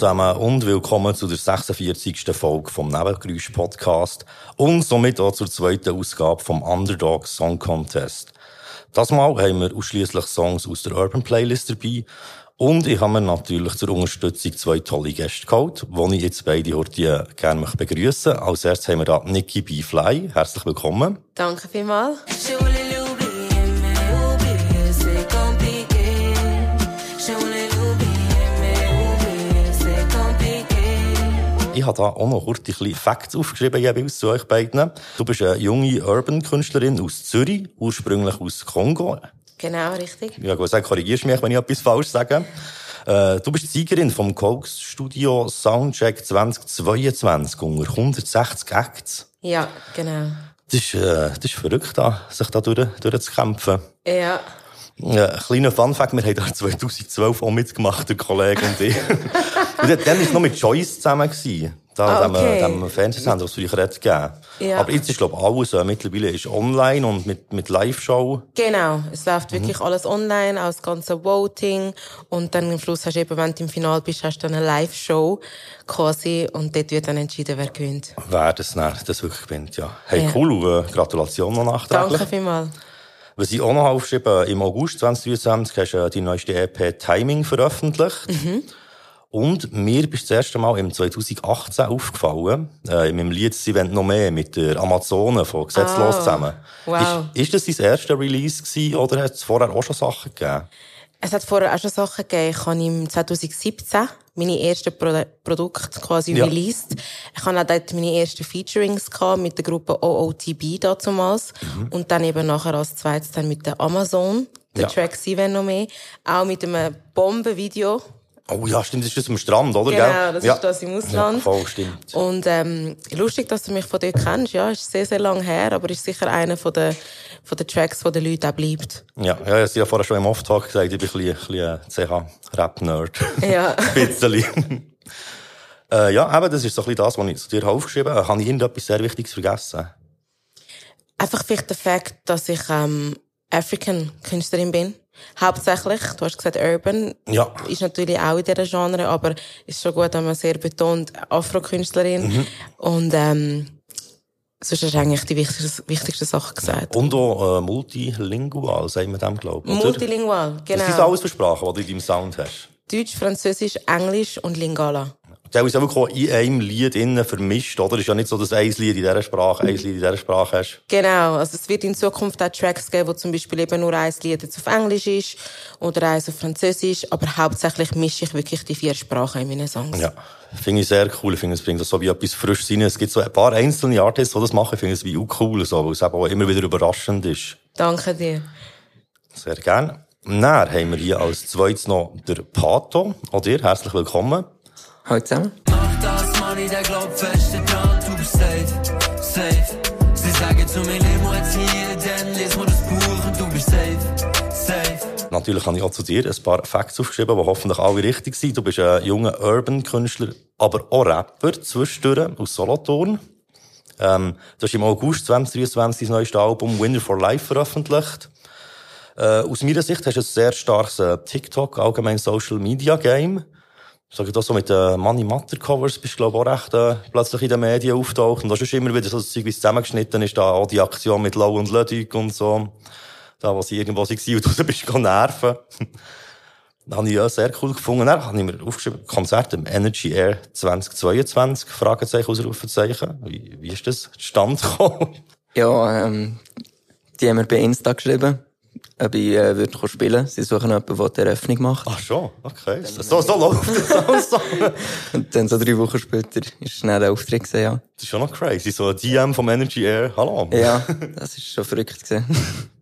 Hallo zusammen und willkommen zu der 46. Folge vom Nebengeräusch Podcast und somit auch zur zweiten Ausgabe vom Underdog Song Contest. Das Mal haben wir ausschließlich Songs aus der Urban Playlist dabei und ich habe mir natürlich zur Unterstützung zwei tolle Gäste geholt, die ich jetzt beide heute gerne begrüßen möchte. Als erstes haben wir da Nikki B. Fly. Herzlich willkommen. Danke vielmals. Ich habe da auch noch kurz ein Facts aufgeschrieben, jeweils zu euch beiden. Du bist eine junge Urban-Künstlerin aus Zürich, ursprünglich aus Kongo. Genau, richtig. Ja, gut, sagen, korrigierst mich, wenn ich etwas falsch sage. Äh, du bist Siegerin vom Coax Studio Soundcheck 2022 unter 160 Acts. Ja, genau. Das ist, äh, das ist verrückt, da, sich da durch, durchzukämpfen. Ja. Ja, ein kleiner Funfact, wir haben da 2012 auch mitgemacht, der Kollege und ich. und dann war es noch mit Joyce zusammen. Gewesen. Da, ah, okay. dem, dem Fernsehsender, was früher hat gegeben. Ja. Aber jetzt ist, glaube ich, alles, äh, mittlerweile ist online und mit, mit Live-Show. Genau. Es läuft wirklich mhm. alles online, auch das ganze Voting. Und dann am Schluss hast du eben, wenn du im Finale bist, hast du dann eine Live-Show quasi. Und dort wird dann entschieden, wer gewinnt. Wer das, das wirklich gewinnt, ja. Hey, ja. cool. Äh, Gratulation noch nachträglich. Danke vielmals. Was ich auch noch aufgeschrieben im August 2023 hast du die neueste EP Timing veröffentlicht. Mhm. Und mir bist das erste Mal im 2018 aufgefallen, äh, in meinem Lied «Sie wollen noch mehr» mit der Amazone von «Gesetzlos» oh, zusammen. Wow. Ist, ist das dein erster Release gewesen, oder hat es vorher auch schon Sachen gegeben? Es hat vorher auch schon Sachen gegeben. Ich habe im 2017 meine ersten Pro Produkte quasi ja. released. Ich hatte auch dort meine ersten Featurings gehabt mit der Gruppe OOTB damals. Mhm. Und dann eben nachher als zweites dann mit der Amazon, der ja. Track «Sie wollen noch mehr». Auch mit einem Bombenvideo Oh ja, stimmt, das ist das am Strand, oder? Genau, das ja. ist das im Ausland. Ja, voll, stimmt. Und ähm, lustig, dass du mich von dort kennst, ja, ist sehr, sehr lang her, aber ist sicher einer von den, von den Tracks, wo den Leuten auch bleibt. Ja, ja, ich habe vorher schon im Off-Talk gesagt, ich bin ein bisschen, ein CH-Rap-Nerd. Ja. ein bisschen. äh, ja, eben, das ist so ein bisschen das, was ich zu dir aufgeschrieben habe. Habe ich irgendetwas sehr Wichtiges vergessen? Einfach vielleicht der Fakt, dass ich ähm, African-Künstlerin bin. Hauptsächlich, du hast gesagt Urban, ja. ist natürlich auch in dieser Genre, aber ist schon gut, wenn man sehr betont Afro-Künstlerin. Mhm. Und ähm, sonst hast du eigentlich die wichtigste, wichtigste Sache gesagt. Und auch äh, multilingual, sagen wir dem, glaube ich. Multilingual, genau. Das ist alles Versprachen, was du in deinem Sound hast. Deutsch, Französisch, Englisch und Lingala. Der ist einfach in einem Lied innen vermischt, oder? Es ist ja nicht so, dass ein Lied in dieser Sprache, ein Lied in dieser Sprache hast. Genau. Also es wird in Zukunft auch Tracks geben, wo zum Beispiel eben nur ein Lied jetzt auf Englisch ist oder eins auf Französisch, aber hauptsächlich mische ich wirklich die vier Sprachen in meinen Songs. Ja. Finde ich sehr cool. Ich finde, es bringt so wie etwas frisch rein. Es gibt so ein paar einzelne Artists, die das machen. Ich finde es wie auch cool, so, weil es eben auch immer wieder überraschend ist. Danke dir. Sehr gerne. Dann haben wir hier als zweites noch der Pato. Auch dir, herzlich willkommen. Hallo zusammen. Mach das, Money, der glaubt fest dran, du bist safe, safe. Sie sagen zu mir, Limo jetzt hier, dann lesen wir das Buch und du bist safe, safe. Natürlich habe ich auch zu dir ein paar Facts aufgeschrieben, die hoffentlich alle richtig sind. Du bist ein junger Urban-Künstler, aber auch Rapper zwischendurch aus Solothurn. Ähm, du hast im August 2023 das neueste Album Winner for Life veröffentlicht. Äh, aus meiner Sicht hast du ein sehr starkes äh, TikTok, allgemein Social Media Game sag ich das so mit den Money Matter Covers bist du, glaube ich, auch recht äh, plötzlich in den Medien auftaucht. Und das ist immer wieder so, dass wie zusammengeschnitten ist, da auch die Aktion mit Low und Ludwig und so. Da, wo sie irgendwo waren und du bist nerven. das habe ich ja sehr cool gefunden. Dann habe ich mir aufgeschrieben, Konzert im Energy Air 2022, Fragezeichen, Ausrufezeichen. Wie, wie ist das zustande gekommen? Ja, ähm, die haben wir bei Insta geschrieben ob ich äh, würde spielen Sie suchen jemanden, der die Eröffnung macht. Ach schon, okay. So, so läuft das so. Und dann so drei Wochen später ist schnell der Auftritt gewesen, ja. Das ist schon noch crazy, so ein DM vom Energy Air, hallo. Ja, das ist schon verrückt gewesen.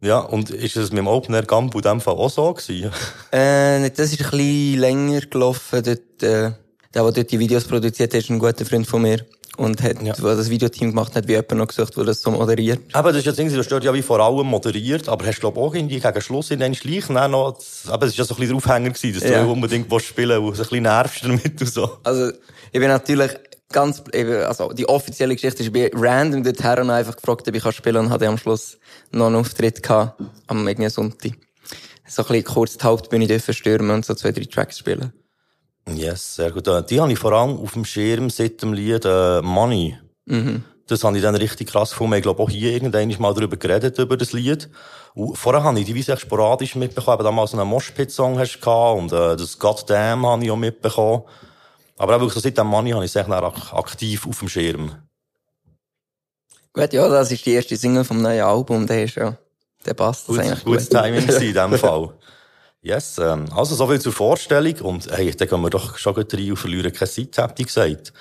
ja, und ist es mit dem Open Air Gambo in dem Fall auch so gewesen? äh, das ist ein bisschen länger gelaufen, dort, äh, der, der dort die Videos produziert hat, ist ein guter Freund von mir und hat, ja. wo das Videoteam gemacht hat, wie jemand noch gesucht, der das so moderiert. Aber das ist jetzt irgendwie, du hast ja wie vor allem moderiert, aber hast, glaube auch irgendwie gegen Schluss in den Schleichen noch, aber es ist ja so ein bisschen der Aufhänger gewesen, dass ja. du unbedingt willst spielen willst, wo du ein bisschen nervst damit und so. Also, ich bin natürlich ganz, also, die offizielle Geschichte ist, ich bin random dorthin und einfach gefragt, ob ich spielen kann und hatte am Schluss noch einen Auftritt gehabt, am irgendwie Sonntag. So ein bisschen kurz die Hauptbühne dürfen stürmen und so zwei, drei Tracks spielen. Yes, sehr gut. Äh, Die habe ich vor allem auf dem Schirm seit dem Lied äh, Money. Mhm. Das habe ich dann richtig krass gefunden. Ich glaube auch hier irgendwann mal darüber geredet, über das Lied. Und vorher habe ich die echt sporadisch mitbekommen. Eben damals so einen Moshpit-Song hast du gehabt und äh, das Goddamn habe ich auch mitbekommen. Aber auch wirklich so seit dem Money habe ich es ak- aktiv auf dem Schirm. Gut, ja, das ist die erste Single vom neuen Album, der ist ja, der passt das Gut, eigentlich gutes gut. Timing gewesen in dem Fall. Yes, ähm, also so viel zur Vorstellung. Und hey, dann gehen wir doch schon gut rein und verlieren keine Zeit, habt ihr gesagt.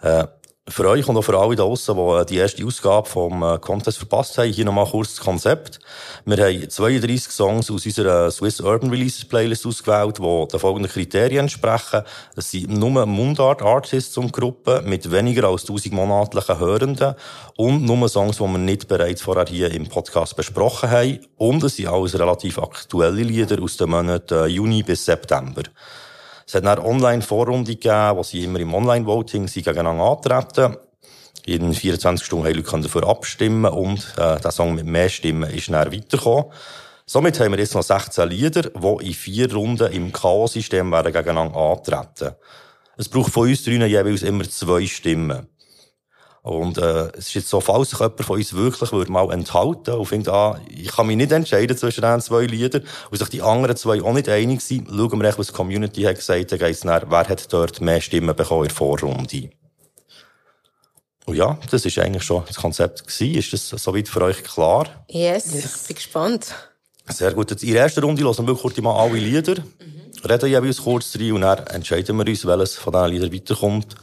Äh, für euch und auch für alle da draussen, die äh, die erste Ausgabe vom äh, Contest verpasst haben, hier nochmal kurz das Konzept. Wir haben 32 Songs aus unserer Swiss Urban Releases Playlist ausgewählt, die den folgenden Kriterien entsprechen. Es sind nur Mundart-Artists und Gruppen mit weniger als 1000 monatlichen Hörenden und nur Songs, die wir nicht bereits vorher hier im Podcast besprochen haben. Und es sind alles relativ aktuelle Lieder aus den Monaten äh, Juni bis September. Es hat eine Online-Vorrunde gegeben, wo sie immer im Online-Voting gegeneinander antreten. In 24 Stunden haben Leute dafür abstimmen und äh, der Song mit mehr Stimmen ist dann weitergekommen. Somit haben wir jetzt noch 16 Lieder, die in vier Runden im K.O.-System gegeneinander antreten. Es braucht von uns drinnen jeweils immer zwei Stimmen. Und äh, es ist jetzt so, falls sich jemand von uns wirklich würde mal enthalten und findet, ah, ich kann mich nicht entscheiden zwischen diesen zwei Liedern und sich die anderen zwei auch nicht einig sind, schauen wir echt, was die Community hat gesagt, dann geht's nach, wer hat dort mehr Stimmen bekommen in der Vorrunde. Und ja, das ist eigentlich schon das Konzept gewesen. Ist das soweit für euch klar? Yes, bin gespannt. Sehr gut. Jetzt in der ersten Runde hören wir kurz mal alle Lieder, reden jeweils kurz rein und dann entscheiden wir uns, welches von diesen Liedern weiterkommt.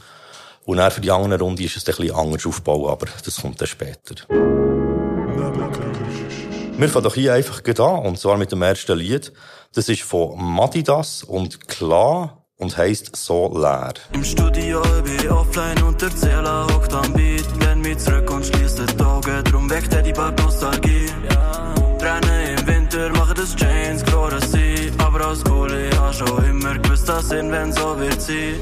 Und dann für die andere Runde ist es ein bisschen anders aufgebaut, aber das kommt dann später. Wir fangen doch hier einfach an, und zwar mit dem ersten Lied. Das ist von Madidas und Klar und heisst «So leer». Im Studio bin ich offline und der Zähler hockt am Beat. Lehn mich zurück und schließ die Augen, drum weckt er die Bad Nostalgie. Trenne im Winter, mache das Chains, Glora sie. Aber aus Kohle, hab schon immer gewusst, dass irgendwann so wird sie.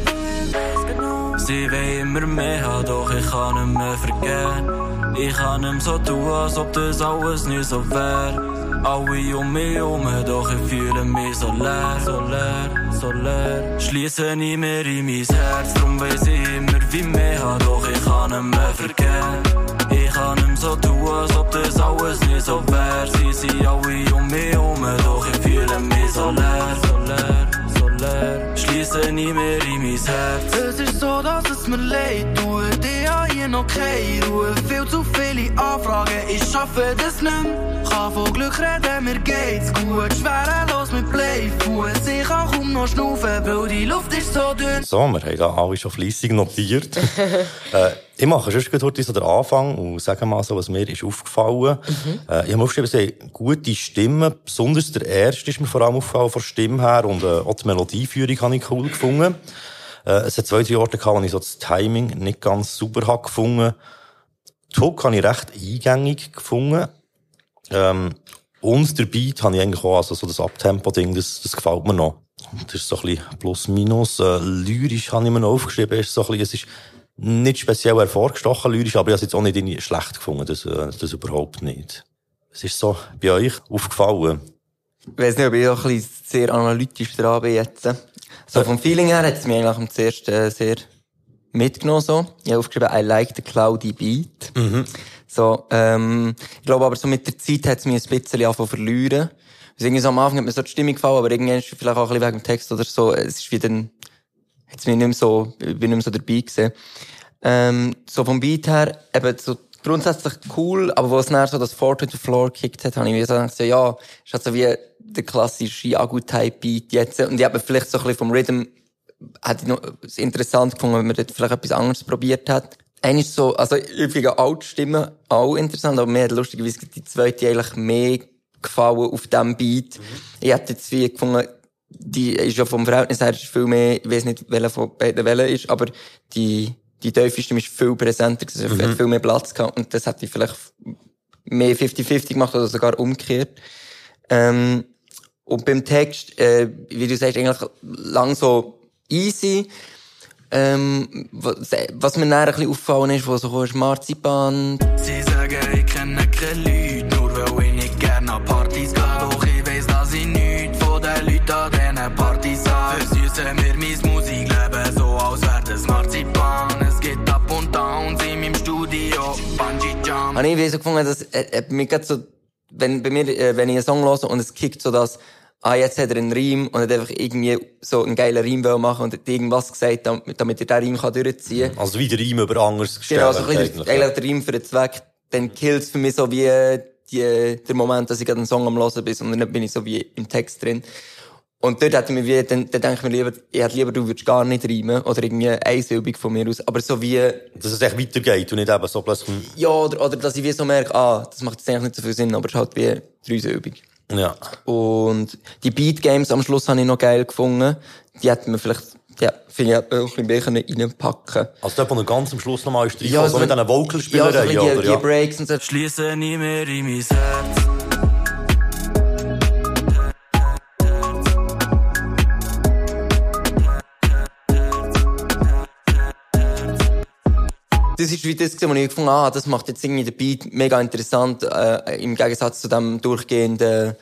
Sie will immer mehr haben, doch ich kann nicht mehr vergehen. Ich kann nicht so tun, als ob das alles nie so wär. Alle um mich herum, doch ich fühle mich so leer, so leer, so leer. Schließe nie mehr in mein Herz, drum weiss ich immer wie mehr haben, doch ich kann nicht mehr vergehen. Ich kann nicht mehr so tun, als ob das alles nie so wär. Sie sind alle um mich herum, doch ich fühle mich so leer, so leer, so Schließe nie mehr in mein Herz. Es ist so, dass es mir leid tut. Ich hab hier noch keine Ruhe. Viel zu viele Anfragen, ich schaffe das nicht mehr. Kann von Glück reden, mir geht's gut. Schwerelos mit Playfuß. Ich kann kaum noch schnaufen, weil die Luft ist so dünn. So, wir haben da alle schon fleissig notiert. äh, ich mache sonst gleich heute so den Anfang und sage mal so, was mir ist aufgefallen. Äh, ich habe mir aufgeschrieben, sie haben gute Stimmen. Besonders der erste ist mir vor allem aufgefallen von der Stimme her und äh, auch die Melodieführung habe ich cool gefunden. Äh, es hat zwei, drei Orte gehabt, wo ich so das Timing nicht ganz super habe gefunden. Die Hook habe ich recht eingängig gefunden. Ähm, und der Beat habe ich eigentlich auch, also so das Abtempo-Ding, das, das gefällt mir noch. Das ist so ein bisschen plus minus. Äh, lyrisch habe ich mir noch aufgeschrieben. Ist so ein bisschen, es ist nicht speziell hervorgestochen lyrisch, aber ich habe es jetzt auch nicht schlecht gefunden. Das, äh, das überhaupt nicht. Es ist so bei euch aufgefallen. Ich weiss nicht, ob ich auch ein bisschen sehr analytisch dran bin jetzt. So, vom Feeling her hat es mich eigentlich am zuersten äh, sehr mitgenommen, so. Ich habe aufgeschrieben, I like the cloudy beat. So, ähm, ich glaube aber so mit der Zeit hat es mich ein bisschen angefangen verlieren. Also irgendwie so am Anfang hat mir so die Stimmung gefallen, aber irgendwann ist es vielleicht auch ein bisschen wegen dem Text oder so, es ist wieder, ein- hat's mich nicht mehr so, ich bin nicht mehr so dabei gewesen. Ähm, so vom Beat her, eben so grundsätzlich cool, aber wo es nachher so das Four to the Floor gekickt hat, habe ich mir so gedacht, so, ja, ist halt so wie der klassische Agu-Type-Beat jetzt. Und ich habe vielleicht so ein bisschen vom Rhythm, hätte ich noch es interessant gefunden, wenn man dort vielleicht etwas anderes probiert hat. Einer ist so, also ich finde Altstimmen auch interessant, aber mir hat lustigerweise die zweite eigentlich mehr gefallen auf diesem Beat. Ich hätte jetzt wie gefunden, die ist ja vom Verhältnis her ist viel mehr, ich weiß nicht, welcher von beiden Wellen ist, aber die, die tiefe Stimme ist viel präsenter, gewesen, also hat viel mehr Platz gehabt und das hätte ich vielleicht mehr 50-50 gemacht oder sogar umgekehrt. Ähm, und beim Text äh, du sagst, eigentlich lang so easy. Ähm, was, was mir nachher ein bisschen auffallen ist, wo so ist Marzipan. Sie sagen, ich kenne keine Leute, nur weil ich nicht gerne an Partys gehe. Doch ich weiss, dass ich nichts von den Leuten an diesen Partys habe. Versüssen wir mein Musikleben so, als wäre das Marzipan. Es gibt Ab und Downs in meinem Studio, Bungee Jump. Habe ich so gefunden, dass äh, äh, mir so, wenn, bei mir, äh, wenn ich einen Song höre und es kickt so das ah, jetzt hat er einen Reim und hat einfach irgendwie so einen geilen Reim machen und hat irgendwas gesagt, damit, er den Reim kann durchziehen kann. Also wieder Reim über anderes gestellt. Genau, so ein bisschen eigentlich, eigentlich der Reim für den Zweck, dann kills für mich so wie die, der Moment, dass ich gerade einen Song am Hören bin, und dann bin ich so wie im Text drin. Und dort hätte ich mir wie, dann, dann denke ich mir lieber, ich hätte lieber, du würdest gar nicht reimen, oder irgendwie einsilbig von mir aus, aber so wie, Dass es echt weitergeht und nicht eben so plötzlich... ja, oder, oder dass ich wie so merke, ah, das macht jetzt eigentlich nicht so viel Sinn, aber es ist halt wie dreisilbig. Ja. Und die Beat Games am Schluss habe ich noch geil gefunden. Die hätten wir vielleicht, ja, finde ich, auch ein bisschen mehr reinpacken Also dort, wo er ganz am Schluss nochmal ist, Ja, ja, so mit diesen Ja, so ein Vocalspielereien, bisschen die, oder? die Ja. Breaks und so. Schließe nie mehr in mein Herz. Das ist wie das, wo ich gefunden habe, ah, das macht jetzt irgendwie den Beat mega interessant, äh, im Gegensatz zu dem durchgehenden,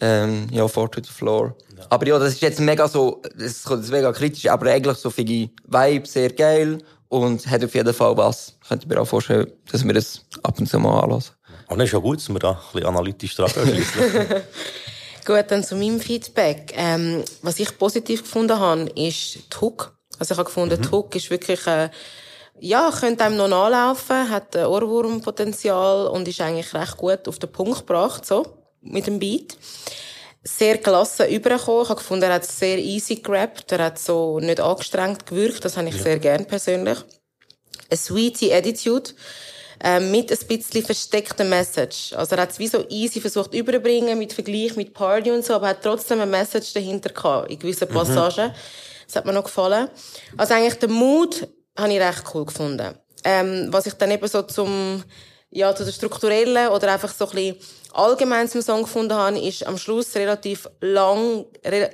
ähm, ja, Four to the Floor. Aber ja, das ist jetzt mega so, das kommt mega kritisch, aber eigentlich so ich Vibe sehr geil und hat auf jeden Fall was. Ich könnte mir auch vorstellen, dass wir das ab und zu mal anlassen. Aber dann ist ja gut, dass wir da ein bisschen analytisch dran. Gut, dann zu meinem Feedback. Ähm, was ich positiv gefunden habe, ist die Hook. Also ich habe gefunden, die Hook ist wirklich, äh, ja, könnte einem noch nachlaufen, hat ein Ohrwurmpotenzial und ist eigentlich recht gut auf den Punkt gebracht, so, mit dem Beat. Sehr gelassen übergekommen. Ich habe gefunden, er hat sehr easy gerappt, er hat so nicht angestrengt gewirkt, das habe ich sehr gern persönlich. Eine sweetie Attitude, äh, mit ein bisschen versteckter Message. Also er hat es wie so easy versucht überzubringen, mit Vergleich mit Party und so, aber hat trotzdem eine Message dahinter gehabt, in gewissen Passagen. Das hat mir noch gefallen. Also eigentlich der Mut habe ich recht cool gefunden. Ähm, was ich dann eben so zum, ja, zu der strukturellen oder einfach so ein bisschen allgemein zum Song gefunden habe, ist am Schluss relativ lang,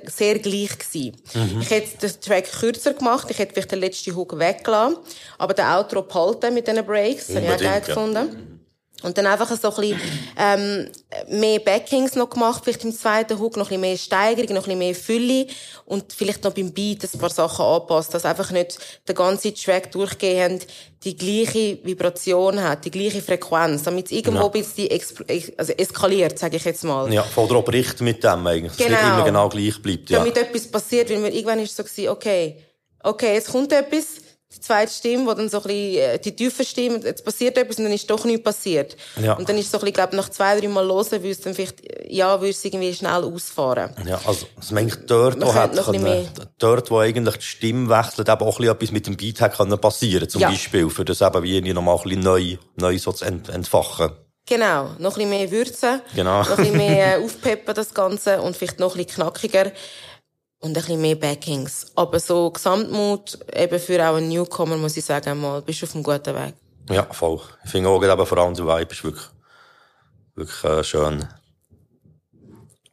sehr gleich gewesen. Ich hätte den Track kürzer gemacht, ich hätte vielleicht den letzten Hook weggelassen, aber den Outro behalten mit diesen Breaks, habe ich auch geil gefunden. Und dann einfach so ein bisschen, ähm, mehr Backings noch gemacht, vielleicht im zweiten Hook noch ein bisschen mehr Steigerung, noch ein bisschen mehr Fülle und vielleicht noch beim Beat ein paar Sachen anpasst, dass einfach nicht der ganze Track durchgehend die gleiche Vibration hat, die gleiche Frequenz, damit es irgendwo Ja. ein bisschen also eskaliert, sage ich jetzt mal. ja, voll drauf richten mit dem eigentlich. Dass es nicht Genau. immer genau gleich bleibt, ja. Damit etwas passiert, weil mir irgendwann ist so gewesen, okay, okay, jetzt kommt etwas, die zweite Stimme, wo dann so ein bisschen, äh, die tiefe Stimme, jetzt passiert etwas und dann ist doch nichts passiert. Ja. Und dann ist so ein bisschen, glaub, nach zwei, drei Mal hören, würde es dann vielleicht, äh, ja, würde es irgendwie schnell ausfahren. Ja, also, dass man eigentlich dort, Man wo hat können, dort, wo eigentlich die Stimme wechselt, eben auch ein bisschen etwas mit dem Beat hat können passieren, zum Ja. Beispiel, für das eben wie irgendwie nochmal ein bisschen neu, neu so zu ent entfachen. Genau, noch ein bisschen mehr würzen, Genau. noch ein bisschen mehr äh, aufpeppen das Ganze und vielleicht noch ein bisschen knackiger und ein bisschen mehr Backings. Aber so Gesamtmut, eben für auch einen Newcomer, muss ich sagen, mal, bist du auf einem guten Weg. Ja, voll. Ich finde auch, eben vor allem der Vibe ist wirklich, wirklich äh, schön.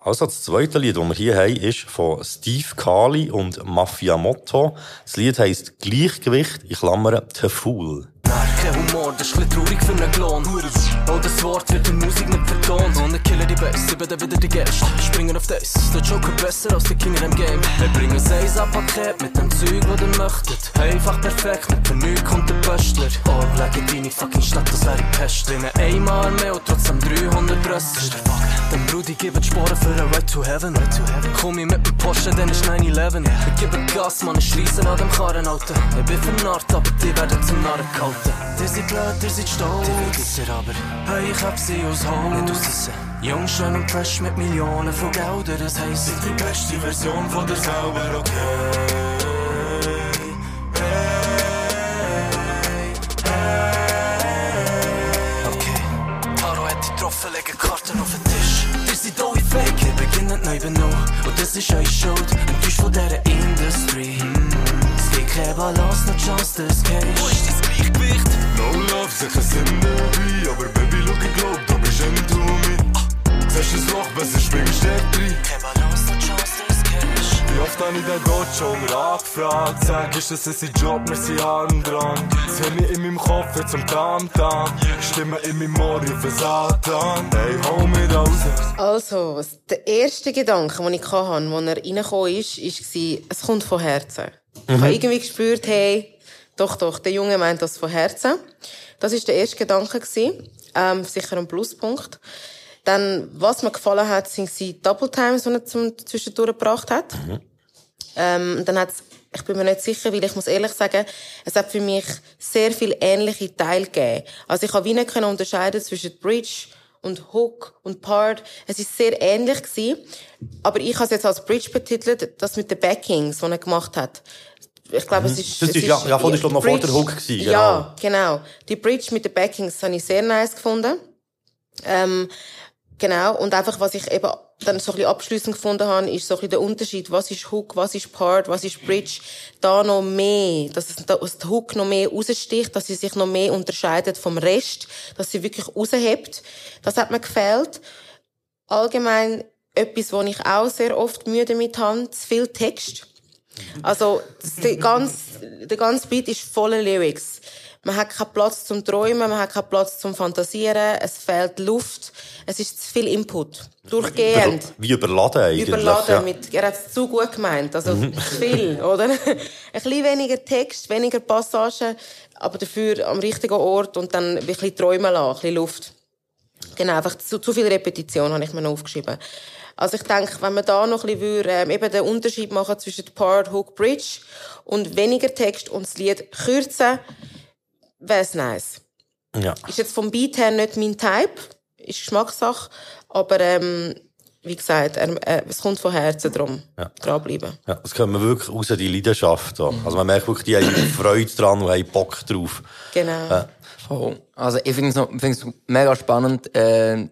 Also, das zweite Lied, das wir hier haben, ist von Steve Kali und Mafia Motto. Das Lied heisst Gleichgewicht, ich klammere, The Fool. Kein Humor, das ist ein traurig für einen Klon. Oh, das Wort wird in Musik nicht vertont. Und ich kille die Bass, ich bin dann wieder die Gäste. Springen auf das, der Joker besser als der King in dem Game. Wir bringen ein Eisa-Paket mit dem Zeug, das ihr möchtet. Einfach perfekt, mit nichts kommt der Böstler. Oh, lege deine fucking Stadt, das wäre Pest. Drinnen einmal mehr und trotzdem 300 Rösser. Dann Brudi, die Sporen für ein Ride to Heaven. Komm ich mit dem Porsche, dann ist 9-11. Wir geben Gas, man, ich schreisse an dem Karren, Alter. Ich bin vernarrt, aber die werden zum Narren gehalten. Die sind blöd, die sind stolz. Die ihr aber. Hey, ich hab sie aus Holz. Nicht aus Essen. Jung, schön und fresh mit Millionen von Geldern, das heisst, sind die beste Version von dir selber, okay? Okay. Taro hat die getroffen, legen Karten auf den Tisch. Ihr seid alle fake, beginnt neu benau. Und das ist eure Schuld, enttäuscht von dieser Industry. Es gibt keine Balance, no chance, das geht. Wo ist dein Gleichgewicht? No love, sicher sind dabei, aber Baby, look, ich glaub, du bist into me. Siehst du das Loch, besser springst du dort rein. Keine Balance, no chance, das geht. Wie oft hab ich den Gott schon mal angefragt? Sag, ist das sein Job, wir sind arm dran. Das hör ich in meinem Kopf jetzt am Tam-Tam. Stimme in meinem Ohr auf den Satan. Hey, hol mir raus. Also, was- der erste Gedanke, den ich hatte, als er reingekommen ist, war, es kommt von Herzen. Ich habe irgendwie gespürt, hey, doch, doch, der Junge meint das von Herzen. Das war der erste Gedanke. gewesen. Ähm, sicher ein Pluspunkt. Dann, was mir gefallen hat, sind die Double Times, die er zum zwischendurch gebracht hat. Ähm, dann hat's, ich bin mir nicht sicher, weil ich muss ehrlich sagen, es hat für mich sehr viel ähnliche Teile gegeben. Also ich habe nicht können unterscheiden zwischen Bridge und Hook und Part. Es ist sehr ähnlich gewesen. Aber ich habe es jetzt als Bridge betitelt, das mit den Backings, die er gemacht hat. Ich glaube, es ist... Das es ist ja- ja, glaub ich, noch vor der Hook gewesen, genau. Ja, genau. Die Bridge mit den Backings habe ich sehr nice gefunden. Ähm, genau. Und einfach, was ich eben dann so ein bisschen abschliessend gefunden habe, ist so ein bisschen der Unterschied. Was ist Hook, was ist Part, was ist Bridge? Da noch mehr, dass, es, dass der Hook noch mehr raussticht, dass sie sich noch mehr unterscheidet vom Rest, dass sie wirklich raushebt. Das hat mir gefällt. Allgemein etwas, wo ich auch sehr oft Mühe damit habe, zu viel Text. Also, der ganze, der ganze Beat ist voller Lyrics. Man hat keinen Platz zum Träumen, man hat keinen Platz zum Fantasieren, es fehlt Luft, es ist zu viel Input. Durchgehend. Wie überladen eigentlich. Überladen ja. mit, er hat es zu gut gemeint, also zu viel, oder? Ein bisschen weniger Text, weniger Passagen, aber dafür am richtigen Ort und dann ein bisschen träumen lassen, ein bisschen Luft. Genau, einfach zu, zu viel Repetition habe ich mir noch aufgeschrieben. Also ich denke, wenn man da noch ein bisschen würde, ähm, eben den Unterschied machen zwischen Part, Hook, Bridge und weniger Text und das Lied kürzen, wäre es nice. Ja. Ist jetzt vom Beat her nicht mein Type, ist Geschmackssache, aber ähm, wie gesagt, er, äh, es kommt von Herzen drum. Ja. Dranbleiben. Ja, das können wir wirklich raus, die Leidenschaft. da. Also man merkt wirklich, die haben Freude dran und haben Bock drauf. Genau. Ja. Voll. Also ich finde es noch- finde es mega spannend, äh,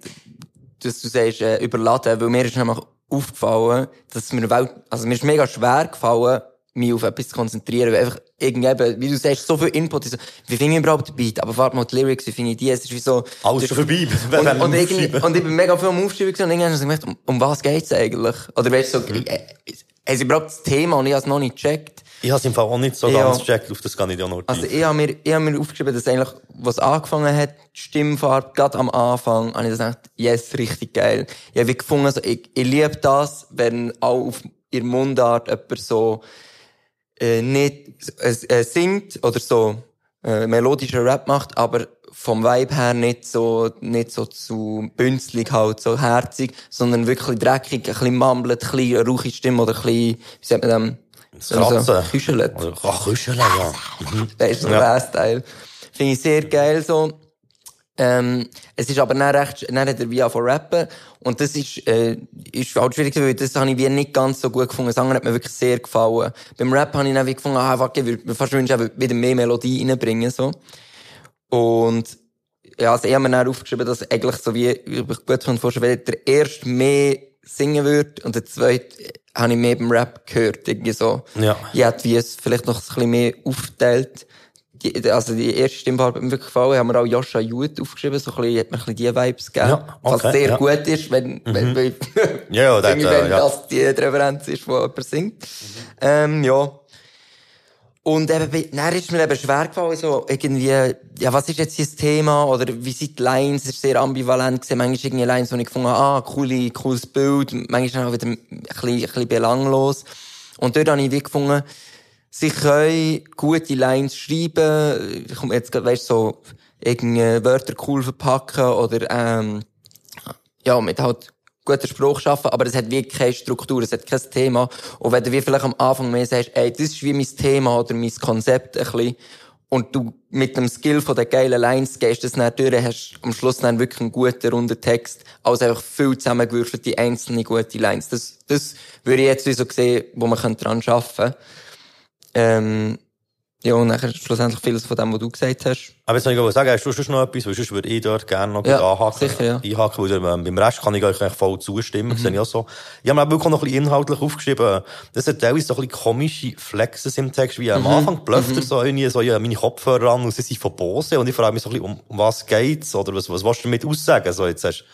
dass du sagst, äh, überladen, weil mir ist nämlich aufgefallen, dass mir, wel- also mir ist mega schwer gefallen, mich auf etwas zu konzentrieren, weil einfach irgendwie, wie du sagst, so viel Input, ich so, wie finde ich überhaupt den Beat, aber warte mal, die Lyrics, wie finde ich die, es ist wie so... Alles schon vorbei, Und, wir und, irgendwie, und ich bin mega viel am Aufschreiben gewesen und irgendwann habe ich gedacht, um, um was geht's eigentlich? Oder weißt du, so, Mhm. äh, haben sie überhaupt das Thema und ich habe es noch nicht gecheckt. Ich habe es im Fall auch nicht so Ja. ganz gecheckt, auf das kann ich ja noch Also ich habe mir, ich hab mir aufgeschrieben, dass eigentlich, was angefangen hat, die Stimmfarbe, gerade am Anfang, habe ich gedacht, yes, richtig geil. Ich habe gefunden, also ich, ich liebe das, wenn auch auf ihrer Mundart jemand so äh, nicht äh, äh, singt oder so äh, melodischer Rap macht, aber vom Vibe her nicht so, nicht so zu bünzlig halt, so herzig, sondern wirklich dreckig, ein bisschen mumbelt, ein bisschen rauchige Stimme oder ein bisschen, wie sagt man dem? Das Kratzen. Küschelt. Oder, ach, Küscheln, ja. Der ist so Ja. der Bass-Teil. Finde ich sehr geil so. Ähm, es ist aber dann recht, dann hat er wie von rappen. Und das ist, äh, ist halt schwierig, weil das habe ich wie nicht ganz so gut gefunden. Das andere hat mir wirklich sehr gefallen. Beim Rap habe ich dann wie gefunden, ah, fuck, ich würde mir fast wünschen, wieder mehr Melodie reinbringen, so. Und, ja, also ich habe mir dann aufgeschrieben, dass eigentlich so wie, ich gut vorstellen, wenn der erste mehr singen würde und der zweite habe ich mehr beim Rap gehört, irgendwie so. Ja. Ich hätte wie es vielleicht noch ein bisschen mehr aufgeteilt. Die, also die erste Stimmfarbe hat mir wirklich gefallen. Haben wir auch Joscha Jut aufgeschrieben, so ein bisschen, hat mir ein bisschen die Vibes gegeben. Ja, Was okay, sehr ja. gut ist, wenn, wenn, wenn, Ja, ja, äh, wenn ja. das die Referenz ist, die jemand singt. Ähm, ja. Und eben, dann ist mir eben schwer gefallen, so irgendwie, ja, was ist jetzt das Thema? Oder wie sind die Lines? Es ist sehr ambivalent gewesen. Manchmal irgendwie Lines, wo ich gefunden habe, ah, coole, cooles Bild. Manchmal auch wieder ein bisschen, ein bisschen belanglos. Und dort habe ich wie gefunden, sie können gute Lines schreiben. Ich komme jetzt gerade, weißt, so, irgendwie Wörter cool verpacken oder, ähm, ja, mit halt guter Spruch schaffen, aber es hat wirklich keine Struktur, es hat kein Thema. Und wenn du wie vielleicht am Anfang mehr sagst, ey, das ist wie mein Thema oder mein Konzept ein bisschen, und du mit dem Skill von den geilen Lines gehst das dann durch, hast am Schluss dann wirklich einen guten, runden Text, als einfach viel zusammengewürfelte einzelne gute Lines. Das, das würde ich jetzt so sehen, wo man dran arbeiten könnte. Ähm, ja, und nachher schlussendlich vieles von dem, was du gesagt hast. Aber jetzt soll ich sagen, hast du sonst noch etwas? Weil sonst würde ich dort gerne noch Ja, anhaken. sicher, ja. Einhaken, weil ähm, beim Rest kann ich euch eigentlich voll zustimmen. Das sehe ich auch so. Ich habe mir auch wirklich noch ein bisschen inhaltlich aufgeschrieben. Das hat teilweise so ein bisschen komische Flexes im Text, wie am Anfang blöfft er so irgendwie so, ja, meine Kopfhörer an und sie sind von Bose und ich frage mich so ein bisschen, um, was geht's? Oder was, was willst du damit aussagen? So, jetzt hast,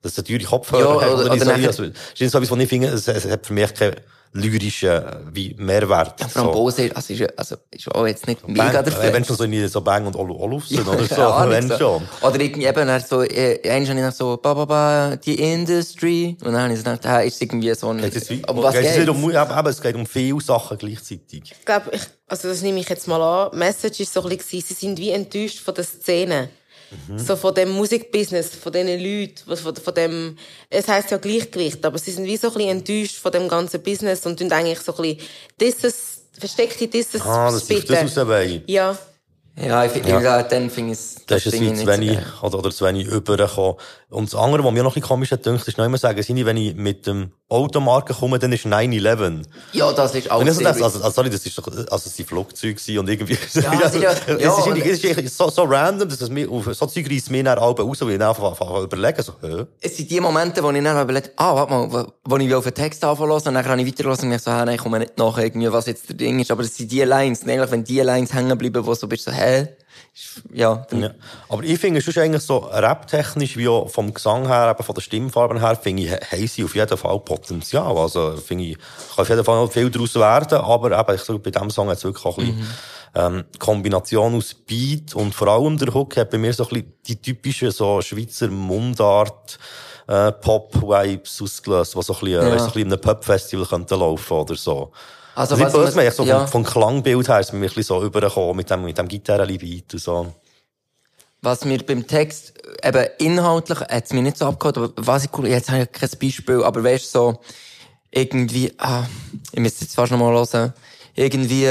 dass du teure Kopfhörer Ja, hast, oder- oder, nicht oder so, also, das ist so etwas, was ich finde, es, es hat für mich keinen lyrischen, wie Mehrwert. Ja, vor allem so. Bose, also ist, ja- also ist auch jetzt nicht Bang, mega der äh, Fan. wenn schon so irgendwie so Bang und Olu Oluf sind, oder so, Ahnung, wenn so. schon. Oder irgendwie eben, dann so, äh, einmal habe ich dann so, ba, ba, ba, die Industry. Und dann habe ich so gedacht, ah, ist irgendwie so ein, Geht es, wie, um was geht es, um, eben, es geht um viele Sachen gleichzeitig. Ich glaube, ich, also das nehme ich jetzt mal an. Message ist so ein bisschen, sie sind wie enttäuscht von der Szene. So von dem Musikbusiness, von diesen Leuten, von, von dem, es heisst ja Gleichgewicht, aber sie sind wie so ein bisschen enttäuscht von dem ganzen Business und tun eigentlich so ein bisschen dieses, versteckte dieses Ah, das ist das raus wollen. Ja. Ja, ich finde, ja. dann finde ich es, Das ist finde es ich zu nicht so wenig, geil. oder, oder zu wenig übergekommen. Und das andere, was mir noch ein komisch hat, gedacht, ist noch immer sagen, wenn ich mit dem Automarken komme, dann ist 9-11. Ja, das ist auch also das, also, sorry, das ist doch, also, es sind Flugzeuge und irgendwie, Ja, also, ja, es ja, ist, irgendwie- es ist so, so random, dass es mir, auf so Zeug reisst mir dann alle raus, weil ich dann einfach, einfach überlegen, so, hä? Es sind die Momente, wo ich dann überlege, ah, warte mal, wo, ich auf den Text anfangen und dann kann ich weiterhören und merke so, hä, nein, ich komme nicht nach, irgendwie, was jetzt der Ding ist. Aber es sind die Lines, eigentlich, wenn die Lines hängen bleiben, wo so bist, so, hä? Ja, Ja. Aber ich finde, es ist eigentlich so rap-technisch, wie auch vom Gesang her, eben von der Stimmfarben her, finde ich, haben sie auf jeden Fall Potenzial. Also, finde ich, kann auf jeden Fall noch viel daraus werden, aber eben, ich sage, bei diesem Song hat es wirklich auch ein bisschen, ähm, Kombination aus Beat und vor allem der Hook hat bei mir so ein bisschen die typische, so Schweizer Mundart, äh, Pop-Vibes ausgelöst, die so ein bisschen, Ja. so ein bisschen in einem Pub-Festival könnte laufen oder so. Also, Also, was man- so ja. vom, vom Klangbild her ist mir ein bisschen so übergekommen, mit dem, mit dem Gitarrenbeat und so. Was mir beim Text, eben inhaltlich, hat es mir nicht so abgeholt, aber was ich cool, jetzt habe ich kein Beispiel, aber weißt so, irgendwie, ah, ich müsste jetzt fast noch mal hören, irgendwie,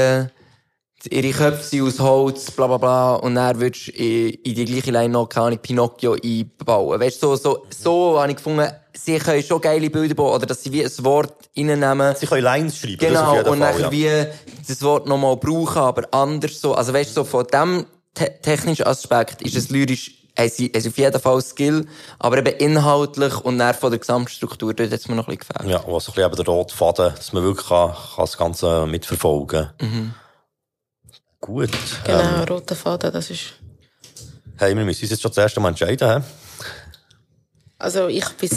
ihre Köpfe sind aus Holz, bla, bla, bla, und dann würdest du in, in die gleiche Line noch, keine Ahnung, Pinocchio einbauen. Weißt so, so, so habe ich gefunden, sie können schon geile Bilder bauen, oder dass sie wie ein Wort reinnehmen. Sie können Lines schreiben, Genau, und Fall, nachher ja. wie das Wort nochmal brauchen, aber anders so. Also weißt du, so von dem te technischen Aspekt ist es lyrisch, haben sie, haben sie auf jeden Fall Skill, aber eben inhaltlich und dann von der Gesamtstruktur, dort hat es mir noch ein bisschen gefällt. Ja, was so ein bisschen eben der rote Faden, dass man wirklich kann, kann das Ganze mitverfolgen kann. Gut. Genau, Ähm, roter Faden, das ist, hey, wir müssen uns jetzt schon das erste Mal entscheiden. He? also ich bin,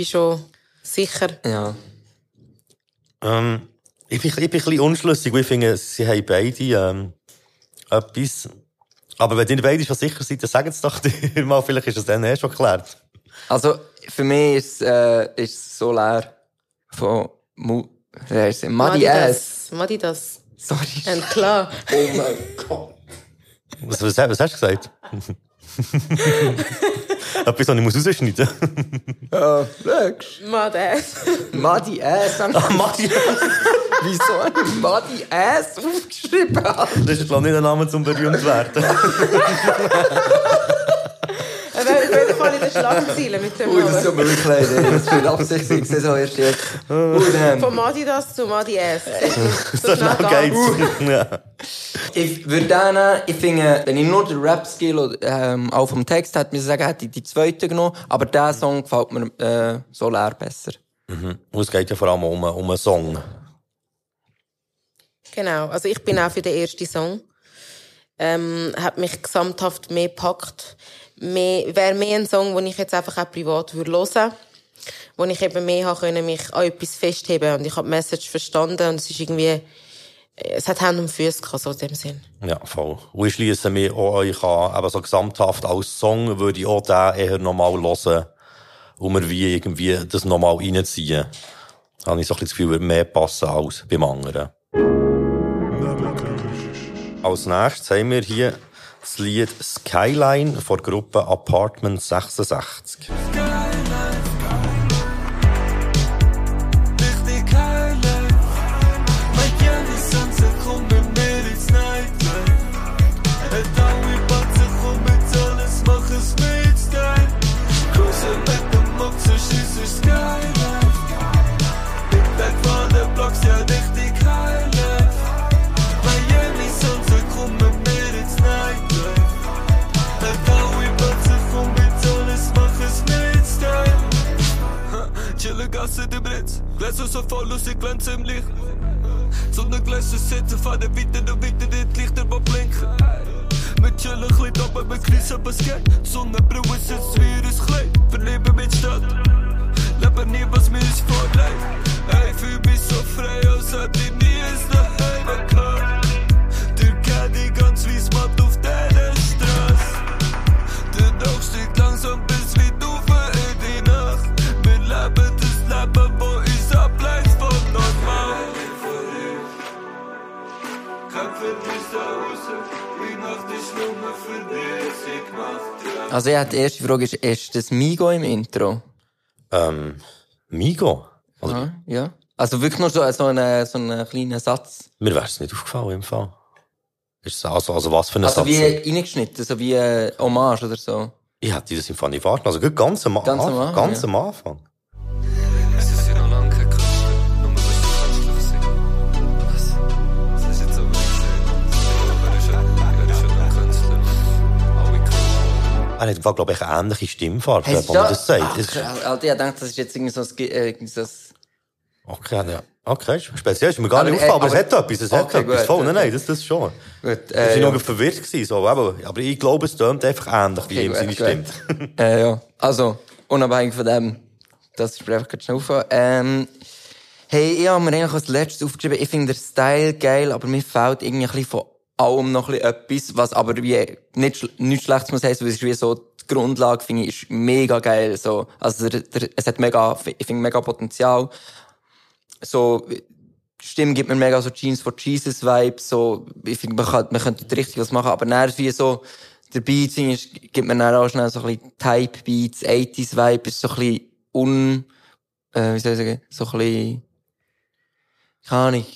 bin schon sicher. Ja. Ähm, ich, bin, ich bin ein bisschen unschlüssig, weil ich finde, sie haben beide ähm, etwas. Aber wenn ihr beide schon sicher seid, dann sagt es doch dir mal, vielleicht ist es dann eh schon geklärt. Also, für mich ist, äh, ist es so leer von Mu wer ist es? Muddy Ass. Madi das. Sorry. Und klar. Oh mein Gott. Was, was, was hast du gesagt? etwas, was ich muss rausschneiden Ja, schaust. Madas. Muddy Ass. Madi, Wieso habe ich Muddy Ass aufgeschrieben? das ist, glaube ich, nicht ein Name zum berühmt werden. Fall in den Schlagzeilen mit dem Ui, das tut mir wirklich leid. Das ist viel Absicht, ich sehe so erst jetzt. Ui, damn. Von Madi das zu Madi S. So schnell geht's. Ich würde dann, ich finde, wenn ich nur den Rap-Skill ähm, auch vom Text hätte, müssen sagen, hätte ich die zweite genommen. Aber der Song gefällt mir, äh, so leer besser. Und es geht ja vor allem um, um einen Song. Genau, also ich bin auch für den ersten Song. Ähm, hat mich gesamthaft mehr gepackt. Mehr, wäre mehr ein Song, den ich jetzt einfach auch privat würde hören wo ich eben mehr habe können, mich an etwas festheben und ich habe die Message verstanden und es ist irgendwie, es hat Hand und Füße gehabt, so in dem Sinn. Ja, voll. Und ich schliesse mich auch euch an, eben so gesamthaft als Song würde ich auch den eher nochmal hören, um mir wie irgendwie das nochmal reinziehen. Da habe ich so ein bisschen das Gefühl, würde mehr passen als beim anderen. Als nächstes haben wir hier das Lied Skyline von der Gruppe Apartment 66. Ritz. Gläser so voll aus, ich glänze im Licht. Sonnengläser sitzen, fahren weiter und weiter, die Lichter, die blinken. Wir chillen ein bisschen oben, wir krisen, aber es geht. Die Sonnenbrille sitzt wie ein Kleid. Verlieben mit Stadt. Leben nie, was mir ist vorlegt. Ey, fühl mich so frei, als hätte ich nie es Also ja, die erste Frage ist, ist das Migo im Intro? Ähm, Migo? Oder, Ja. ja. Also wirklich nur so, so einen so einen kleinen Satz. Mir wäre es nicht aufgefallen im Fall. Ist es also, also was für ein Also Satz? wie reingeschnitten, so wie äh, Hommage oder so. Ich hätte das im Fall nicht verstanden. Also ganz am, Ganz am Anfang, ganz ja. am Anfang. Er hat im Fall, glaube ich, eine ähnliche Stimmfarbe, wenn man das sagt. Ach, ist- Alter, ich dachte, das ist jetzt irgendwie so ein... Äh, so ein Okay, ja. Okay, speziell. Ist mir gar Aber, nicht äh, aufgefallen, aber, es aber- hat etwas, es hat Okay, etwas. gut, Voll, nein, nein, das, das schon. gut, Ich äh, war ja. noch verwirrt gewesen, so, aber, aber ich glaube, es tönt einfach ähnlich, wie Okay, ihm seine. Stimme. äh, ja. Also, unabhängig von dem, das ist mir einfach ganz schnell aufgefallen. Ähm, hey, ich habe mir eigentlich als letztes aufgeschrieben, ich finde den Style geil, aber mir fehlt irgendwie ein bisschen von allem noch etwas, was aber wie nicht, nichts Schlechtes muss heißen, weil es ist wie so, die Grundlage finde ich ist mega geil, so. Also, der, der, es hat mega, ich finde mega Potenzial. So, Stimme gibt mir mega so Jeans for Jesus Vibes, so, ich finde, man, kann, man könnte richtig was machen, aber dann wie so, der Beat ich, gibt mir dann auch schnell so ein bisschen Type Beats, 80s Vibe, ist so ein bisschen un, äh, wie soll ich sagen, so ein bisschen, keine Ahnung,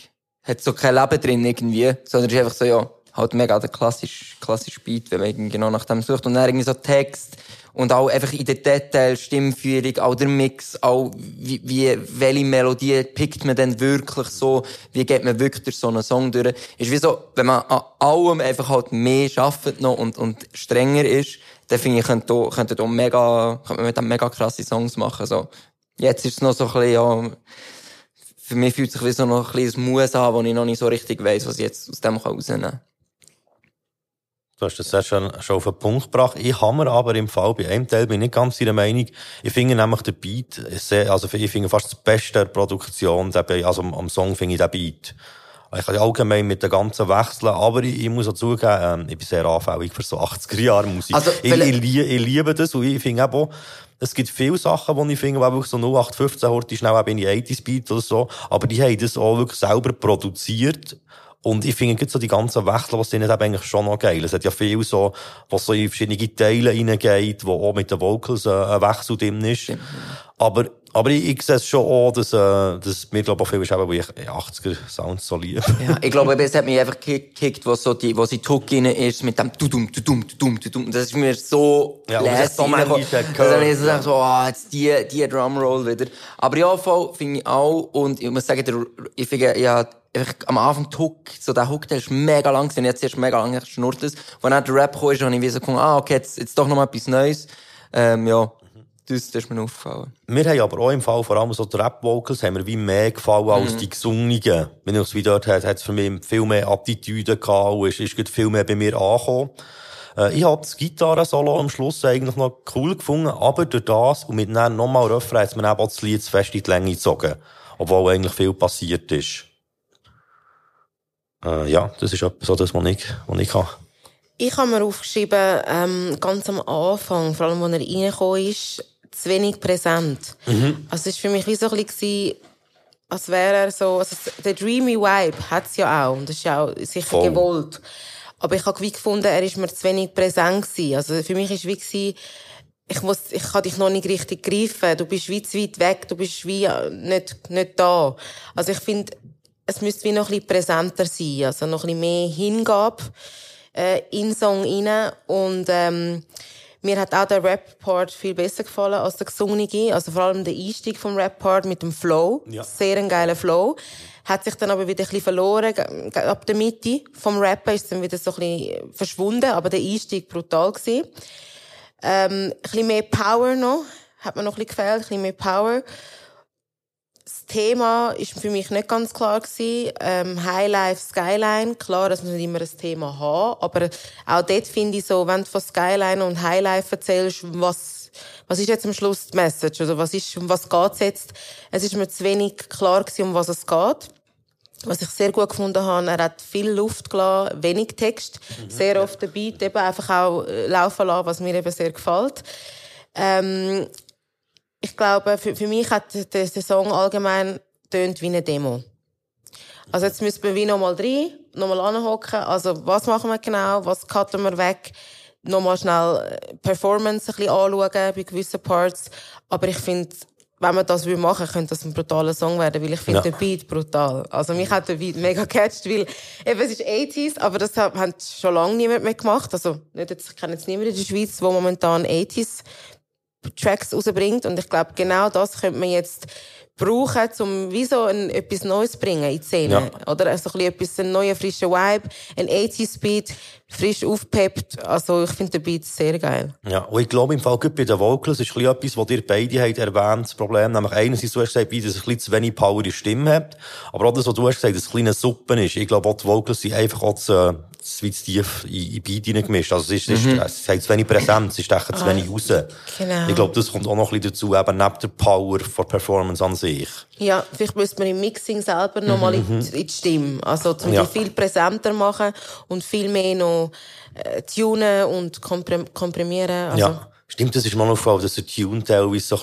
hat so kein Leben drin irgendwie, sondern ist einfach so, ja, halt mega der klassische, klassische Beat, wenn man genau nach dem sucht. Und dann irgendwie so Text und auch einfach in den Details, Stimmführung, auch der Mix, auch wie, wie, welche Melodie pickt man denn wirklich so, wie geht man wirklich durch so einen Song durch. Ist wie so, wenn man an allem einfach halt mehr arbeitet noch und, und strenger ist, dann finde ich, könnte, da- könnte da mega, könnte man mit dem mega krasse Songs machen, so. Jetzt ist es noch so ein bisschen, ja, für mich fühlt sich wie so noch ein bisschen ein Muss an, wo ich noch nicht so richtig weiss, was ich jetzt aus dem rausnehmen kann. Du hast das sehr schön schon auf den Punkt gebracht. Ich habe mir aber im Fall bei einem Teil bin ich nicht ganz ihrer Meinung. Ich finde nämlich den Beat sehr, also ich finde fast das Beste der Produktion, also am, Song finde ich den Beat. Ich kann allgemein mit den ganzen Wechseln, aber ich, ich muss auch zugeben, ähm, ich bin sehr anfällig für so 80er-Jahre-Musik. Also, ich, ich, ich liebe das und ich finde auch, es gibt viele Sachen, die ich finde, die wirklich so 0815 heute schnell eben in die 80s Beat oder so, aber die haben das auch wirklich selber produziert und ich finde, so die ganzen Wechsel, was sind, eben eigentlich schon noch geil. Es hat ja viel so, was so in verschiedene Teile reingeht, wo auch mit den Vocals äh, ein Wechsel drin ist. Aber, aber ich, ich sehe es schon auch, dass, äh, dass mir, glaube ich, auch viel ist, eben, weil ich 80er-Sounds so liebe. Ja, ich glaube, es hat mich einfach gekickt, wo so die, wo sie Hook rein ist, mit dem Tudum, Tudum, Tudum, Tudum. Das ist mir so Ja, ist so lässig manchmal gehört, Dann habe ich so ja. gedacht, so, ah, jetzt die, die Drumroll wieder. Aber ja, voll, finde ich auch. Und ich muss sagen, der, ich finde, ja, einfach am Anfang die Hook, so der Hook, der ist mega lang gewesen. Jetzt erst mega lang geschnurrt ist. Wenn dann der Rap kam, ist, habe ich wie so gefunden, ah, okay, jetzt, jetzt doch noch mal etwas Neues. Ähm, ja. Das, das ist mir aufgefallen. Mir haben aber auch im Fall, vor allem so die Rap-Vocals, haben mir wie mehr gefallen als die gesungenen. Wenn ich es wieder dort hat, hat es für mich viel mehr Attitüde gehabt und ist, ist viel mehr bei mir angekommen. Äh, ich habe das Gitarren-Solo am Schluss eigentlich noch cool gefunden, aber durch das und mit dann nochmal Refrain hat es mir eben auch das Lied zu fest in die Länge gezogen. Obwohl eigentlich viel passiert ist. Äh, ja, das ist etwas, so das, was ich, was ich habe. Ich habe mir aufgeschrieben, ähm, ganz am Anfang, vor allem, als er reingekommen ist, zu wenig präsent. Also, es war für mich wie so ein bisschen, als wäre er so, also, der dreamy Vibe hat es ja auch, und das ist ja auch sicher Voll. gewollt. Aber ich habe wie gefunden, er ist mir zu wenig präsent gewesen. Also, für mich ist wie gewesen, ich muss, ich kann dich noch nicht richtig greifen. Du bist wie zu weit weg, du bist wie äh, nicht, nicht da. Also, ich finde, es müsste wie noch ein bisschen präsenter sein, also noch ein bisschen mehr Hingabe äh, in den Song rein. Und ähm, mir hat auch der Rap-Part viel besser gefallen als der gesungene. Also vor allem der Einstieg vom Rap-Part mit dem Flow. Ja. Sehr ein geiler Flow. Hat sich dann aber wieder ein bisschen verloren. Ab der Mitte vom Rappen ist dann wieder so ein bisschen verschwunden. Aber der Einstieg brutal gewesen. Ähm, ein bisschen mehr Power noch. Hat mir noch ein bisschen gefällt. Ein bisschen mehr Power. Das Thema ist für mich nicht ganz klar gewesen. Ähm, Highlife, Skyline. Klar, dass man nicht immer ein Thema haben. Aber auch dort finde ich so, wenn du von Skyline und Highlife erzählst, was, was ist jetzt am Schluss die Message? Oder was ist, um was geht's jetzt? Es ist mir zu wenig klar gewesen, um was es geht. Was ich sehr gut gefunden habe, er hat viel Luft gelassen, wenig Text, sehr oft den Beat eben einfach auch äh, laufen lassen, was mir eben sehr gefällt. Ähm, ich glaube, für, für mich hat der, der Song allgemein tönt wie eine Demo. Also jetzt müssen wir wie nochmal rein, nochmal anhocken. Also was machen wir genau, was cutten wir weg? nochmal schnell äh, Performance ein bisschen anschauen bei gewissen Parts. Aber ich finde, wenn man das machen würde, könnte das ein brutaler Song werden, weil ich finde Ja. den Beat brutal. Also mich hat der Beat mega catcht, weil eben, es ist 80s, aber das hat, hat schon lange niemand mehr gemacht. Also nicht jetzt, ich kenne jetzt niemanden in der Schweiz, der momentan 80s Tracks rausbringt. Und ich glaube, genau das könnte man jetzt brauchen, um wie so ein, etwas Neues zu bringen in die Szene. Oder also ein bisschen etwas, einen neuen, frischen Vibe, ein 80s-Beat, frisch aufgepeppt. Also ich finde den Beat sehr geil. Ja, und ich glaube im Fall, gerade bei den Vocals ist ein etwas, was ihr beide habt erwähnt, das Problem. Nämlich einerseits, du hast gesagt, dass es ein bisschen zu wenig Power in der Stimme hat. Aber auch das, was du hast gesagt, dass es kleine Suppen ist. Ich glaube auch, die Vocals sind einfach auch zu, zu tief in, in Beat reingemischt. Also es ist, es ist, es hat zu wenig Präsenz, es stechen zu wenig raus. genau. Ich glaube, das kommt auch noch ein bisschen dazu, eben neben der Power von Performance an sich. Ja, vielleicht müsste man im Mixing selber noch mal in, die- in die Stimme. Also, zum Ja. die viel präsenter machen und viel mehr noch äh, tunen und komprim komprimieren. Also, Ja. Stimmt, das ist mir noch aufgefallen, dass der Tune teilweise so ein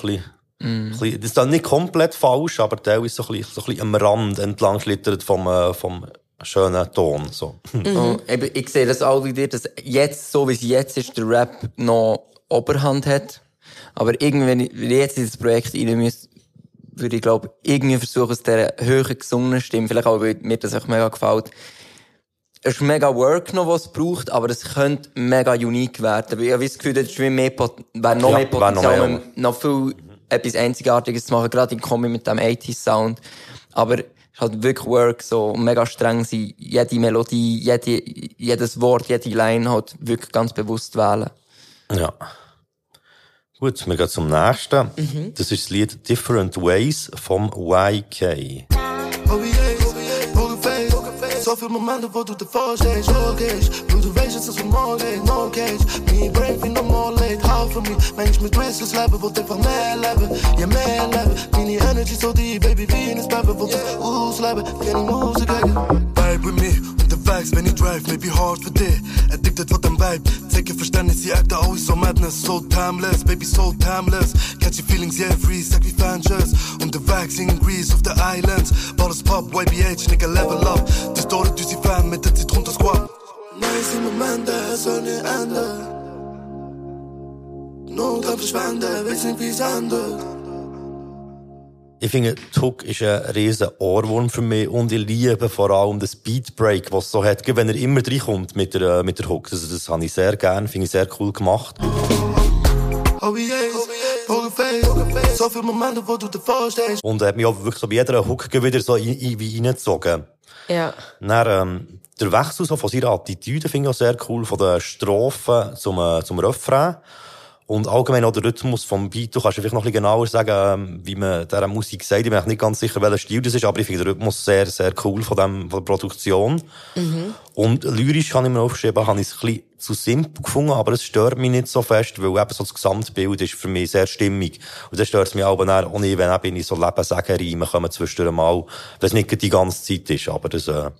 bisschen, bisschen, das ist dann nicht komplett falsch, aber teilweise so ein bisschen, so ein bisschen am Rand entlang schlittert vom, äh, vom schönen Ton, so. Und eben, ich sehe das auch wie dir, dass jetzt, so wie es jetzt ist, der Rap noch Oberhand hat. Aber irgendwie, wenn ich jetzt in das Projekt rein müsste, würde ich, glaube irgendwie versuchen, aus dieser höheren gesungenen Stimme, vielleicht auch, weil mir das auch mega gefällt, es ist mega Work noch, was es braucht, aber es könnte mega unique werden. Weil ich habe das Gefühl, das ist wie mehr Pot wäre noch Ja, mehr wäre noch Potenzial, mehr, um noch viel etwas Einzigartiges zu machen, gerade in Kombi mit dem 80s-Sound. Aber es ist halt wirklich Work, so mega streng sein, jede Melodie, jede, jedes Wort, jede Line halt wirklich ganz bewusst wählen. Ja. Gut, wir gehen zum nächsten. Das ist das Lied Different Ways vom YK. OVA's, Pokerface Zoveel momenten waar doet de voorsteeds Showcase Doe de wezen zoals een morgen, no case. Me vind no more late. Hou van me. Mens met whistles slappen, wilt ik van mij hebben Ja, mij hebben Mini energy zo die, baby Venus peppen Wilt ik oeh slappen, geen die moves te kijken Vibe with me, When he drive, maybe hard for day Addicted wat een vibe Zeker Verständnis, die acten always so madness. So timeless, baby so timeless. Catchy feelings, yeah, free, sag wie Fanchers Und the vibes in Greece of the islands. Ballers pop, YBH, nigga level up. Het dus die fan met het zit rond de squad. Nice in momenten, zonder einde Nood aan verschwenden, weet niet wie es endet Ich finde, die Hook ist ein riesen Ohrwurm für mich und ich liebe vor allem das Beatbreak, was es so hat, wenn er immer reinkommt mit der, äh, mit der Hook. Das, das habe ich sehr gern, finde ich sehr cool gemacht. Pokerface doet de voorsteeds Und er hat mich auch wirklich so bei jeder Hook wieder so in, in, wie reingezogen. ja. Dann, ähm, der Wechsel so von seiner Attitüde finde ich auch sehr cool, von den Strophen zum, äh, zum Refrain. Und allgemein auch der Rhythmus vom Beat. Du kannst vielleicht noch ein bisschen genauer sagen, ähm, wie man dieser Musik sagt. Ich bin nicht ganz sicher, welcher Stil das ist, aber ich finde den Rhythmus sehr, sehr cool von, dem, von der Produktion. Und lyrisch habe ich mir aufgeschrieben, habe ich es ein bisschen zu simpel gefunden, aber es stört mich nicht so fest, weil eben so das Gesamtbild ist für mich sehr stimmig. Und das stört es mich aber auch nicht, wenn eben in so Lebenssagenreimen kommen zwischendurch mal, wenn es nicht die ganze Zeit ist. Aber das, äh,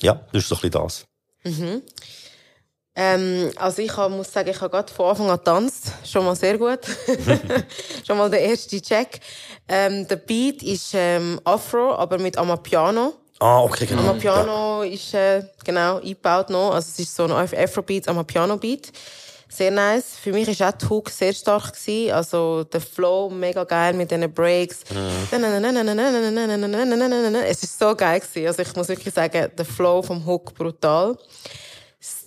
ja, das ist so ein bisschen das. Ähm, also ich hab, muss sagen, ich habe gerade von Anfang an getanzt. Schon mal sehr gut. Schon mal der erste Check. Ähm, der Beat ist ähm, Afro, aber mit Amapiano. Ah, okay, genau. Amapiano ist äh, genau eingebaut noch. Also es ist so ein Afrobeat, Amapiano-Beat. Sehr nice. Für mich ist auch die Hook sehr stark gewesen. Also der Flow mega geil mit diesen Breaks. Es ist so geil gewesen. Also ich muss wirklich sagen, der Flow vom Hook brutal.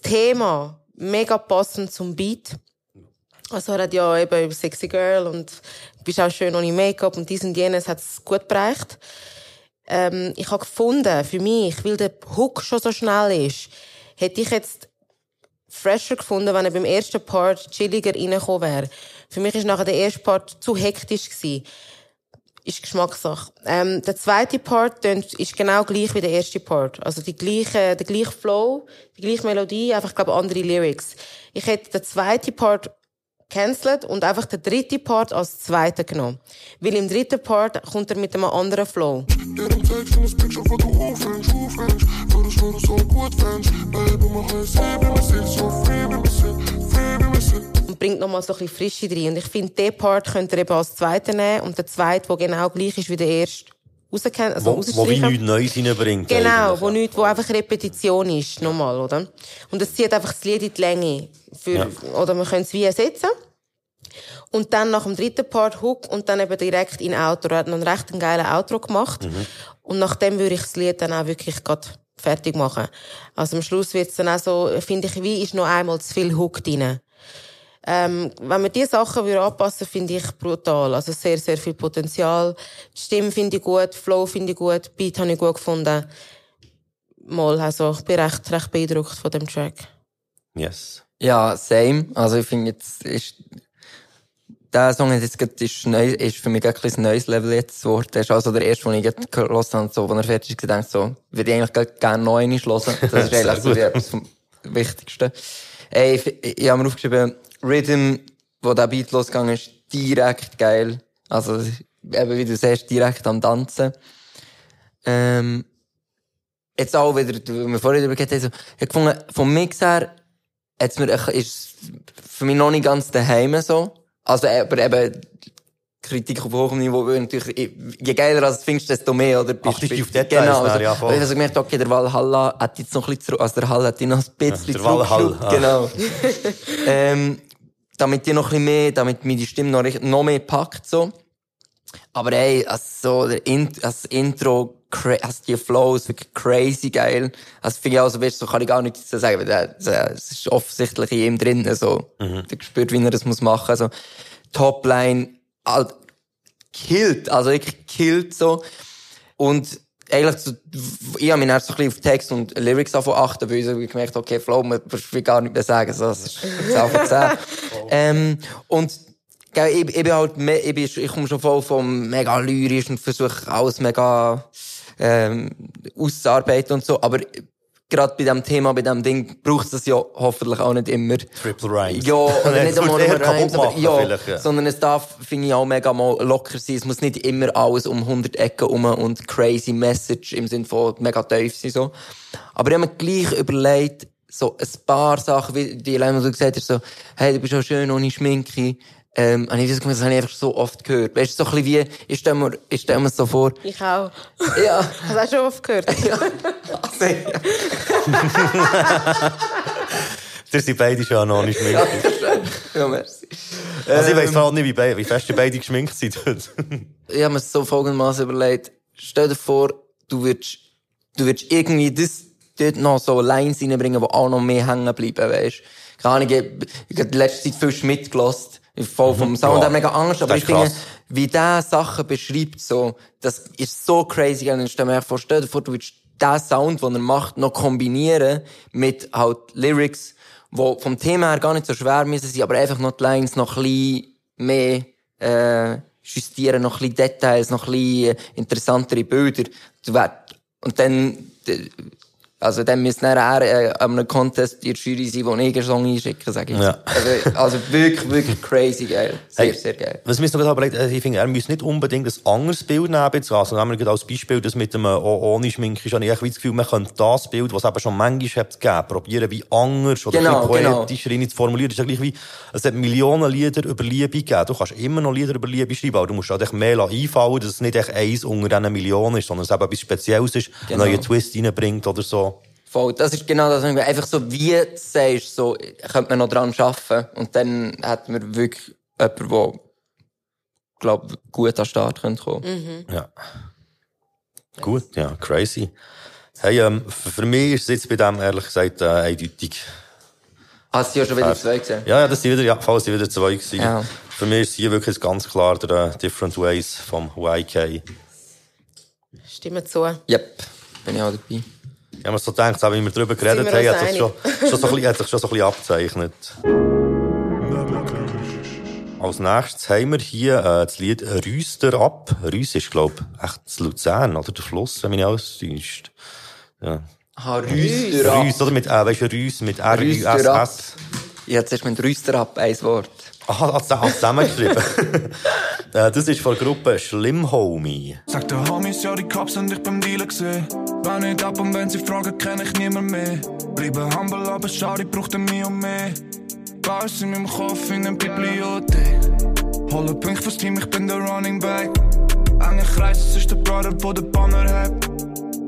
Thema mega passend zum Beat. Also er hat ja eben über Sexy Girl und bist auch schön ohne Make-up und dies und jenes hat es gut bereicht. Ähm, ich habe gefunden, für mich, weil der Hook schon so schnell ist, hätte ich jetzt fresher gefunden, wenn er beim ersten Part chilliger reingekommen wäre. Für mich ist nachher der erste Part zu hektisch gewesen. Ist Geschmackssache. Ähm, der zweite Part ist genau gleich wie der erste Part. Also die gleiche, der gleiche Flow, die gleiche Melodie, einfach, glaube andere Lyrics. Ich hätte den zweiten Part cancelled und einfach den dritten Part als zweiten genommen. Weil im dritten Part kommt er mit einem anderen Flow. Bringt nochmal so ein bisschen Frische rein. Und ich finde, den Part könnt ihr eben als zweiten nehmen und der zweite, der genau gleich ist wie der erste, rauskennen, also Wo, wo wie nichts Neues reinbringt. Genau, eigentlich, wo ja. nicht, wo einfach Repetition ist, normal, oder? Und es zieht einfach das Lied in die Länge. Für, Ja. Oder man könnte es wie ersetzen. Und dann nach dem dritten Part Hook und dann eben direkt in Outro. Er hat noch einen recht geilen Outro gemacht. Mhm. Und nachdem würde ich das Lied dann auch wirklich grad fertig machen. Also am Schluss wird es dann auch so, finde ich, wie ist noch einmal zu viel Hook drin. Ähm, wenn man diese Sachen würde anpassen, finde ich brutal. Also sehr, sehr viel Potenzial. Die Stimme finde ich gut, Flow finde ich gut, Beat habe ich gut gefunden. Mal, also ich bin recht, recht beeindruckt von dem Track. Yes. Ja, same. Also ich finde jetzt ist der Song jetzt grad ist, neu, ist für mich ein bisschen neues Level jetzt geworden. Das ist also der erste, den ich gerade gehört habe, so, wenn er fertig ist, gedacht so, würde ich eigentlich gerne noch einmal hören. Das ist eigentlich so vom Wichtigsten. Ey, ich, ich, ich habe mir aufgeschrieben, Rhythm, wo der Beat losgegangen ist, direkt geil. Also, eben wie du siehst, direkt am Tanzen. Ähm, jetzt auch wieder, wie wir vorhin darüber geredet haben, ich gefunden, vom Mix her, hat's mir, ist für mich noch nicht ganz daheim so. Also, aber eben, Kritik auf hohem Niveau, natürlich, je geiler als du findest, desto mehr, oder? Ach, die ist auf Details Genau, also, ja, voll. ich habe gemerkt, okay, der Valhalla hat jetzt noch ein bisschen zurück, also der Hall hat ihn noch ein bisschen der Valhall, zurückgeschraubt, ah. Genau. ähm, damit die noch ein bisschen mehr, damit mir die Stimme noch, recht- noch mehr packt, so. Aber ey, also so, der Int das Intro, also die Flows, wirklich crazy geil. Also finde ich auch so, weißt, so kann ich gar nichts dazu sagen, weil es ist offensichtlich in ihm drin, so. Mhm. Der spürt, wie er das muss machen, also, Topline, halt, killt, also wirklich killt, so. Und eigentlich so, ich habe mich dann so ein bisschen auf Text und Lyrics davon achten, weil ich gemerkt okay, Flow, man will gar nicht mehr sagen, so, das ist jetzt einfach zehn. ähm, und, gell, ich, ich bin halt, ich, bin, ich komme schon voll vom mega lyrisch und versuche alles mega, ähm, auszuarbeiten und so, aber gerade bei dem Thema, bei dem Ding, braucht es das ja hoffentlich auch nicht immer. Triple Rhymes. Ja, oder nicht einmal eher nur Rhymes, aber ja, ja. sondern es darf, finde ich, auch mega mal locker sein. Es muss nicht immer alles um 100 Ecken um und crazy Message im Sinne von mega tief sein, so. Aber ich habe mir gleich überlegt, so ein paar Sachen, wie die Leute, die du gesagt hast, so, hey, du bist auch schön ohne Schminke. Ähm, und ich das, das habe ich einfach so oft gehört. Weißt du, so ein bisschen wie, ich stelle mir, ich stelle mir so vor, Ich auch. ja, Hast du auch schon oft gehört? ja, also, ja. Ihr seid beide schon noch nicht schminkt. ja, merci. Also ich weiss Ähm. zwar nicht, wie, be- wie fest ihr beide geschminkt seid. ich habe mir so folgendermaßen überlegt, stell dir vor, du würdest, du würdest irgendwie das, dort noch so Lines reinbringen, die auch noch mehr hängen bleiben, weisst. Keine Ahnung, ich, ich habe die letzte Zeit viel Schmidt gelost. Ich voll vom Sound. Ja, mega Angst, aber ich finde, wie der Sachen beschreibt, so, das ist so crazy. Und ich stell mir vor, stell dir vor, du würdest den Sound, den er macht, noch kombinieren mit halt Lyrics, wo vom Thema her gar nicht so schwer müssen sein, aber einfach noch die Lines noch ein bisschen mehr, äh, justieren, noch ein bisschen Details, noch ein bisschen interessantere Bilder. Und dann, also dann müsste dann er äh, an einem Contest in der Jury sein, wo ich einen Song einschicken, sage ich. Ja. Also, also wirklich, wirklich crazy geil. Sehr, Hey, sehr geil. Was mir noch gerade überlegt, äh, ich finde, er müsste nicht unbedingt ein anderes Bild nehmen. Jetzt. Also nehmen wir als Beispiel das mit dem äh, oh- ohne Schminke. Ich habe das Gefühl, man könnte das Bild, was es eben schon manchmal hat gegeben, probieren, wie anders oder Genau, genau. poetischer rein zu formulieren. Das ist ja gleich wie, es hat Millionen Lieder über Liebe gegeben. Du kannst immer noch Lieder über Liebe schreiben, aber du musst halt echt mehr einfallen, dass es nicht echt eins unter diesen Millionen ist, sondern es eben etwas Spezielles ist, Genau. einen neuen Twist reinbringt oder so. Voll, das ist genau das, was einfach so, wie du sagst, so, könnte man noch dran arbeiten. Und dann hat man wirklich jemanden, der, glaub, gut an den Start könnte kommen. Ja. Gut, ja, crazy. Hey, ähm, für mich ist es jetzt bei dem, ehrlich gesagt, äh, eindeutig. Hast du ja schon wieder zwei gesehen? Ja, ja, das sind wieder, ja, falls sind wieder zwei gewesen. Ja. Für mich ist hier wirklich ganz klar der äh, Different Ways vom YK. Stimmt zu. Yep, bin ich auch dabei. Ich habe mir so gedacht, auch wie wir darüber geredet wir haben, hat sich schon, schon, so ein bisschen, hat sich schon so ein bisschen abgezeichnet. Als nächstes haben wir hier äh, das Lied Rüster ab. Rüs ist, glaube ich, echt das Luzern, oder der Fluss, wenn mich nicht alles täuscht. Ja. Ah, Rüster ab. Rüs, oder mit, äh, weißt du, Rüs mit. R-U-S-S. Ich hatte zuerst mit Rüster ab, ein Wort. Aha, hat es zusammengeschrieben. Äh, das ist von der Gruppe Schlimm Homie. Sagt der Homies, ja, die Cops sind ich beim Dealen gesehen. Wenn nicht ab und wenn sie fragen, kenn ich niemand mehr. Bleibe humble, aber schau, ich brauchte mehr und mehr. Baus in meinem Kopf in der Bibliothek. Hole Punkt fürs Team, ich bin der Running Back. Enge Kreis, es ist der Brother, wo der Banner hat.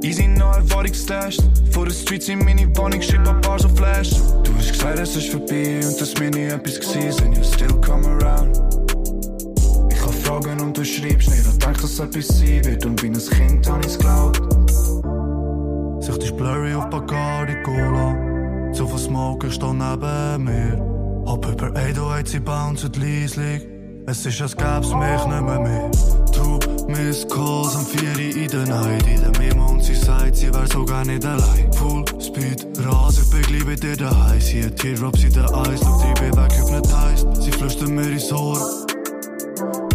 Easy no Erfahrungstest. Vor der Street sind meine Wohnung, schreib ein paar so Flash. Du hast gesagt, es ist vorbei und dass mir nie etwas gewesen, you still come around. Ich kann fragen und du schreibst nicht und denk, dass etwas sein wird und wie ein Kind hab ich's glaubt. Sicht ist blurry auf Bacardi Cola. Zu viel Smoke steht neben mir. Hab über 808, sie bounced leislich. Es ist, als gäb's mich nicht mehr mehr. Du, Miss Calls am 4 in der Night. In der Memo und sie sagt, sie wär sogar nicht allein. Full Speed, Ras, ich bei dir daheim. Sie hat Teardrops in den Eis, schau sie bin weghypnotized. Sie flüstert mir ins Ohr.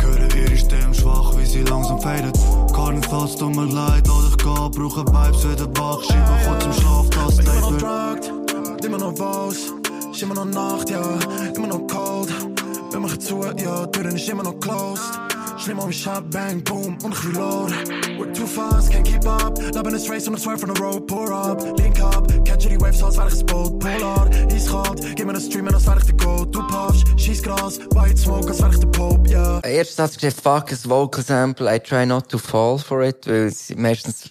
Höre ihre Stimme schwach, wie sie langsam fadet. Gar nicht falls tut mir leid, oder ich geh, brauche Vibes wieder wach. Schiebe kurz im Schlaf, das Immer noch drugged, immer noch was. Immer noch Nacht, ja, immer noch cold. Wir machen zu, ja, die Türen ist immer noch closed. Schlimm um Shot, bang, boom, und ich reload. We're too fast, can't keep up. Leben ist Race und ich swear from the road, pour up. Link up, catch die Waves, als wär ich ein Boot. Polar, eiskalt, gib mir einen Stream, als wär ich der Goat. Du puffst, schieß Gras, white smoke, als wär ich der Pope, yeah. Erst hat sie gesagt, fuck, ein Vocal Sample, I try not to fall for it, weil meistens,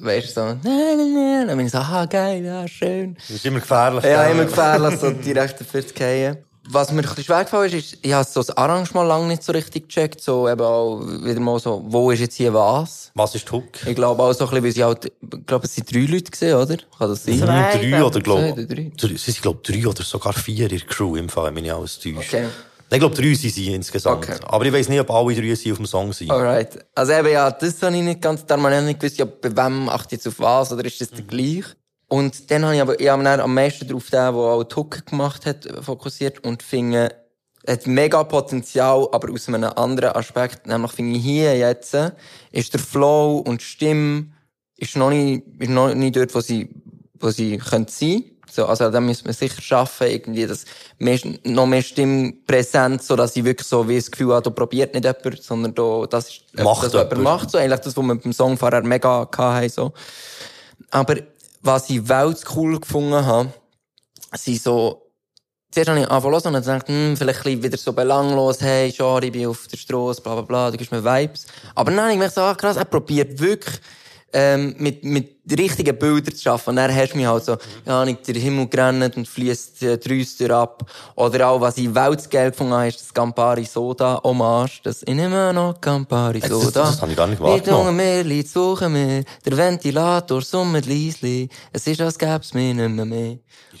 weißt du, so, nein, nein, nein, dann bin ich so, aha, geil, ja, schön. Das ist immer gefährlich. Ja, immer gefährlich, so direkt dafür zu fallen. Was mir ein bisschen schwer gefallen ist, ist, ich habe so das Arrangement lange nicht so richtig gecheckt, so eben auch wieder mal so, wo ist jetzt hier was? Was ist die Hook? Ich glaube auch so ein bisschen, weil sie halt, ich glaube, es sind drei Leute gesehen, oder? Kann das sein? Zwei. Drei oder, glaub Zwei oder drei? drei. Sie sind, glaub drei oder sogar vier in der Crew im Fall, wenn ich alles täusche. Okay. Ich glaube, drei sind sie insgesamt. Okay. Aber ich weiss nicht, ob alle drei sie auf dem Song sind. Alright. Also eben, ja, das habe ich nicht ganz, da habe ich nicht gewusst, ja, bei wem achte ich jetzt auf was, oder ist das der gleich? Und dann habe ich aber, ich habe am meisten darauf den, der auch Hook gemacht hat, fokussiert und finde, hat mega Potenzial, aber aus einem anderen Aspekt, nämlich finde ich hier jetzt, ist der Flow und die Stimme, ist noch nicht, ist noch nicht dort, wo sie, wo sie könnte sein. So, also, da müssen wir sicher schaffen, irgendwie, das mehr, noch mehr Stimmpräsenz, so dass ich wirklich so wie das Gefühl habe, da probiert nicht jemand, sondern da, das ist, Macht das, was jemand macht, so, eigentlich das, was wir beim Song vorher mega hatten, so. Aber, was ich welts cool gefunden habe, sind so, Zuerst habe ich angefangen und gedacht, hm, vielleicht wieder so belanglos, hey, schade, ich bin auf der Straße, bla, bla, bla, du gibst mir Vibes. Aber habe ich gemerkt, so, ah, krass, er probiert wirklich, ähm, mit, mit richtigen Bildern zu arbeiten. Und dann hast du mich halt so, ja, nicht der Himmel gerannt und fließt äh, die Rüster ab. Oder auch, was ich weltgeil gefunden habe, ist das Campari Soda Hommage. Das ich nehme noch Campari Das- Soda. das habe ich gar nicht Wir wahrgenommen. tun mehr Lied suchen wir. Der Ventilator summt leisli. Es ist, als gäb's mir nicht mehr mehr.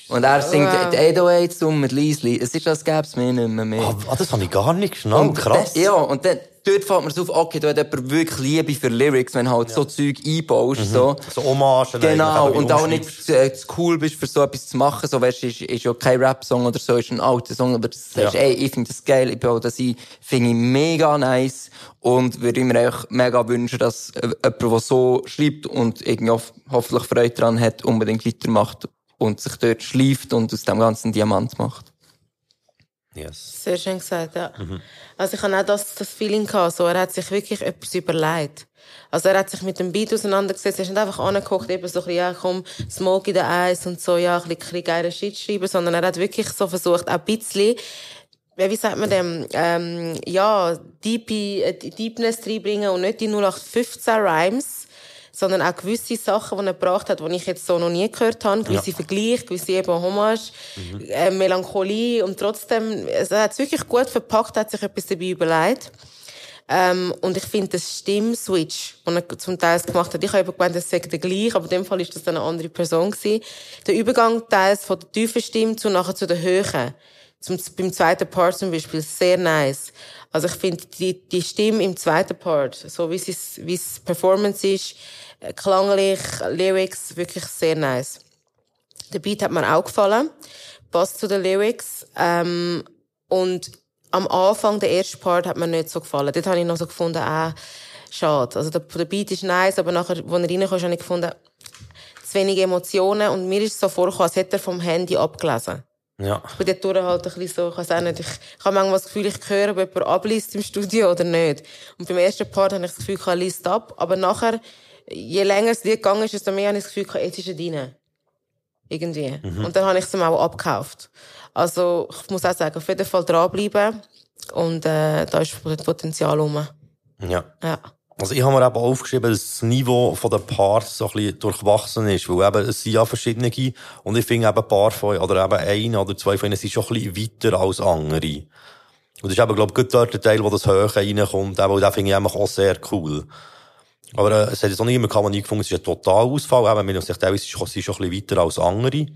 Und er singt, die 808 summt leisli. Es ist, als gäb's mir nicht mehr mehr. Ah, das habe ich gar nicht geschnallt. Krass. ja, und dann, dort fällt mir so auf, okay, du hast jemand wirklich Liebe für Lyrics, wenn du halt so Zeug einbaust, so. So Hommagen. Genau, und auch nicht äh, zu cool bist, für so etwas zu machen. So, weißt du, ist, ist ja kein Rap-Song oder so, ist ein alter Song, aber du sagst, Ja. ey, ich finde das geil, ich baue das ein, finde ich mega nice und würde mir eigentlich mega wünschen, dass äh, jemand, der so schreibt und irgendwie hoff hoffentlich Freude daran hat, unbedingt weitermacht und sich dort schleift und aus dem ganzen Diamant macht. Yes. Sehr schön gesagt, ja. Also ich hatte auch das, das Feeling gehabt, so, er hat sich wirklich etwas überlegt. Also er hat sich mit dem Beat auseinandergesetzt, er ist nicht einfach angeguckt, eben so ein bisschen, ja komm, Smoke in der Eis und so, ja, ein bisschen, bisschen geiler Shit schreiben, sondern er hat wirklich so versucht, auch ein bisschen, wie sagt man dem, ähm, ja, Deep, äh, Deepness reinbringen und nicht die 0815 Rhymes, sondern auch gewisse Sachen, die er gebracht hat, die ich jetzt so noch nie gehört habe, gewisse Vergleiche, gewisse eben Hommage, äh, Melancholie und trotzdem, also er hat es wirklich gut verpackt, hat sich etwas dabei überlegt. Ähm, und ich finde, das Stimmswitch, den er zum Teil gemacht hat, ich habe eben gemeint, das sei der gleiche, aber in dem Fall ist das dann eine andere Person gewesen. Der Übergang teils von der tiefen Stimme zu nachher zu der Höhen. Zum, beim zweiten Part zum Beispiel, sehr nice. Also ich finde, die, die Stimme im zweiten Part, so wie es, wie es Performance ist, äh, klanglich, Lyrics, wirklich sehr nice. Der Beat hat mir auch gefallen. Passt zu den Lyrics. Ähm, und am Anfang, der erste Part, hat mir nicht so gefallen. Dort habe ich noch so gefunden, ah, schade. Also der, der Beat ist nice, aber nachher, wo er reinkommt, habe ich gefunden, zu wenig Emotionen. Und mir ist es so vorgekommen, als hätte er vom Handy abgelesen. Ja. Ich bin dort durch halt ein bisschen so, ich weiß auch nicht, ich, ich habe manchmal das Gefühl, ich höre, ob jemand abliest im Studio oder nicht. Und beim ersten Part habe ich das Gefühl, ich liest ab, aber nachher, je länger es Lied gegangen ist, desto mehr habe ich das Gefühl, jetzt ist er drin. Irgendwie. Und dann habe ich es ihm auch abgekauft. Also, ich muss auch sagen, auf jeden Fall dranbleiben. Und, äh, da ist Potenzial rum. Ja. Ja. Also ich habe mir eben aufgeschrieben, dass das Niveau den Parts so ein bisschen durchwachsen ist, weil eben es sind ja verschiedene und ich finde eben ein paar von oder eben ein oder zwei von ihnen sind schon ein bisschen weiter als andere. Und das ist eben, glaube ich, dort der Teil, wo das Höhe reinkommt, eben, und den finde ich einfach auch sehr cool. Aber äh, es hat jetzt auch immer kann man nie gefunden, es ist ein Totalausfall, eben, wenn sich teilweise ist, sie schon ein bisschen weiter als andere.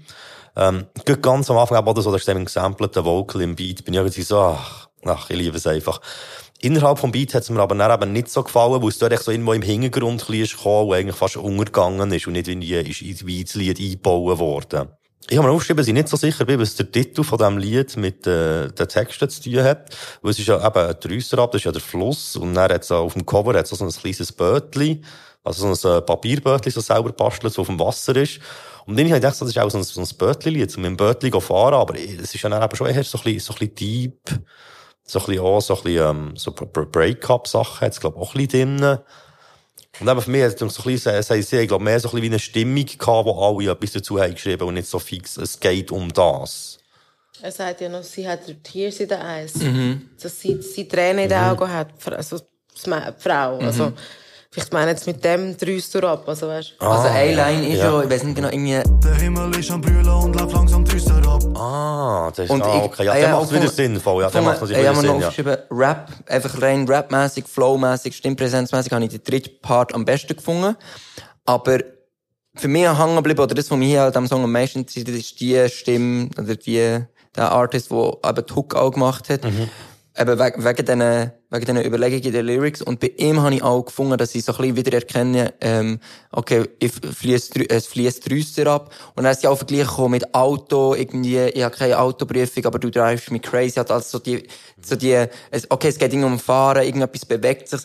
Ähm, ganz am Anfang, eben, oder so, da steht ein gesampelter Vocal im Beat, bin ich irgendwie so, ach, ach, ich liebe es einfach. Innerhalb vom Beat hat es mir aber dann eben nicht so gefallen, weil es dort so irgendwo im Hintergrund bisschen kam, wo eigentlich fast untergegangen ist und nicht wie, ist das Lied eingebaut worden. Ich habe mir aufgeschrieben, dass ich nicht so sicher bin, was der Titel von diesem Lied mit äh, den Texten zu tun hat. Weil es ist ja eben ein Drüsserab, das ist ja der Fluss. Und dann hat auf dem Cover hat's so ein kleines Bötli, also so ein Papierbötli, so selber bastelt, das auf dem Wasser ist. Und dann habe ich gedacht, das ist auch so ein, so ein Bötli-Lied, so mit dem Bötli fahren, aber es ist ja dann eben schon eher so ein bisschen, so ein bisschen deep so ein bisschen auch, so ein bisschen, ähm, so Break-up-Sachen hat's, glaub auch ein bisschen drin. Und eben für mich hat es so ein bisschen, es heisst, ich glaube, mehr so ein bisschen wie eine Stimmung gehabt, wo alle etwas dazu haben geschrieben und nicht so fix, es geht um das. Er sagt ja noch, sie hat Tears in den Eyes. Mhm. Dass sie, sie Tränen in den Augen hat. Also, die Frau. Also, Vielleicht meinen jetzt mit dem drehst du ab, also weißt ah, Also eine Line ist ja, ich weiß nicht genau, irgendwie... Der Himmel ist am Brüllen und läuft langsam drehst ab. Ah, das ist, und ah, okay, ja, der macht wieder sinnvoll, ja, der macht natürlich wieder Sinn, ja. aufgeschrieben, Rap, einfach rein rapmäßig, flowmäßig, stimmpräsenzmäßig, habe ich den dritten Part am besten gefunden. Aber für mich hängen geblieben, oder das, was mich hier an diesem Song am meisten interessiert, ist die Stimme, oder die, der Artist, der eben die Hook auch gemacht hat. Mhm eben wegen, wegen diesen, wegen diesen Überlegungen der Lyrics. Und bei ihm habe ich auch gefunden, dass ich so ein bisschen wieder erkenne, ähm, okay, fließt, es fließt Rüster ab. Und dann ist ja auch verglichen mit Auto, irgendwie, ich habe keine Autoprüfung, aber du drivest mich crazy, hat also so die, so die, okay, es geht irgendwie um Fahren, irgendetwas bewegt sich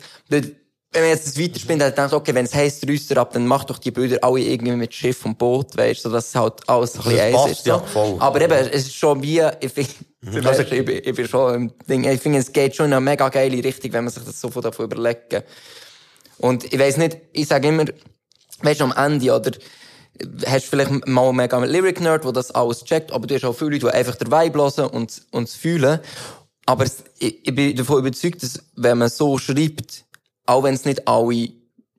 wenn man jetzt das weiterspinnt, dann denkt okay, wenn es heisst Rüster ab, dann mach doch die Bilder alle irgendwie mit Schiff und Boot, weißt du, so, dass es halt alles ein bisschen eins ist. So. Ja, voll. Aber eben, es ist schon wie, ich finde, mhm. also, ich, bin, ich bin schon im Ding, ich finde, es geht schon in eine mega geile Richtung, wenn man sich das so davon überlegt. Und ich weiss nicht, ich sage immer, weißt du, am Ende, oder, hast du vielleicht mal mega einen Lyric-Nerd, der das alles checkt, aber du hast auch viele Leute, die einfach der Vibe hören und, und es fühlen. Aber ich, ich bin davon überzeugt, dass, wenn man so schreibt, auch wenn es nicht alle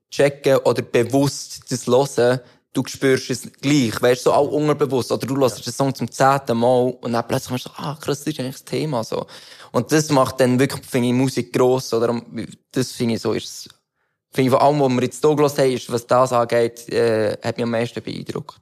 checken oder bewusst das hören, du spürst es gleich, weißt du, so auch unterbewusst. Oder du hörst ja. den Song zum zehnten Mal und dann plötzlich kommst du, ah, krass, das ist eigentlich das Thema, so. Und das macht dann wirklich, finde ich, Musik gross, oder? Das finde ich so, ist, finde ich, vor allem, wo wir jetzt hier gehört haben, ist, was das angeht, äh, hat mich am meisten beeindruckt.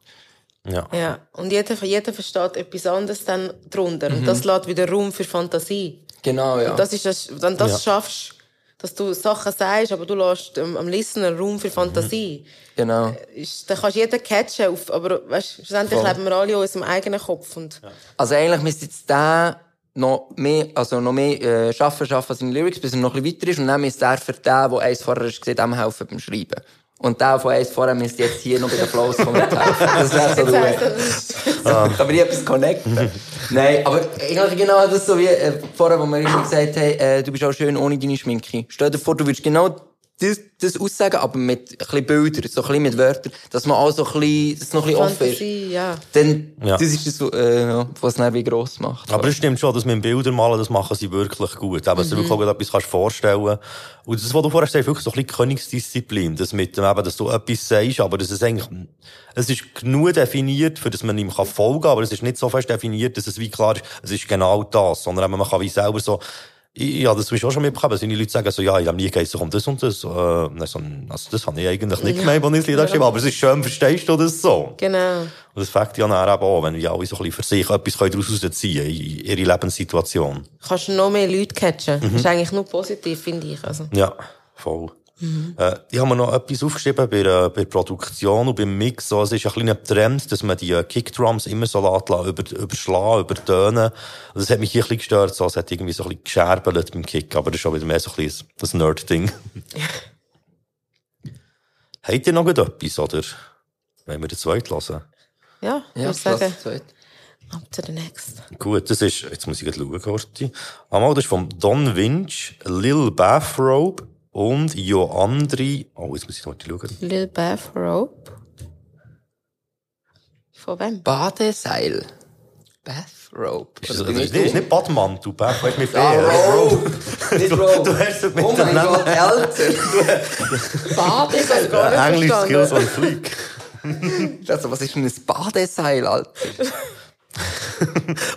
Ja. ja. Und jeder, jeder versteht etwas anderes dann drunter. Mhm. Und das lässt wieder Raum für Fantasie. Genau, ja. Und das ist das, wenn das ja. schaffst, dass du Sachen sagst, aber du lässt ähm, am Listener Raum für Fantasie. Genau. Äh, ist, dann kannst du jeden catchen, auf, aber weißt, schlussendlich leben wir alle in unserem eigenen Kopf. Und also eigentlich müsste jetzt der noch mehr, also noch mehr äh, schaffen, schaffen seine Lyrics, bis er noch ein bisschen weiter ist und dann müsste er für den, der eins vorher gesehen hat, helfen beim Schreiben. Und der von eins vorher müsste jetzt hier noch bei den Flows kommen Das wäre so gut. Da kann ich etwas connecten. Nein, aber eigentlich genau das so wie äh, vorher, wo wir gesagt haben, äh, du bist auch schön ohne deine Schminke. Stell dir vor, du würdest genau das, das aussagen, aber mit ein bisschen Bildern, so ein bisschen mit Wörtern, dass man auch so ein bisschen, das noch ein bisschen Fantasie, offen ist. ja. Dann, ja. das ist das, äh, was es wie gross macht. Aber es stimmt schon, dass mit Bildern malen, das machen sie wirklich gut. Aber, mhm. dass du wirklich auch etwas kannst vorstellen Und das, was du vorher sagst, ist wirklich so ein bisschen Königsdisziplin. Das mit dem eben, dass du etwas sagst, aber das ist eigentlich, es ist genug definiert, für das man ihm folgen kann, aber es ist nicht so fest definiert, dass es wie klar ist, es ist genau das, sondern eben, man kann wie selber so, ja, das ich auch schon mitbekommen. Seine Leute sagen so, ja, ich habe nie geheißen, kommt das und das. Äh, also, das habe ich eigentlich nicht gemeint, als ich das Lied geschrieben aber es ist schön, verstehst du das so? Genau. Und das fängt ja eben auch, wenn wir alle so ein bisschen für sich etwas daraus rausziehen in ihre Lebenssituation. Kannst du noch mehr Leute catchen. Mhm. Das ist eigentlich nur positiv, finde ich. Also. Ja, voll. Mhm. Äh, ich habe mir noch etwas aufgeschrieben bei, äh, bei Produktion und beim Mix. So, es ist ein kleiner Trend, dass man die Kickdrums immer so lässt, über, überschlagen, übertönen. Also, das hat mich hier ein bisschen gestört. So, es hat irgendwie so ein bisschen gescherbelt beim Kick, aber das ist schon wieder mehr so ein bisschen das Nerd-Ding. Habt ihr noch etwas, oder? Wenn wir den zweiten hören? Ja, ich ja, würde sagen. Up to the next. Gut, das ist, jetzt muss ich schauen, Horti. Einmal, das ist von Don Winch, Lil Bathrobe, und Joandri, oh, jetzt muss ich noch mal schauen. Lil Bathrobe. Von wem? Badeseil. Bathrobe. Ist das, das bin ist, ist nicht Badmantel, Beth, weißt du, mit Ah, Bär. Robe. Nicht Robe. Du hast es Oh mein. Gott, älter. Bad ist das gar nicht Englisch Skills on Fleek. Also, was ist denn ein Badeseil, Alter?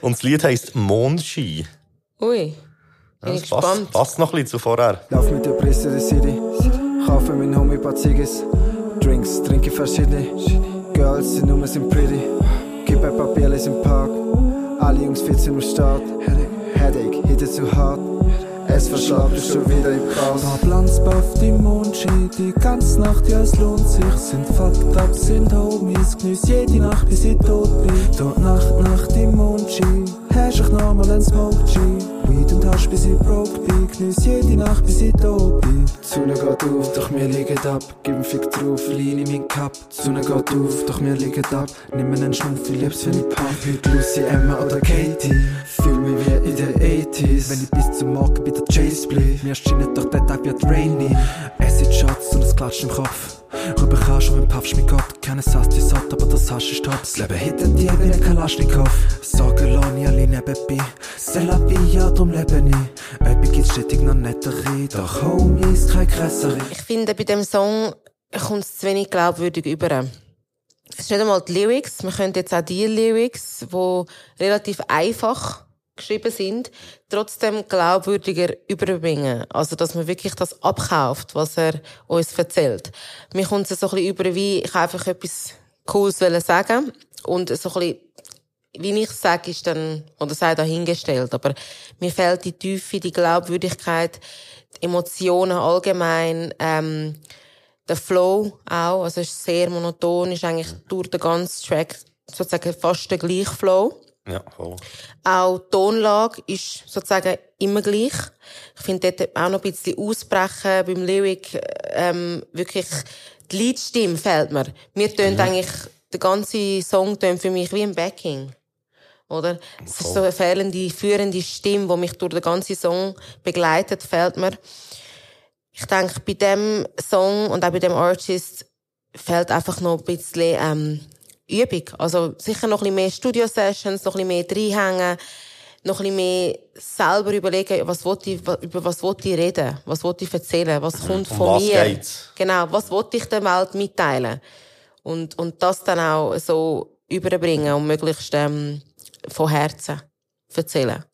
Und das Lied heisst Mondschein. Ui. Bin Das passt, gespannt. passt noch ein bisschen zu vorher. Lauf mit der Presse der City. Kaufe mein Homie paar Ziggis. Drinks, trinke verschiedene. Girls, die Nummern sind pretty. Gib ein paar Bierlis im Park. Alle Jungs 14 Uhr Start. Headache, hit it zu hart. Es verschlagt ist schon wieder im Chaos. Paar Blanz auf die Mondschein, die ganze Nacht, ja es lohnt sich. Sind fucked up, sind Homies, genieß jede Nacht, bis ich tot bin. Dort Nacht, Nacht im Mondschein, hast ich nochmal ein Smoke G. Weed und Hasch, bis ich broke bin, genieß jede Nacht, bis ich tot bin. Die Sonne geht auf, doch wir liegen ab. Gib einen Fick drauf, lean in mein Cup. Die Sonne geht auf, doch wir liegen ab. Nimm mir einen Schnuff, ich lieb's, wenn ich pump. Heute Lucy, Emma oder Katie. Fühl mich wie in den 80s. Wenn ich bis zum Morgen bei der Chase bleib. Mir scheint doch der Tag wird rainy. Acid Shots und es klatscht im Kopf. Rüber kannst du, wenn puffst mit Gott. Keine Sass wie satt, aber das Hasch ist top. Das Leben hittet dir wie ein Kalaschnikow. Sorge, lohne alle nebenbei. C'est la vie, ja, drum lebe ich. Etwas gibt's stetig noch nettere. Doch Homies, kein Kressere. Ich finde, bei dem Song kommt es zu wenig glaubwürdig über. Es ist nicht einmal die Lyrics. Man könnte jetzt auch die Lyrics, die relativ einfach geschrieben sind, trotzdem glaubwürdiger überbringen. Also, dass man wirklich das abkauft, was er uns erzählt. Mir kommt es so ein bisschen über, wie ich einfach etwas Cooles sagen und so ein bisschen wie ich sage, ist dann, oder sei dahingestellt, aber mir fehlt die Tiefe, die Glaubwürdigkeit, die Emotionen allgemein, ähm, der Flow auch, also ist sehr monoton, ist eigentlich durch den ganzen Track sozusagen fast der gleiche Flow. Ja, voll. Auch die Tonlage ist sozusagen immer gleich. Ich finde dort auch noch ein bisschen ausbrechen beim Lyric, ähm, wirklich, die Leadstimme fehlt mir. Mir tönt eigentlich, der ganze Song tönt für mich wie ein Backing. Oder? Es ist so eine fehlende, führende Stimme, die mich durch den ganzen Song begleitet, fehlt mir. Ich denke, bei dem Song und auch bei dem Artist fehlt einfach noch ein bisschen, ähm, Übung. Also, sicher noch ein bisschen mehr Studio-Sessions, noch ein bisschen mehr reinhängen, noch ein bisschen mehr selber überlegen, was ich, über was will ich reden, was will ich erzählen, was kommt Um von was mir. geht's? Genau, was will ich der Welt mitteilen? Und, und das dann auch so überbringen und möglichst, ähm, von Herzen erzählen.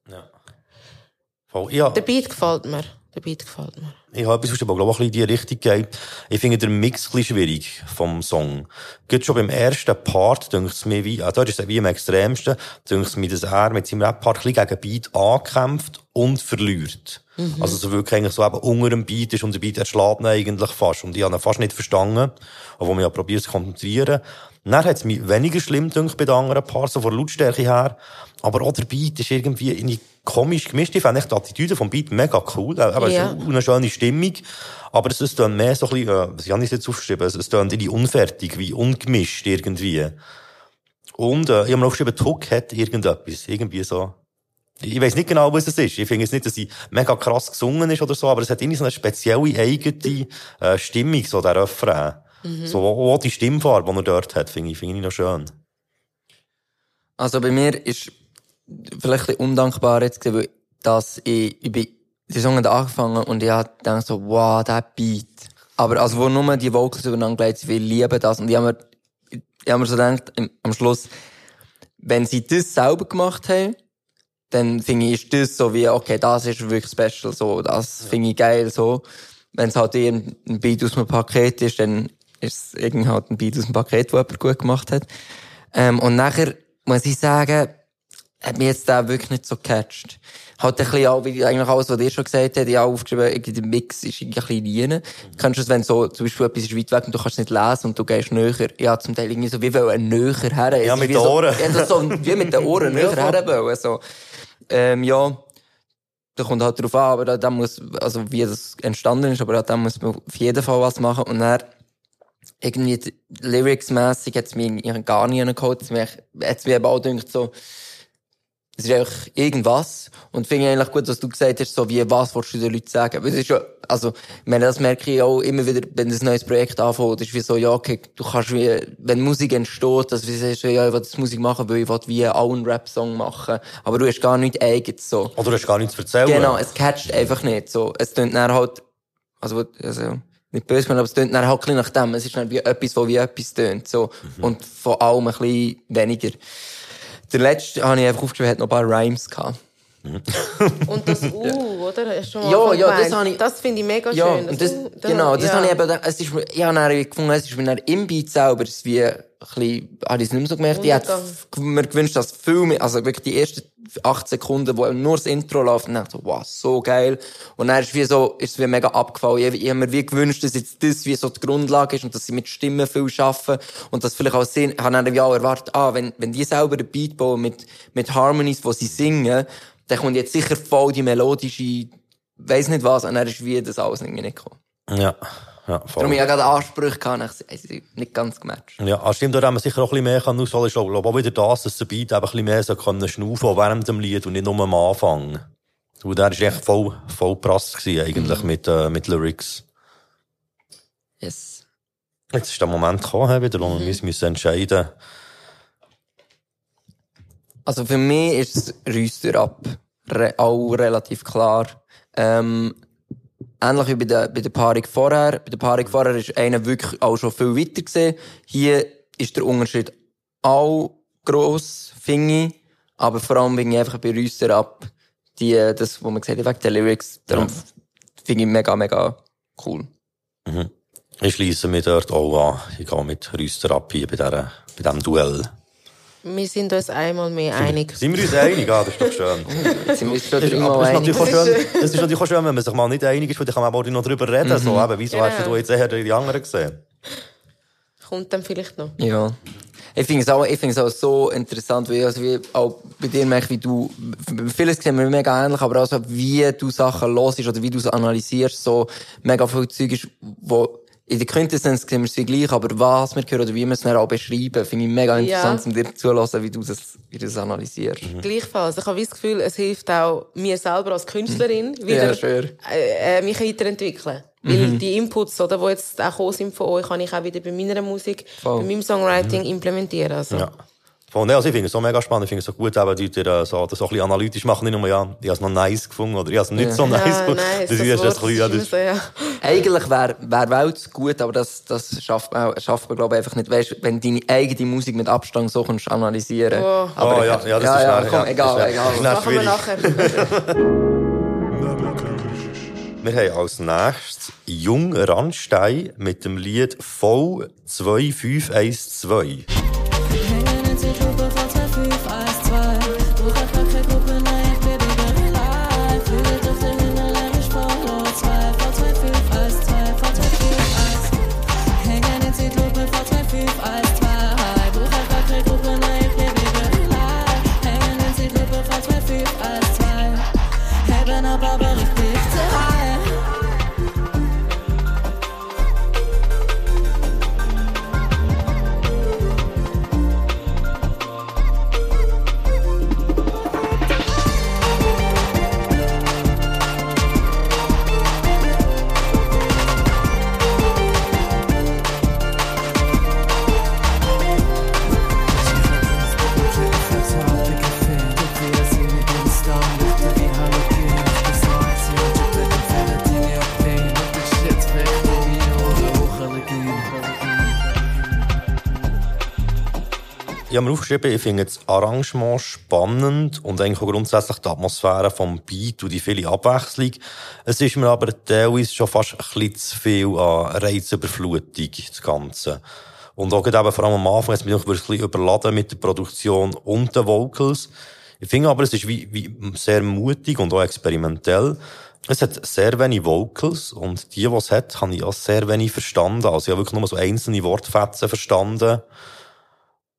voll. Ja, Der Beat gefällt mir. Der Beat gefällt mir. Ich habe etwas, was aber, glaube ich, ein bisschen in die Richtung geht. Ich finde den Mix ein bisschen schwierig vom Song. Geht schon beim ersten Part, denke es mir wie, ah, dort ist es wie am extremsten, denke es mir, dass er mit seinem Rap-Part ein gegen Beat ankämpft und verliert. Also, so wirklich eigentlich so eben unter dem Beat ist und der Beat erschlägt ihn eigentlich fast. Und ich habe ihn fast nicht verstanden, obwohl man ja probiert zu konzentrieren. Dann hat es mich weniger schlimm gedacht bei den anderen Parts, so von der Lautstärke her. Aber auch der Beat ist irgendwie irgendwie komisch gemischt. Ich fand echt die Attitüde vom Beat mega cool. Aber Ja. es ist eine schöne Stimmung. Aber es ist dann mehr so ein bisschen, äh, was habe ich jetzt aufgeschrieben? Es ist dann irgendwie unfertig, wie ungemischt irgendwie. Und, äh, ich habe mir aufgeschrieben, die Hook hat irgendetwas. Irgendwie so. Ich weiß nicht genau, was es ist. Ich finde jetzt nicht, dass sie mega krass gesungen ist oder so, aber es hat irgendwie so eine spezielle eigene äh, Stimmung, so der Refrain. So, auch die Stimmfarbe, die er dort hat, finde ich, finde ich noch schön. Also bei mir ist vielleicht ein undankbar jetzt gewesen, dass ich, ich bin, die Song hat angefangen und ich hab gedacht so, wow, der Beat. Aber also wo nur die Vocals übereinander gelegt sind, wir lieben das. Und ich hab mir, ich hab mir so gedacht, am Schluss, wenn sie das selber gemacht haben, dann finde ich, ist das so wie, okay, das ist wirklich special, so, das finde ich geil, so. Wenn es halt eher ein Beat aus einem Paket ist, dann ist es irgendwie halt ein Beat aus dem Paket, wo jemand gut gemacht hat. Ähm, und nachher, muss ich sagen, hat mich jetzt da wirklich nicht so gecatcht. Halt ein bisschen auch, wie eigentlich alles, was ihr schon gesagt habt, ich habe aufgeschrieben, irgendwie der Mix ist irgendwie ein bisschen rein. Kennst du es, wenn so, zum Beispiel etwas ist weit weg und du kannst es nicht lesen und du gehst näher. Ja, zum Teil irgendwie so, wie wollen näher her. Es Ja, ist mit den so, Ohren. Ja, so, wie mit den Ohren näher her wollen, so. Ähm, ja. Da kommt halt drauf an, aber da, da muss, also wie das entstanden ist, aber da muss man auf jeden Fall was machen und dann, irgendwie lyrics-mässig hat's mich irgendwie gar nicht geholt. Hat's mich, hat's mir eben auch gedacht, so, Es ist einfach irgendwas. Und finde ich eigentlich gut, was du gesagt hast, so wie, was willst du den Leuten sagen? Weil das ist ja, also, meine, das merke ich auch immer wieder, wenn ein neues Projekt anfängt, ist wie so, ja, okay, du kannst wie, wenn Musik entsteht, dass du sagst, ja, ich will das Musik machen, weil ich will wie auch einen Rap-Song machen. Aber du hast gar nichts eigenes, so. Oder du hast gar nichts zu erzählen. Genau, es catcht einfach nicht, so. Es tönt dann halt, also, also, nicht böse gemeint, aber es tönt dann halt ein nach dem. Es ist dann wie etwas, wo wie etwas tönt, so. Und von allem ein bisschen weniger. Der letzte habe ich einfach aufgeschrieben, hat noch ein paar Rhymes gehabt. Und das U, oder? Hast du schon mal Ja, ja, das gemeint? habe ich- Das finde ich mega Ja, schön. das, U, da- genau, das ja. habe ich eben, es ist, ich habe dann gefunden, es ist mir im Beat selber, es ist wie, ein bisschen, habe ich es nicht mehr so gemerkt, ich hätte mir gewünscht, dass viel mehr, also wirklich die ersten acht Sekunden, wo nur das Intro läuft, und dann so, wow, so geil. Und dann ist es wie so, ist es wie mega abgefallen. Ich, ich habe mir wie gewünscht, dass jetzt das wie so die Grundlage ist und dass sie mit Stimmen viel arbeiten und dass vielleicht auch Sinn, ich habe dann wie auch erwartet, ah, wenn, wenn die selber den Beat bauen mit, mit Harmonies, wo sie singen, dann kommt jetzt sicher voll die melodische, weiss nicht was, und dann ist wie das alles irgendwie nicht gekommen. Ja, ja, voll. Darum ich ja gerade Ansprüche gehabt, ich nicht ganz gematcht. Ja, ah, stimmt, da haben wir sicher auch ein bisschen mehr kann ausholen. Glaube auch wieder das, dass der Beat ein bisschen mehr so können schnaufen während dem Lied und nicht nur am Anfang. Und der ist echt voll, voll prass gewesen, eigentlich, mit, äh, mit Lyrics. Yes. Jetzt ist der Moment gekommen, wieder, wo wir uns müssen entscheiden Also für mich ist es Rüster ab. Re auch relativ klar. Ähm, ähnlich wie bei der, bei der Paarung vorher. Bei der Paarung vorher ist einer wirklich auch schon viel weiter gesehen. Hier ist der Unterschied auch gross, finde ich. Aber vor allem wegen einfach bei Rüster ab. Die, das, was man gesagt hat, wegen der Lyrics. Darum finde ich mega, mega cool. Ich schließe mich dort auch an. Ich gehe mit Rüster ab hier bei, dieser, bei diesem Duell. Wir sind uns einmal mehr einig. Sind wir uns einig? Ah, das ist doch schön. Sind wir schon dreimal einig. auch schön, das ist natürlich auch schön, wenn man sich mal nicht einig ist, weil dann kann man aber auch noch drüber reden. So, eben, wieso hast du jetzt eher die anderen gesehen? Kommt dann vielleicht noch. Ja. Ich finde es auch, ich finde es auch so interessant, weil also wie auch bei dir merke, wie du, vieles sehen wir mega ähnlich, aber auch so, wie du Sachen hörst oder wie du sie analysierst, so mega viel Zeug ist, wo in der Quintessenz sehen wir es wie gleich, aber was wir hören oder wie wir es dann auch beschreiben, finde ich mega interessant, um dir zuzuhören, wie du das, wie du das analysierst. Gleichfalls. Ich habe das Gefühl, es hilft auch mir selber als Künstlerin, wieder Ja, äh, äh, mich weiterentwickeln. Weil die Inputs, oder, die jetzt auch sind von euch, kann ich auch wieder bei meiner Musik, Voll. bei meinem Songwriting implementieren. Also. Ja. Von, ne, also ich finde es so mega spannend. Ich finde es so gut, eben, die Leute äh, so, das auch ein bisschen analytisch machen. Nicht nur, ja, ich habe es noch nice gefunden oder ich habe es nicht ja. so nice ja, gefunden. Nice, das, das ist ja, das Eigentlich wäre wär Welt gut, aber das, das schafft man, schafft man, glaube ich, einfach nicht. Weißt, wenn du deine eigene Musik mit Abstand so kannst analysieren. Oh. Oh, ja, ja, das ja, ist ja, nachher, komm, egal, ist egal. Das machen wir nachher. wir haben als nächstes Jung Randstein mit dem Lied «Voll 2512». habe mir aufgeschrieben, ich finde das Arrangement spannend und eigentlich auch grundsätzlich die Atmosphäre vom Beat und die viele Abwechslung. Es ist mir aber teilweise schon fast ein bisschen zu viel an Reizüberflutung, das Ganze. Und auch eben vor allem am Anfang, jetzt wirklich ein bisschen überladen mit der Produktion und den Vocals. Ich finde aber, es ist wie, wie sehr mutig und auch experimentell. Es hat sehr wenig Vocals und die, die es hat, habe ich auch sehr wenig verstanden. Also ich habe wirklich nur so einzelne Wortfetzen verstanden.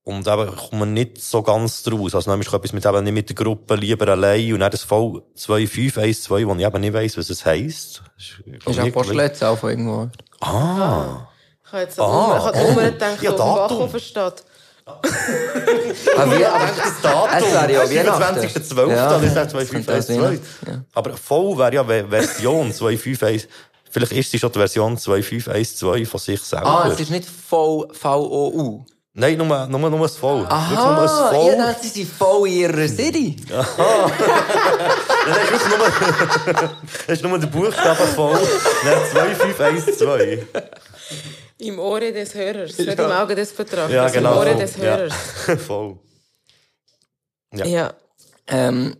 Und eben kommt man nicht so ganz draus. Also ist etwas mit eben nicht mit der Gruppe, lieber allein. Und dann das voll 2512, wo ich eben nicht weiss, was es heisst. Ist auch Postleitzahl von irgendwo. Ah. Ich habe jetzt Ah, ah, ich oh. gedacht, Ja, Datum. Bachhofen steht. Aber wie, aber das Datum. Es wäre ja Weihnachten. 25.12. Ja. dann ist es Das könnte als 251.2. Weihnachten, ja. Aber voll wäre ja Ve- Version 251. Vielleicht ist sie schon die Version 2512 von sich selber. Ah, es ist nicht V, V-O-U. Nein, nur, nur, nur ein Voll. Wirklich nur ein Aha, Voll. ihr dachte, sie sind voll in ihrer Serie. Das ist nur, das ist nur der Buchstabe voll. Nein, 2512. Im Ohre des Hörers, nicht im Auge des Betrachters. Ja, genau. Im Ohre voll. des Hörers. Ja. voll. Ja. Ja. Ähm,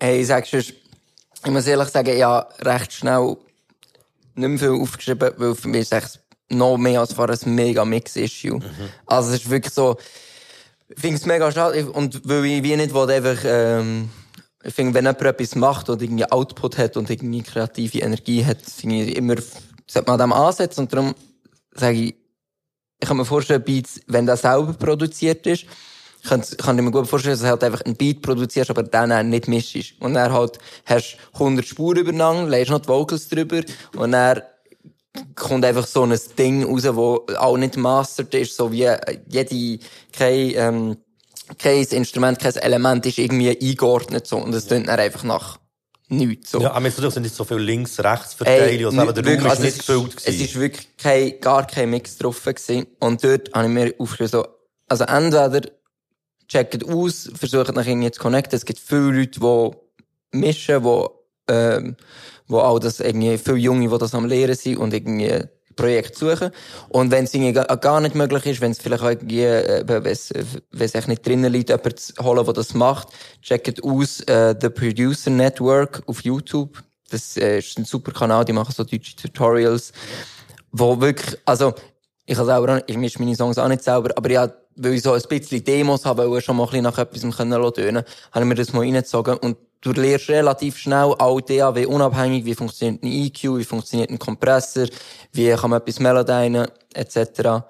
hey, ich sag schon, ich muss ehrlich sagen, habe recht schnell nicht mehr viel aufgeschrieben, weil für mich ist es noch mehr als vorher ein mega Mix-Issue. Also es ist wirklich so, ich finde es mega schade, und weil ich wie nicht will, einfach, ähm, ich finde, wenn jemand etwas macht und irgendwie Output hat und irgendwie kreative Energie hat, finde ich immer, sollte man an dem ansetzen und darum sage ich, ich kann mir vorstellen, Beats, wenn das selber produziert ist, kann, kann ich mir gut vorstellen, dass du halt einfach einen Beat produzierst, aber dann auch nicht mischst. Und dann halt hast 100 Spuren übereinander, legst noch die Vocals drüber und dann kommt einfach so ein Ding raus, wo auch nicht mastered ist, so wie äh, jede, kein, ähm, kein Instrument, kein Element ist irgendwie eingeordnet, so. Und es klingt dann einfach nach nichts, so. Ja, aber es sind nicht so viele Links-Rechts-Verteilungen, also eben der wirklich, Raum ist also nicht es gefüllt Es ist gewesen. wirklich kein, gar kein Mix drauf gewesen. Und dort habe ich mir aufgeschrieben, so, also entweder checkt aus, versucht nach irgendwie zu connecten. Es gibt viele Leute, die mischen, die, ähm, wo auch das irgendwie, viele Junge, die das am Lehren sind und irgendwie Projekt suchen. Und wenn es irgendwie ga- gar nicht möglich ist, wenn es vielleicht auch irgendwie, äh, wenn es, echt nicht drinnen liegt, jemanden zu holen, der das macht, checkt aus, äh, The Producer Network auf YouTube. Das äh, ist ein super Kanal, die machen so deutsche Tutorials, wo wirklich, also, ich habe selber ich mische meine Songs auch nicht selber, aber ja, weil ich so ein bisschen Demos habe, weil ich schon mal ein bisschen nach etwas können tönen, habe ich mir das mal reingezogen und du lernst relativ schnell auch DAW unabhängig, wie funktioniert ein EQ, wie funktioniert ein Kompressor, wie kann man etwas melodien, etc.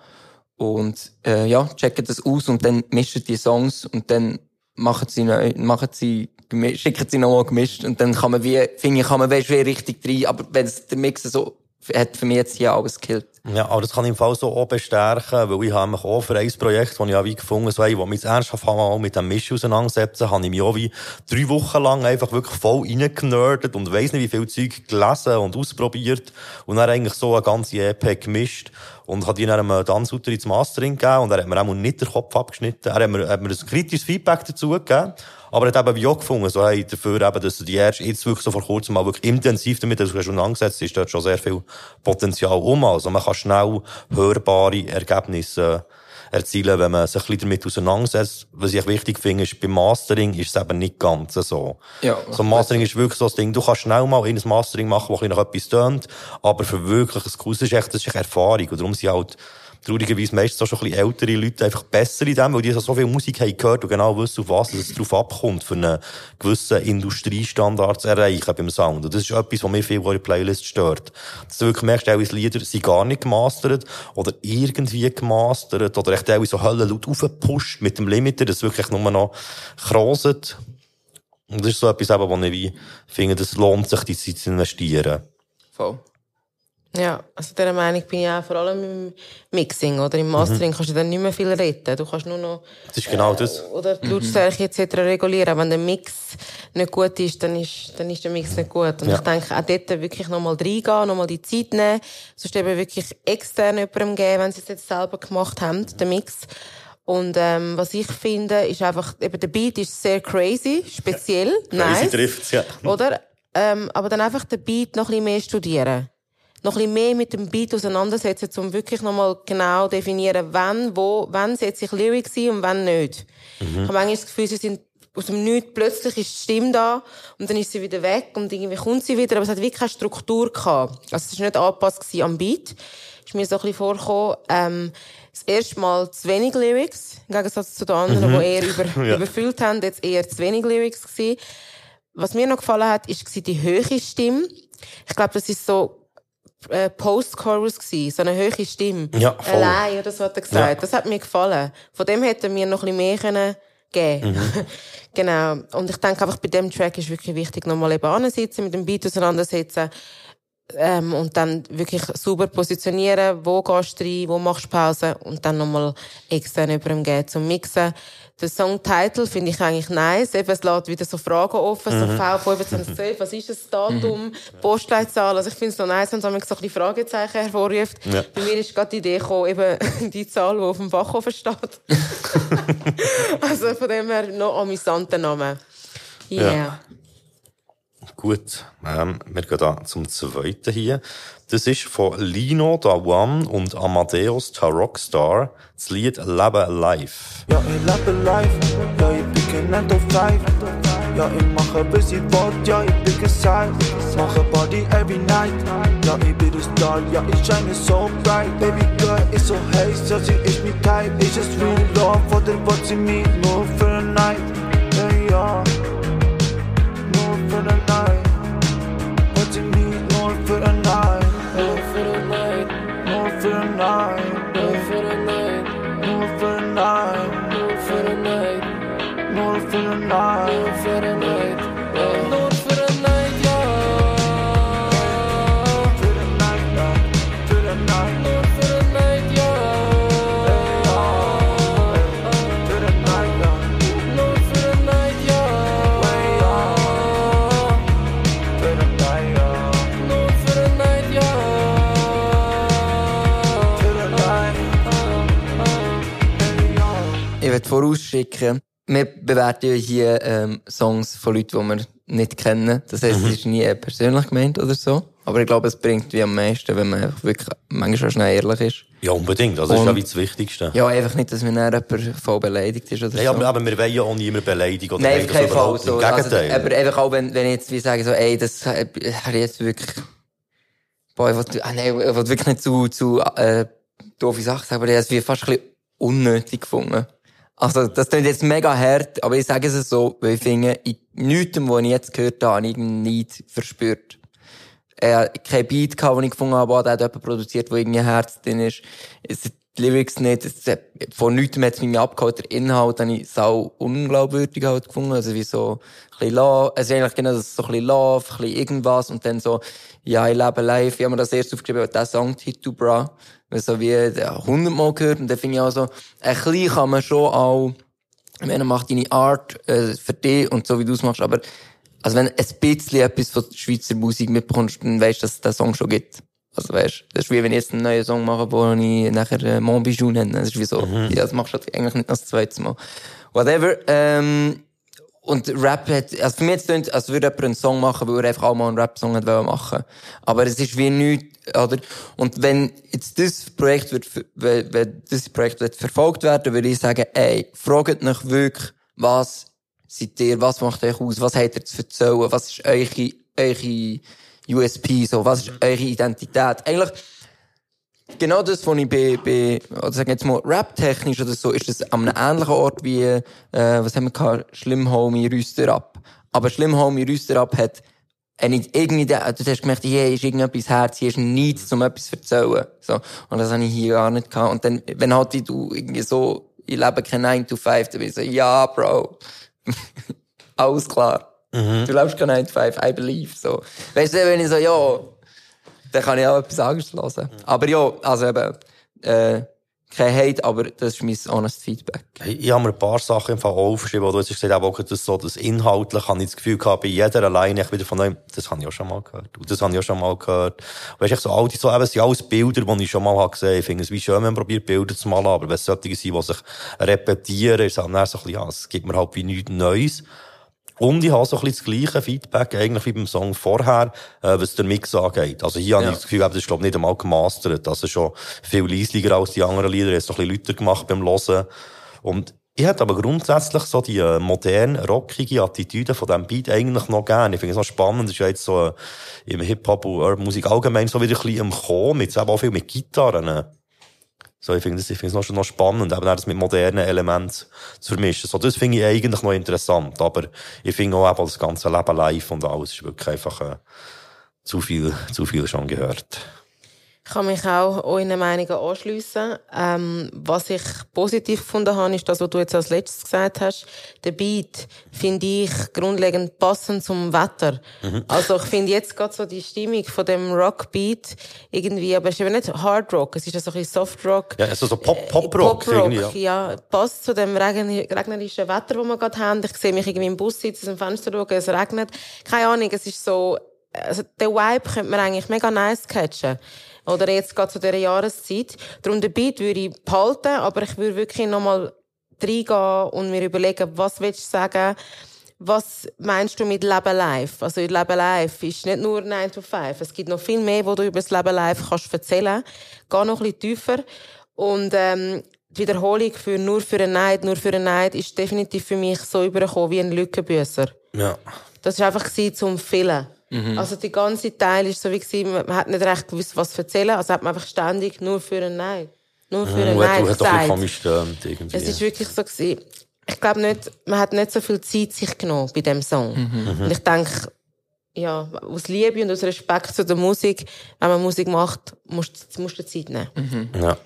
Und, äh, ja, checken das aus und dann mischen die Songs und dann machen sie, machen sie, schicken sie nochmal gemischt und dann kann man wie, finde ich, kann man wie schwer richtig rein, aber wenn der Mix so, hat für mich jetzt hier alles gekillt. Ja, aber das kann ich im Fall so auch bestärken, weil ich habe mich auch für ein Projekt, das ich auch wie gefunden habe, so, hey, mich ernsthaft mal mit dem Misch auseinandersetzen, habe ich mich auch wie drei Wochen lang einfach wirklich voll reingenördet und weiss nicht, wie viel Zeug gelesen und ausprobiert und dann eigentlich so eine ganze EP gemischt und hat ihn einem Dansuter ins Mastering gegeben und er hat mir auch nicht den Kopf abgeschnitten. Er hat mir, hat mir ein kritisches Feedback dazu gegeben. Aber er hat eben wie auch gefunden, so, hey, dafür eben, dass du die erst jetzt wirklich so vor kurzem mal wirklich intensiv damit auseinandergesetzt ist, dort schon sehr viel Potenzial um. Also man kann schnell hörbare Ergebnisse äh, erzielen, wenn man sich ein bisschen damit auseinandersetzt. Was ich wichtig finde, ist, beim Mastering ist es eben nicht ganz so. Ja. So ein Mastering ist wirklich so ein Ding, du kannst schnell mal ein Mastering machen, wo ein bisschen nach etwas tönt, aber für wirklich ein cooles ist echt, das ist echt Erfahrung. Und darum sind halt, traurigerweise meistens auch schon ein bisschen ältere Leute einfach besser in dem, weil die so viel Musik haben gehört und genau wissen, auf was es drauf abkommt, für einen gewissen Industriestandard zu erreichen beim Sound. Und das ist etwas, was mir viel an der Playlist stört. Dass du wirklich merkst, teilweise Lieder sind gar nicht gemastert oder irgendwie gemastert oder echt teilweise so höllenlaut aufgepusht mit dem Limiter, das wirklich nur noch kroset. Und das ist so etwas, eben, wo ich finde, das lohnt sich, die Zeit zu investieren. Voll. Ja, also dieser Meinung bin ich auch vor allem im Mixing oder im Mastering kannst du dann nicht mehr viel retten. Du kannst nur noch Das ist genau das. oder die Lautstärke etc. regulieren. Wenn der Mix nicht gut ist, dann ist, dann ist der Mix nicht gut. Und Ja. ich denke, auch dort wirklich nochmal reingehen, nochmal die Zeit nehmen, sonst eben wirklich extern jemandem geben, wenn sie es jetzt selber gemacht haben, den Mix. Und ähm, was ich finde, ist einfach, eben der Beat ist sehr crazy, speziell, nice. trifft's, ja. Oder? Ähm, aber dann einfach den Beat noch ein bisschen mehr studieren. Noch ein bisschen mehr mit dem Beat auseinandersetzen, um wirklich nochmal genau definieren, wann, wo, wann setze ich Lyrics ein und wann nicht. Ich habe manchmal das Gefühl, sie sind aus dem Nichts, plötzlich ist die Stimme da und dann ist sie wieder weg und irgendwie kommt sie wieder, aber es hat wirklich keine Struktur gehabt. Also es war nicht angepasst am Beat. Ist mir so ein bisschen vorgekommen, ähm, das erste Mal zu wenig Lyrics, im Gegensatz zu den anderen, die eher über, Ja. überfüllt haben, jetzt eher zu wenig Lyrics gewesen. Was mir noch gefallen hat, ist die höhere Stimme. Ich glaube, das ist so äh, Post-Chorus gsi, so eine höhere Stimme. Ja, voll. Allein, oder so hat er gesagt. Ja. Das hat mir gefallen. Von dem hätte mir noch ein bisschen mehr können geben. Mhm. genau. Und ich denke einfach, bei dem Track ist wirklich wichtig, nochmal eben ansitzen, mit dem Beat auseinandersetzen, ähm, und dann wirklich sauber positionieren, wo gehst du rein, wo machst du Pause und dann nochmal extern jemandem geben zum Mixen. Der Songtitle finde ich eigentlich nice. Eben, es lässt wieder so Fragen offen, so V2512, was ist das Datum, Postleitzahl. Also ich finde es so nice, wenn es so ein bisschen Fragezeichen hervorruft. Ja. Bei mir ist gerade die Idee gekommen, eben die Zahl, die auf dem Backofen steht. also von dem her noch amüsanter Name. Yeah. Ja. Gut, ähm, wir gehen da zum zweiten hier. Das ist von Lino da One und Amadeus da Rockstar, das Lied Leben Live. Ja, ich lebe live, ja, ich bin kein 9 to 5. Ja, ich mache bis ich will, ja, ich bin gesagt. Mache Party every night, ja, ich bin der Star, ja, ich shine so bright. Baby girl ist so heiß, ja, sie ist mir type. Ist es real love oder wird sie mich nur für eine Night? Ja, ja, the for the night. Do for the night. Do for the night. Do for the night. Vorausschicken, wir bewerten ja hier ähm, Songs von Leuten, die wir nicht kennen. Das heisst, es ist nie äh, persönlich gemeint oder so. Aber ich glaube, es bringt wie am meisten, wenn man wirklich manchmal auch schnell ehrlich ist. Ja, unbedingt. Also, das ist ja wie das Wichtigste. Ja, einfach nicht, dass mir dann jemand voll beleidigt ist oder Nein, so. aber, aber wir wollen ja auch niemanden beleidigen oder Nein, keinen Fall. So. Also, aber einfach auch, wenn, wenn ich jetzt wie sage, so, ey, das habe ich jetzt wirklich, boah, ich will, ah, nein, ich will wirklich nicht zu, zu, äh, doofe Sachen sagen, aber ich habe es wie fast ein bisschen unnötig gefunden. Also, das klingt jetzt mega hart, aber ich sage es so, weil ich finde, in nichts, was ich jetzt gehört habe, habe ich nicht verspürt. Er hat kein Beat gehabt, den ich gefunden habe, der hat jemand produziert, wo irgendwie Herz drin ist. Die Lyrics nicht, es von nichts hat es mich abgeholt. Der Inhalt habe ich sau unglaubwürdig halt gefunden. Also wie so, ein bisschen Love, also eigentlich genau das, so ein bisschen Love, ein bisschen irgendwas und dann so, ja, ich lebe live. Ich habe mir das erst aufgeschrieben, der Song Titu Bra. So wie, der hundertmal gehört und dann finde ich auch so, ein bisschen kann man schon auch, ich meine, macht deine Art äh, für dich und so wie du es machst, aber also wenn ein bisschen etwas von Schweizer Musik mitbekommst, dann weißt du, dass es den Song schon gibt. Also weißt, das ist wie wenn ich jetzt einen neuen Song mache, wo ich nachher äh, Mon Bijou nenne. Das ist wie so, ja, das machst du eigentlich nicht das zweite Mal. Whatever. Ähm, und Rap hat, also für mich jetzt klingt, als würde jemand einen Song machen, weil er einfach auch mal einen Rap-Song wollen machen. Aber es ist wie nichts, oder? Und wenn jetzt das Projekt wird, wenn, wenn das Projekt wird verfolgt werden, würde ich sagen, ey, fragt euch wirklich, was seid ihr, was macht euch aus, was habt ihr zu erzählen, was ist eure, eure USP, so, was ist eure Identität? Eigentlich, genau das, was ich bei, bei oder sagen jetzt mal, rap-technisch oder so, ist das an einem ähnlichen Ort wie, äh, was haben wir gehabt, Schlimm Homie Rüster ab. Aber Schlimm Homie Rüster ab hat, eine, irgendwie, du hast gemerkt, hier ist irgendetwas Herz, hier ist nichts, um etwas zu erzählen. So. Und das habe ich hier gar nicht gehabt. Und dann, wenn halt du irgendwie so, ich lebe kein 9 to 5, dann bin ich so, ja, Bro. Alles klar. Du lebst kein 9 to 5, I believe, so. Weißt du, wenn ich so, ja, dann kann ich auch etwas anderes hören. Aber ja, also eben, äh, kein Hate, aber das ist mein honest Feedback. Hey, Ich habe mir ein paar Sachen im Fall aufgeschrieben, wo du jetzt gesagt hast, auch das so, das inhaltlich habe ich das Gefühl gehabt, bei jeder alleine, ich wieder von neuem, das habe ich auch schon mal gehört. Und das habe ich auch schon mal gehört. Weißt du, so all die, so, eben, sind alles Bilder, die ich schon mal habe gesehen. Ich finde es wie schön, wenn man probiert, Bilder zu malen, aber wenn es solche sind, die sich repetieren, ist es halt dann so ein bisschen, ja, es gibt mir halt wie nichts Neues. Und ich habe so ein bisschen das gleiche Feedback eigentlich wie beim Song vorher, äh, was der Mix angeht. Also hier habe ich das Gefühl, das ist glaube ich nicht einmal gemastert. Das ist schon viel leislicher als die anderen Lieder. Er hat es noch ein bisschen lauter gemacht beim Hören. Und ich hätte aber grundsätzlich so die äh, moderne, rockige Attitüde von diesem Beat eigentlich noch gerne. Ich finde es noch spannend. Das ist ja jetzt so äh, im Hip-Hop und Urban Musik allgemein so wieder ein bisschen im Kommen. Jetzt eben auch viel mit Gitarren. So, ich finde das, ich finde es noch, noch spannend, eben das mit modernen Elementen zu vermischen. So, das finde ich eigentlich noch interessant. Aber ich finde auch eben das ganze Leben live und alles ist wirklich einfach, äh, zu viel, zu viel schon gehört. Ich kann mich auch euren Meinungen anschliessen. Ähm, was ich positiv gefunden habe, ist das, was du jetzt als letztes gesagt hast. Der Beat finde ich grundlegend passend zum Wetter. Also ich finde jetzt gerade so die Stimmung von dem Rockbeat irgendwie, aber es ist eben nicht Hard Rock, es ist ja so ein bisschen Soft Rock. Ja, also so Pop- Pop-Rock Pop-Rock, irgendwie, ja. Passt zu dem regnerischen Wetter, das wir gerade haben. Ich sehe mich irgendwie im Bus sitzen, aus dem Fenster schauen, es regnet. Keine Ahnung, es ist so, also den Vibe könnte man eigentlich mega nice catchen. Oder jetzt gerade zu dieser Jahreszeit. Darum den Beat würde ich behalten, aber ich würde wirklich nochmal reingehen und mir überlegen, was willst du sagen, was meinst du mit Leben live? Also Leben live ist nicht nur 9 to 5. Es gibt noch viel mehr, wo du über das Leben live kannst erzählen. Geh noch ein bisschen tiefer. Und ähm, die Wiederholung für nur für einen Neid, nur für einen Neid ist definitiv für mich so übergekommen wie ein Lückenbüßer. Ja. Das war einfach gewesen, zum Füllen. Also die ganze Teil ist so wie gewesen, man hat nicht recht gewusst, was erzählen. Also hat man einfach ständig nur für einen Nein. Nur für einen Mhm, Nein hat doch ein bisschen gesagt. komisch gestimmt, irgendwie. Es ist wirklich so gewesen. Ich glaube nicht, man hat nicht so viel Zeit sich genommen bei dem Song. Und ich denke, ja, aus Liebe und aus Respekt zu der Musik, wenn man Musik macht, musst musst du Zeit nehmen. Ja.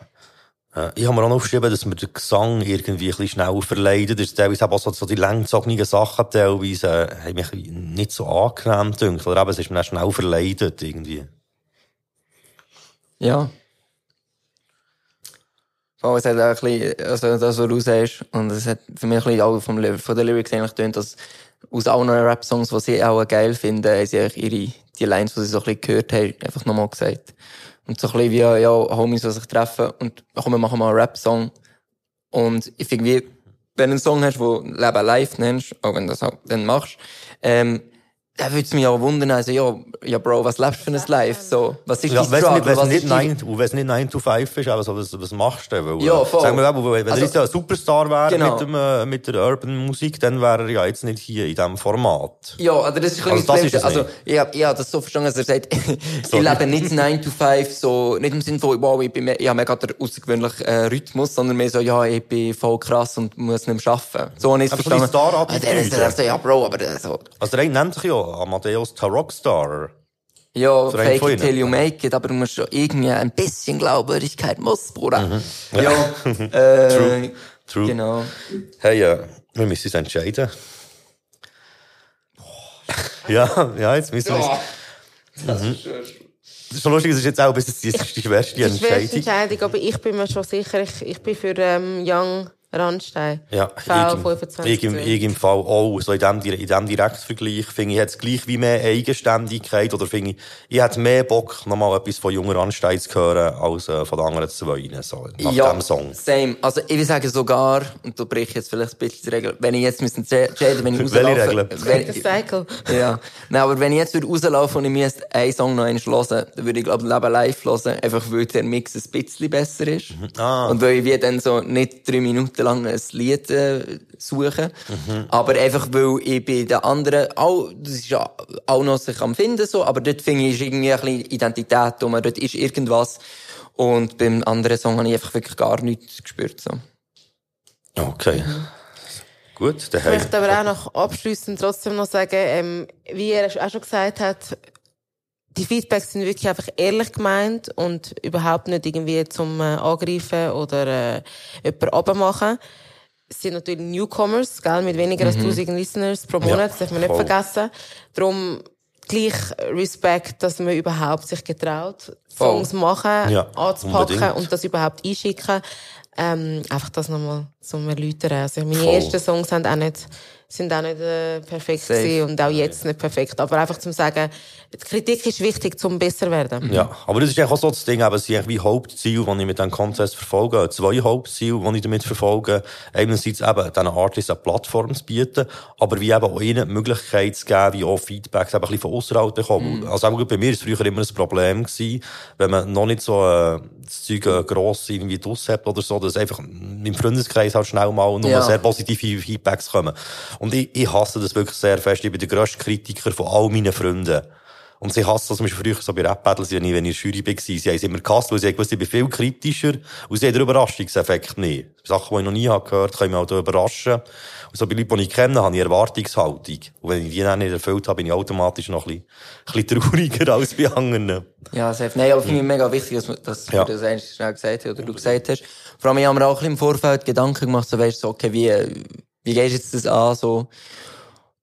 Äh, Ich habe mir auch noch aufgeschrieben, dass mir der Gesang irgendwie ein bisschen schneller verleidet. Ist teilweise auch so, die langgezogenen Sachen teilweise, äh, haben mich nicht so angenehm gedacht. Oder eben, es ist mir dann schnell verleidet, irgendwie. Ja. Vor es hat auch ein bisschen, also das, was du sagst, und es hat für mich ein auch vom, von den Lyrics eigentlich getönt, dass aus allen Rap-Songs, die sie auch geil finden, haben sie ihre, die Lines, die sie so ein bisschen gehört haben, einfach nochmal gesagt. Und so ein bisschen wie, ja, Homies, die sich treffen und komm, wir machen mal einen Rap-Song. Und ich finde, wie, wenn du einen Song hast, wo Leben live nennst, auch wenn du das auch dann machst, ähm, dann würde es mich auch wundern, also, ja, ja, Bro, was lebst du für ein Live? So, was ist Ja, dein wenn es Struggle? nicht, Was nicht, ist dein- nine, und wenn's nicht 9 to 5 ist, aber so, was, was machst du denn? Weil, Ja, äh, voll. Sagen wir mal, wenn Also- er jetzt ja ein Superstar wäre Genau. mit, dem, äh, mit der Urban Musik, dann wäre er ja jetzt nicht hier in diesem Format. Ja, also das ist ein Also bisschen das ist es Also, ich hab, ich hab das so verstanden, dass er sagt, ich lebe nicht 9 to 5, so, nicht im Sinne von, wow, ich bin, ich habe mega den außergewöhnlichen äh, Rhythmus, sondern mehr so, ja, ich bin voll krass und muss nicht mehr arbeiten. So habe ich es verstanden. Ah, der ist der so, ja, Bro, aber der so, Also der nennt sich ja Amadeus the Rockstar. ja, So fake it till you make it, aber du musst schon irgendwie ein bisschen Glaubwürdigkeit muss, Bruder. Mhm. Ja, äh, True. True. genau. Hey, äh, wir müssen uns entscheiden. Ja, ja, jetzt müssen wir uns... Das ist schön. Das ist schon lustig, es ist jetzt auch bis jetzt die, schwerste Das ist die schwerste Entscheidung. Entscheidung, aber ich bin mir schon sicher, ich, ich bin für ähm, Young Randstein. Ja, V ich, im- 25. ich, im, Fall auch. So in dem, in dem Direktvergleich finde ich, es gleich wie mehr Eigenständigkeit oder finde ich, ich hätte mehr Bock, nochmal etwas von junger Anstein zu hören, als äh, von den anderen zwei. So, nach ja, dem Song. Same. Also, ich will sagen sogar, und da breche ich jetzt vielleicht ein bisschen die Regel, wenn ich jetzt müsste entscheiden, wenn ich Welche rauslaufe, Regel? wenn, Der Cycle. ja. Nein, aber wenn ich jetzt würde rauslaufen und ich müsste einen Song noch einmal hören, dann würde ich, glaube ich, Leben live hören, einfach weil der Mix ein bisschen besser ist. Ah. Und weil ich wie dann so nicht drei Minuten lang ein Lied äh, suche. Aber einfach, weil ich bei den anderen auch, das ist ja auch noch sich am finden so, aber dort finde ich, irgendwie ein bisschen Identität, um, dort ist irgendwas. Und beim anderen Song habe ich einfach wirklich gar nichts gespürt, so. Okay. Gut, dann Ich möchte aber auch noch abschließend trotzdem noch sagen, ähm, wie er auch schon gesagt hat, die Feedbacks sind wirklich einfach ehrlich gemeint und überhaupt nicht irgendwie zum äh, Angreifen oder äh, jemanden abmachen. Es sind natürlich Newcomers, gell, mit weniger als 1000 Listeners pro Monat, das darf man nicht voll. vergessen. Darum gleich Respekt, dass man überhaupt sich getraut, Voll. Songs machen, Ja, anzupacken unbedingt. und das überhaupt einschicken. Ähm, einfach das nochmal zum Erläutern. Also meine Voll. ersten Songs sind auch nicht, sind auch nicht äh, perfekt Safe. und auch jetzt nicht perfekt. Aber einfach zum sagen, die Kritik ist wichtig, zum besser werden. Ja, aber das ist auch so das Ding, eben, es sind wie Hauptziele, die ich mit diesem Contest verfolge. Zwei Hauptziele, die ich damit verfolge. Einerseits eben, diesen Artists eine Plattform zu bieten, aber wie eben auch ihnen die Möglichkeit zu geben, wie auch Feedbacks eben ein bisschen von außerhalb bekommen. Also auch bei mir ist früher immer ein Problem gewesen, wenn man noch nicht so, äh, das Zeug äh, gross irgendwie draus hat oder so, dass einfach im Freundeskreis halt schnell mal nur Ja. sehr positive Feedbacks kommen. Und ich, ich hasse das wirklich sehr fest. Ich bin der grösste Kritiker von all meinen Freunden. Und sie hassen das, zum Beispiel früher so bei Rap-Battles, wenn ich in der Jury war, sie haben es immer gehasst, weil sie gewusst, ich bin viel kritischer und sie haben den Überraschungseffekt nicht. Sachen, die ich noch nie habe gehört können mich auch da überraschen. Und so bei Leuten, die ich kenne, habe ich Erwartungshaltung. Und wenn ich die dann nicht erfüllt habe, bin ich automatisch noch ein bisschen, ein bisschen trauriger als bei anderen. Ja, safe. Nein, aber finde ich mega wichtig, dass, dass Ja. du das eigentlich schnell gesagt hast, oder du gesagt hast. Vor allem, ich habe mir auch ein bisschen im Vorfeld Gedanken gemacht, so weißt du, so, okay, wie, wie gehst du jetzt das an, so.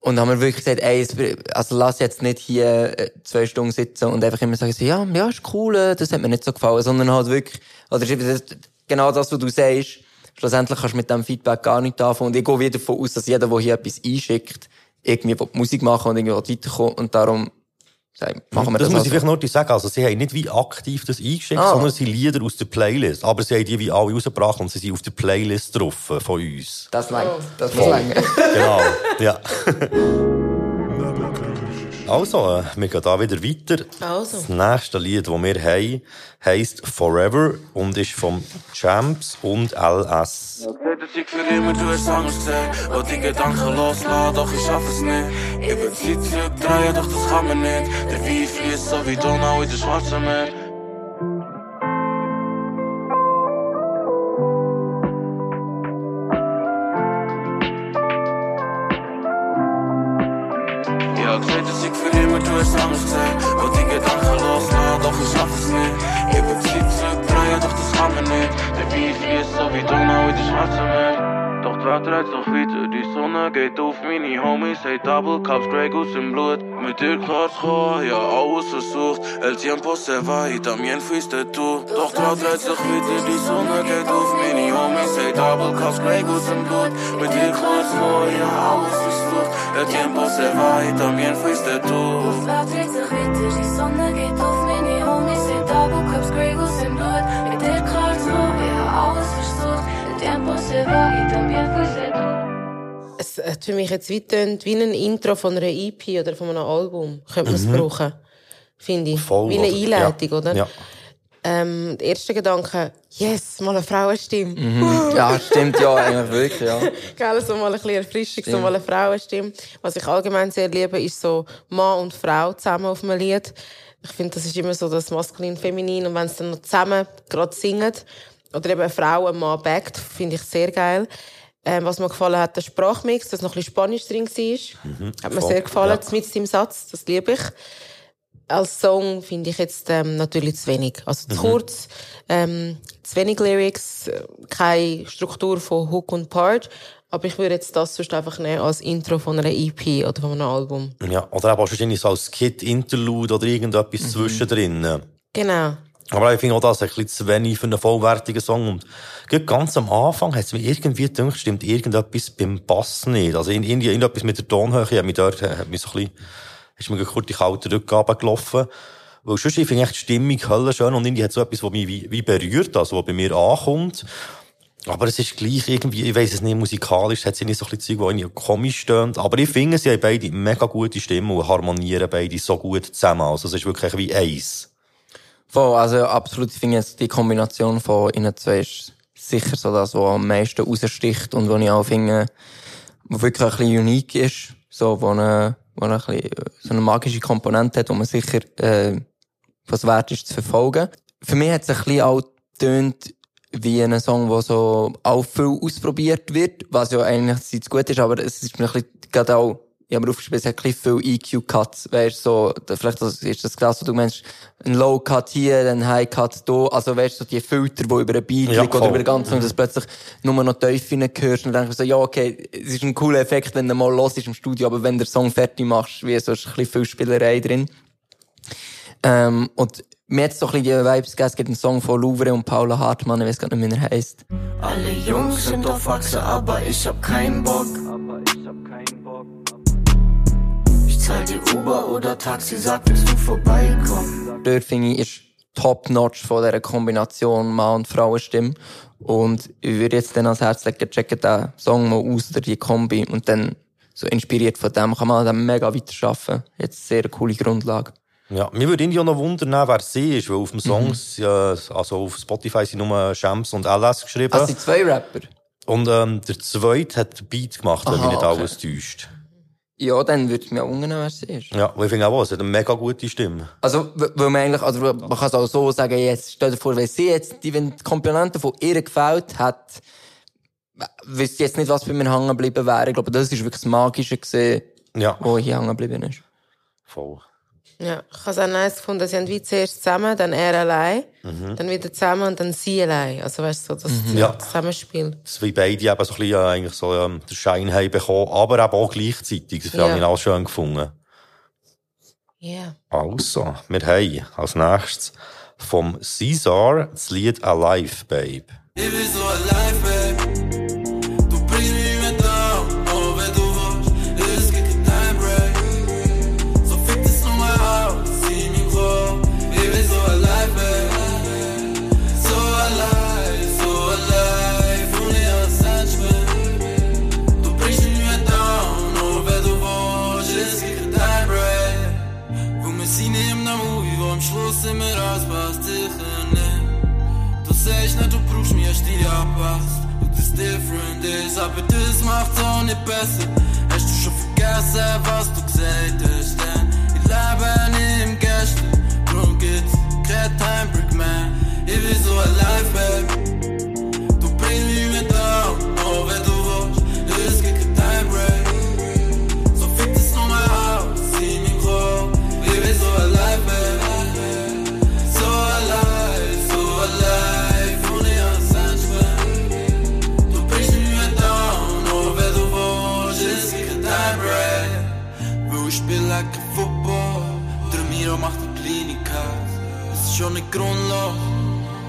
Und haben wir wirklich gesagt, ey, also lass jetzt nicht hier äh, zwei Stunden sitzen und einfach immer sagen, so, ja, ja, ist cool, äh, das hat mir nicht so gefallen, sondern halt wirklich, oder genau das, was du sagst, schlussendlich kannst du mit dem Feedback gar nicht anfangen. Und ich gehe wieder davon aus, dass jeder, der hier etwas einschickt, irgendwie Musik machen und irgendwie weiterkommen und darum, machen wir das das, muss also. ich vielleicht noch sagen. Also, sie haben nicht wie aktiv das eingeschickt, Ah. sondern sind Lieder aus der Playlist. Aber sie haben die wie alle rausgebracht und sie sind auf der Playlist drauf äh, von uns. Das langt. Das muss langen. Genau, ja. Also, äh, wir gehen da wieder weiter. Also. Das nächste Lied, das wir haben, heisst Forever und ist vom Champs und LS. Immer anders Gedanken doch ich schaff es nicht Ich will Zeit zurückdrehen, doch das kann man nicht Der Wein fließt so wie Donau in der schwarzen Meer Ich hab gesagt, dass ich für immer du es anders sehe Und die Gedanken loslassen, doch ich schaff es nicht Ich will Zeit zurückdrehen, doch das kann man nicht Der Wein fließt so wie Donau in der schwarzen Meer doch die Welt dreht sich weiter, die Sonne geht auf meine Homies, hey Double Cups, Grey Goose im Blut. Mit dir klar zu kommen, ja alles versucht, el tiempo se va y también fuiste tú. Doch die Welt dreht sich weiter, die Sonne geht auf meine Homies, hey Double Cups, Grey Goose im Blut. Mit dir klar zu kommen, ja alles versucht, el tiempo se va y también fuiste tú. Das Blatt dreht sich weiter, die Sonne geht auf Es hat für mich jetzt wie, tönt, wie ein Intro von einer EP oder von einem Album. Könnte man es brauchen. Finde ich. Mhm. Voll, wie eine? Einleitung, ja. oder? Ja. Ähm, der erste Gedanke, yes, mal eine Frauenstimme. Ja, stimmt, ja, eigentlich wirklich, ja. Gell, so mal ein bisschen Erfrischung, so mal eine Frauenstimme. Was ich allgemein sehr liebe, ist so Mann und Frau zusammen auf einem Lied. Ich finde, das ist immer so das Maskulin, Feminin. Und wenn es dann noch zusammen gerade singen, oder eben eine Frau, ein Mann backt, finde ich sehr geil. Ähm, was mir gefallen hat, der Sprachmix, dass noch ein bisschen Spanisch drin war. hat mir voll, sehr gefallen, ja. mit im Satz, das liebe ich. Als Song finde ich jetzt ähm, natürlich zu wenig. Also zu kurz, ähm, zu wenig Lyrics, keine Struktur von Hook und Part. Aber ich würde jetzt das sonst einfach nehmen als Intro von einer EP oder von einem Album. ja. Oder eben wahrscheinlich so als Kid-Interlude oder irgendetwas zwischendrin. Genau. Aber ich finde auch das ein bisschen zu wenig für einen vollwertigen Song. Und ganz am Anfang hat es mir irgendwie gedacht, stimmt irgendetwas beim Bass nicht. Also irgendwie irgendetwas mit der Tonhöhe hat mich dort, hat mich so ein bisschen, ist mir kurz die kalte Rückgabe gelaufen. Weil sonst, ich finde echt die Stimmung höllenschön und irgendwie hat so etwas, was mich wie, wie berührt, also was bei mir ankommt. Aber es ist gleich irgendwie, ich weiss es nicht, musikalisch hat sie nicht so ein bisschen Zeug, die irgendwie komisch stöhnt. Aber ich finde, sie haben beide mega gute Stimmen und harmonieren beide so gut zusammen. Also es ist wirklich wie eins. Voll, also absolut, ich finde jetzt die Kombination von ihnen zwei ist sicher so das, was am meisten raussticht und wo ich auch finde, wo wirklich ein bisschen unique ist, so, wo eine, wo eine, ein bisschen, so eine magische Komponente hat, wo man sicher, äh, was wert ist zu verfolgen. Für mich hat es ein bisschen auch getönt, wie ein Song, wo so auch viel ausprobiert wird, was ja eigentlich sehr gut ist, aber es ist mir ein bisschen, gerade auch, ich habe mir aufgeschrieben, es hat ein bisschen viel EQ-Cuts, weißt so, vielleicht ist das klar, so, du meinst, ein Low-Cut hier, ein High-Cut da, also weißt so die Filter, die über den Beat Ja, liegen oder über den ganzen, und das plötzlich nur noch tief hörst, und dann denkst du so, ja, okay, es ist ein cooler Effekt, wenn du mal los ist im Studio, aber wenn du den Song fertig machst, wie so, ist ein bisschen viel Spielerei drin. Ähm, und mir hat so ein bisschen die Vibes gegeben, es gibt einen Song von Louvre und Paula Hartmann, ich weiß gar nicht, wie er heisst. Alle Jungs sind auf Achse, aber ich hab keinen Bock. Zahl dir Uber oder Taxi, sag, willst du vorbeikommen? Dort finde ich, ist top-notch von dieser Kombination Mann- und Frauenstimme. Und ich würde jetzt dann ans Herz legen, checken den Song mal aus oder die Kombi und dann so inspiriert von dem kann man dann mega weiterarbeiten. Jetzt eine sehr coole Grundlage. Ja, mir würde irgendwie auch noch wundern, wer sie ist, weil auf dem Song, ja, also auf Spotify sind nur Shams und LS geschrieben. Ah, es sind zwei Rapper. Und ähm, der zweite hat den Beat gemacht, wenn Aha, mich nicht okay. alles täuscht. Ja, dann würde es mich auch wer sie ist. Ja, weil ich finde auch, es hat eine mega gute Stimme. Also, weil man eigentlich, also man kann es auch so sagen, jetzt, stell dir vor, wenn sie jetzt, die, wenn die Komponente von ihr gefällt hat, wüsste jetzt nicht, was bei mir hängen geblieben wäre. Ich glaube, das ist wirklich das Magische gesehen, Ja, wo hier hängen geblieben ist. voll. Ja, ich habe es auch nice gefunden, sie haben wie zuerst zusammen, dann er allein, dann wieder zusammen und dann sie allein. Also weißt du, so das Ja. Zusammenspiel. dass wie beide eben so ein bisschen äh, eigentlich so ähm, den Schein haben bekommen, aber eben auch gleichzeitig. Das Ja. habe ich auch schön gefunden. Ja. Also, wir haben als nächstes vom Caesar das Lied Alive, Babe. Ich bin so alive, babe. Das macht's auch nicht besser. Hast du schon vergessen, was du gesagt hast? Denn ich lebe nicht im Gestern, drum gibt's kein Time Break mehr. Ich bin so alive, babe. Grundlos,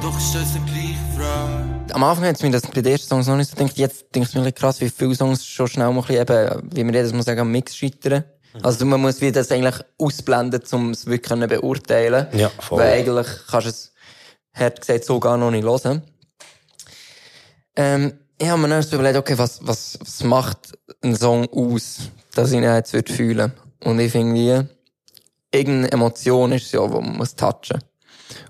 doch ist das eine gleiche Frage. Am Anfang hat es mir das bei den ersten Songs noch nicht so gedacht. Jetzt denke ich mir krass, wie viele Songs schon schnell mal ein bisschen eben, wie man jedes Mal sagen, am Mix scheitern. Also man muss wie das eigentlich ausblenden, um es wirklich können beurteilen. Ja, voll. Weil eigentlich kannst du es, hart gesagt, so gar noch nicht hören. Ähm, ich habe mir dann so überlegt, okay, was, was, was macht ein Song aus, dass ich ihn jetzt würde fühlen. Und ich finde wie, irgendeine Emotion ist es ja, die man muss touchen.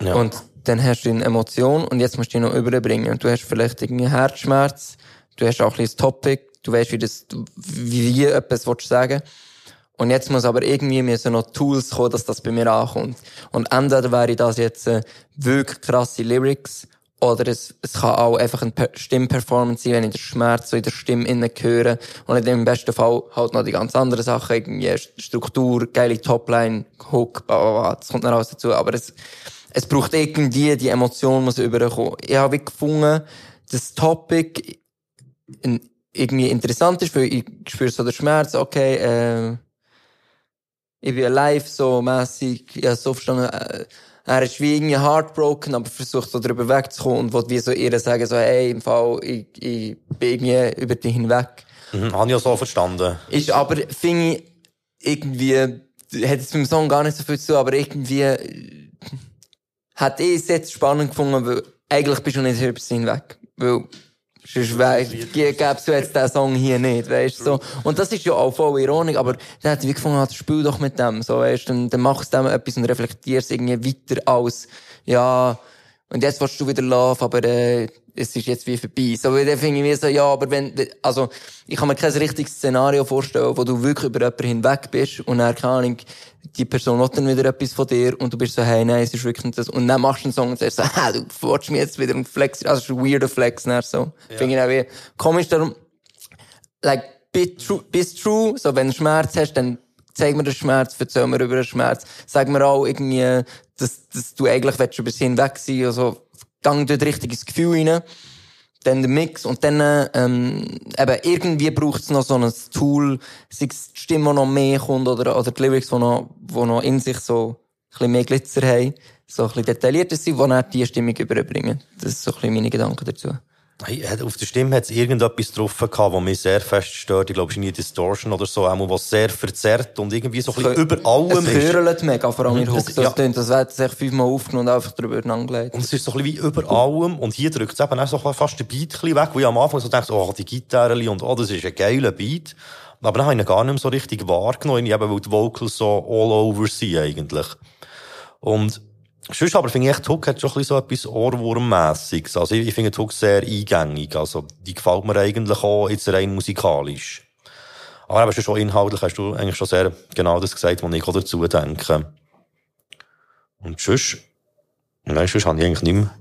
Ja. Und dann hast du eine Emotion und jetzt musst du die noch überbringen. Und du hast vielleicht irgendwie Herzschmerz, du hast auch ein bisschen Topic, du weißt, wie das, wie, wie etwas willst du sagen. Und jetzt muss aber irgendwie müssen noch Tools kommen, dass das bei mir ankommt. Und entweder wäre das jetzt äh, wirklich krasse Lyrics, oder es, es kann auch einfach eine Per- Stimmperformance sein, wenn ich den Schmerz so in der Stimme innen höre. Und dem besten Fall halt noch die ganz anderen Sachen, irgendwie Struktur, geile Topline, Hook, bla, bla, bla. Das kommt noch alles dazu. Aber es, es braucht irgendwie, die Emotion muss überkommen. Ich habe gefunden, das Topic irgendwie interessant ist, weil ich spüre so den Schmerz, okay, äh, ich bin live so mässig, ich habe so verstanden, äh, er ist wie irgendwie heartbroken, aber versucht so drüber wegzukommen und will wie so ihr sagen, so, hey, im Fall, ich, ich bin irgendwie über dich hinweg. Mhm, habe ich auch so verstanden. Ist aber, finde ich, irgendwie, hat mit dem Song gar nicht so viel zu tun, aber irgendwie, hat ich es jetzt spannend gefunden, weil eigentlich bist du nicht sie hinweg. Weil, sonst gäb's du jetzt diesen Song hier nicht, weißt so. Und das ist ja auch voll ironisch, aber dann hat wie gefunden, ah, spiel doch mit dem, so, weißt dann, dann machst du dem etwas und reflektierst irgendwie weiter als, ja, und jetzt willst du wieder Love, aber äh, es ist jetzt wie vorbei. So, weil dann finde ich wie so, ja, aber wenn, also ich kann mir kein richtiges Szenario vorstellen, wo du wirklich über jemanden hinweg bist und dann, keine Ahnung, die Person will dann wieder etwas von dir und du bist so, hey, nein, es ist wirklich nicht das. Und dann machst du einen Song und sagst so, ha, du willst mich jetzt wieder und flex, also es ist ein weirder Flex, dann so. Finde ich auch wie komisch, darum, like, be true, bist true, so, wenn du Schmerz hast, dann zeig mir den Schmerz, erzähl mir über den Schmerz, sag mir auch irgendwie, dass, dass du eigentlich willst über hinweg sein, also, gang dort richtig ins Gefühl rein, dann der Mix und dann, ähm, eben, irgendwie braucht es noch so ein Tool, sei es die Stimme, die noch mehr kommt, oder, oder die Lyrics, die noch, die noch in sich so, ein bisschen mehr Glitzer haben, so ein bisschen detaillierter sind, die dann die Stimmung überbringen. Das ist so ein bisschen meine Gedanken dazu. Auf der Stimme hat es irgendetwas gehabt, was mich sehr fest stört. Ich glaube, es ist nie Distortion oder so, einmal, was sehr verzerrt und irgendwie so ein bisschen über allem Es ist. hörelt mega, vor allem in Mhm, Hooks. es- Das ja. das wird sich fünfmal aufgenommen und einfach drüber angelegt. Und es ist so ein bisschen wie über allem. Und hier drückt es eben auch so fast den Beat weg, wo ich am Anfang so dachte, oh, die Gitarre und oh, das ist ein geiler Beat. Aber dann habe ich ihn gar nicht mehr so richtig wahrgenommen, eben, weil die Vocals so all over sind eigentlich. Und sonst aber finde ich, die Hook hat schon ein bisschen so etwas Ohrwurmmässiges. Also ich, ich finde die Hook sehr eingängig. Also die gefällt mir eigentlich auch jetzt rein musikalisch. Aber eben schon inhaltlich hast du eigentlich schon sehr genau das gesagt, was ich auch dazu denke. Und sonst, nein, sonst habe ich eigentlich nicht mehr,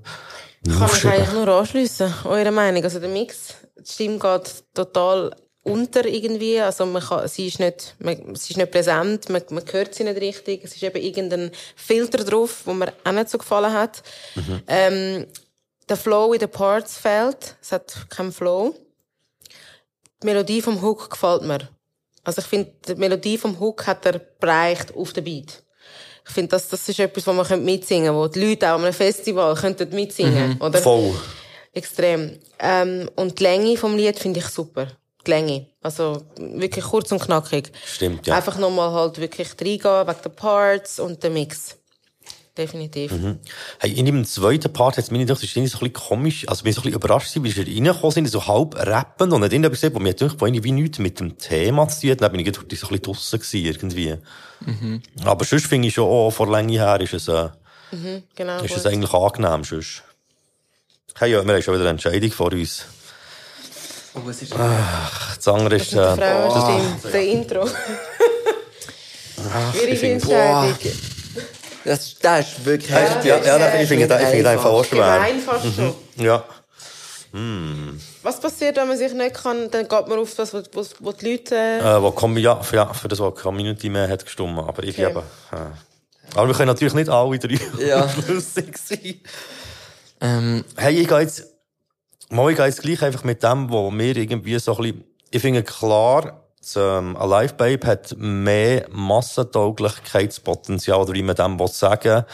nicht mehr Kann ich eigentlich nur anschliessen, eure Meinung. Also der Mix, die Stimme geht total unter irgendwie. Also man kann, sie ist nicht, man, sie ist nicht präsent, man, man hört sie nicht richtig. Es ist eben irgendein Filter drauf, wo mir auch nicht so gefallen hat. Ähm, der Flow in den Parts fehlt. Es hat keinen Flow. Die Melodie vom Hook gefällt mir. Also ich finde, die Melodie vom Hook hat er bereicht auf den Beat. Ich finde, das, das ist etwas, was man mitsingen könnte, wo die Leute auch an einem Festival könnten mitsingen oder? Voll. Extrem. Ähm, und die Länge vom Lied finde ich super. Die Länge. Also wirklich kurz und knackig. Stimmt, ja. Einfach nochmal halt wirklich reingehen wegen der Parts und der Mix. Definitiv. Hey, in dem zweiten Part hat es mich nicht gedacht, das ist irgendwie so ein bisschen komisch, also bin ich so ein bisschen überrascht gewesen, wie sie reingekommen sind, so halb rappend und hat irgendetwas gesagt, wo mir gedacht, wo irgendwie nichts mit dem Thema zu tun hat, dann bin ich so ein bisschen draussen gewesen, irgendwie. Aber sonst finde ich schon, auch von der Länge her ist es, äh, Genau. ist es eigentlich angenehm, sonst. Hey, ja, wir haben schon wieder eine Entscheidung vor uns. Oh, was ist Das andere ist, Mit der äh, Frauenstimme, der Intro. Schwierige finde- Entscheidung. Das, das ist wirklich ja, ja, ja, ich finde, ich finde einfach auch schwer. Gemein fast schon. Ja. Was passiert, wenn man sich nicht kann? Dann geht man auf das, wo, wo, wo die Leute... Äh, Äh, wo Commu ja, für, ja, für das, was die Community mehr hat gestimmt. Aber ich Okay. eben, äh. Aber wir können natürlich nicht alle drei Ja. lustig sein. Ähm, Hey, ich gehe jetzt, mal, ich gehe gleich einfach mit dem, wo mir irgendwie so ein bisschen, ich finde klar, das, ähm, Alive Babe hat mehr Massentauglichkeitspotenzial, oder wie man dem sagen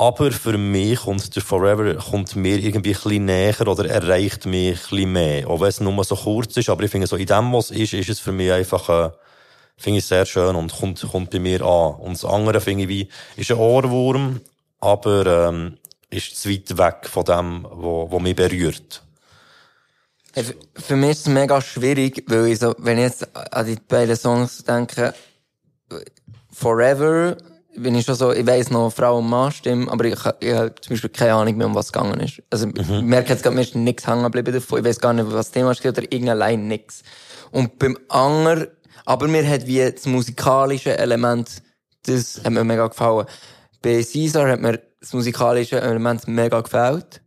aber für mich kommt der Forever kommt mir irgendwie ein bisschen näher oder erreicht mich ein bisschen mehr. Auch wenn es nur so kurz ist, aber ich finde so, in dem, was ist, ist es für mich einfach, äh, finde ich sehr schön und kommt, kommt bei mir an. Und das andere finde ich wie, ist ein Ohrwurm, aber, ähm, ist zu weit weg von dem, wo mich berührt. Hey, für- mich ist es mega schwierig, weil ich so, wenn ich jetzt an die beiden Songs denke, Forever, bin ich schon so, ich weiss noch Frau und Mann stimmen, aber ich, ich habe zum Beispiel keine Ahnung mehr, um was es gegangen ist. Also, ich merke jetzt gerade, mir ist nichts hängen geblieben davon. Ich weiss gar nicht, was das Thema ist oder irgendein nix. Und beim anderen, aber mir hat wie das musikalische Element, das hat mir mega gefallen. Bei Caesar hat mir das musikalische Element mega gefällt.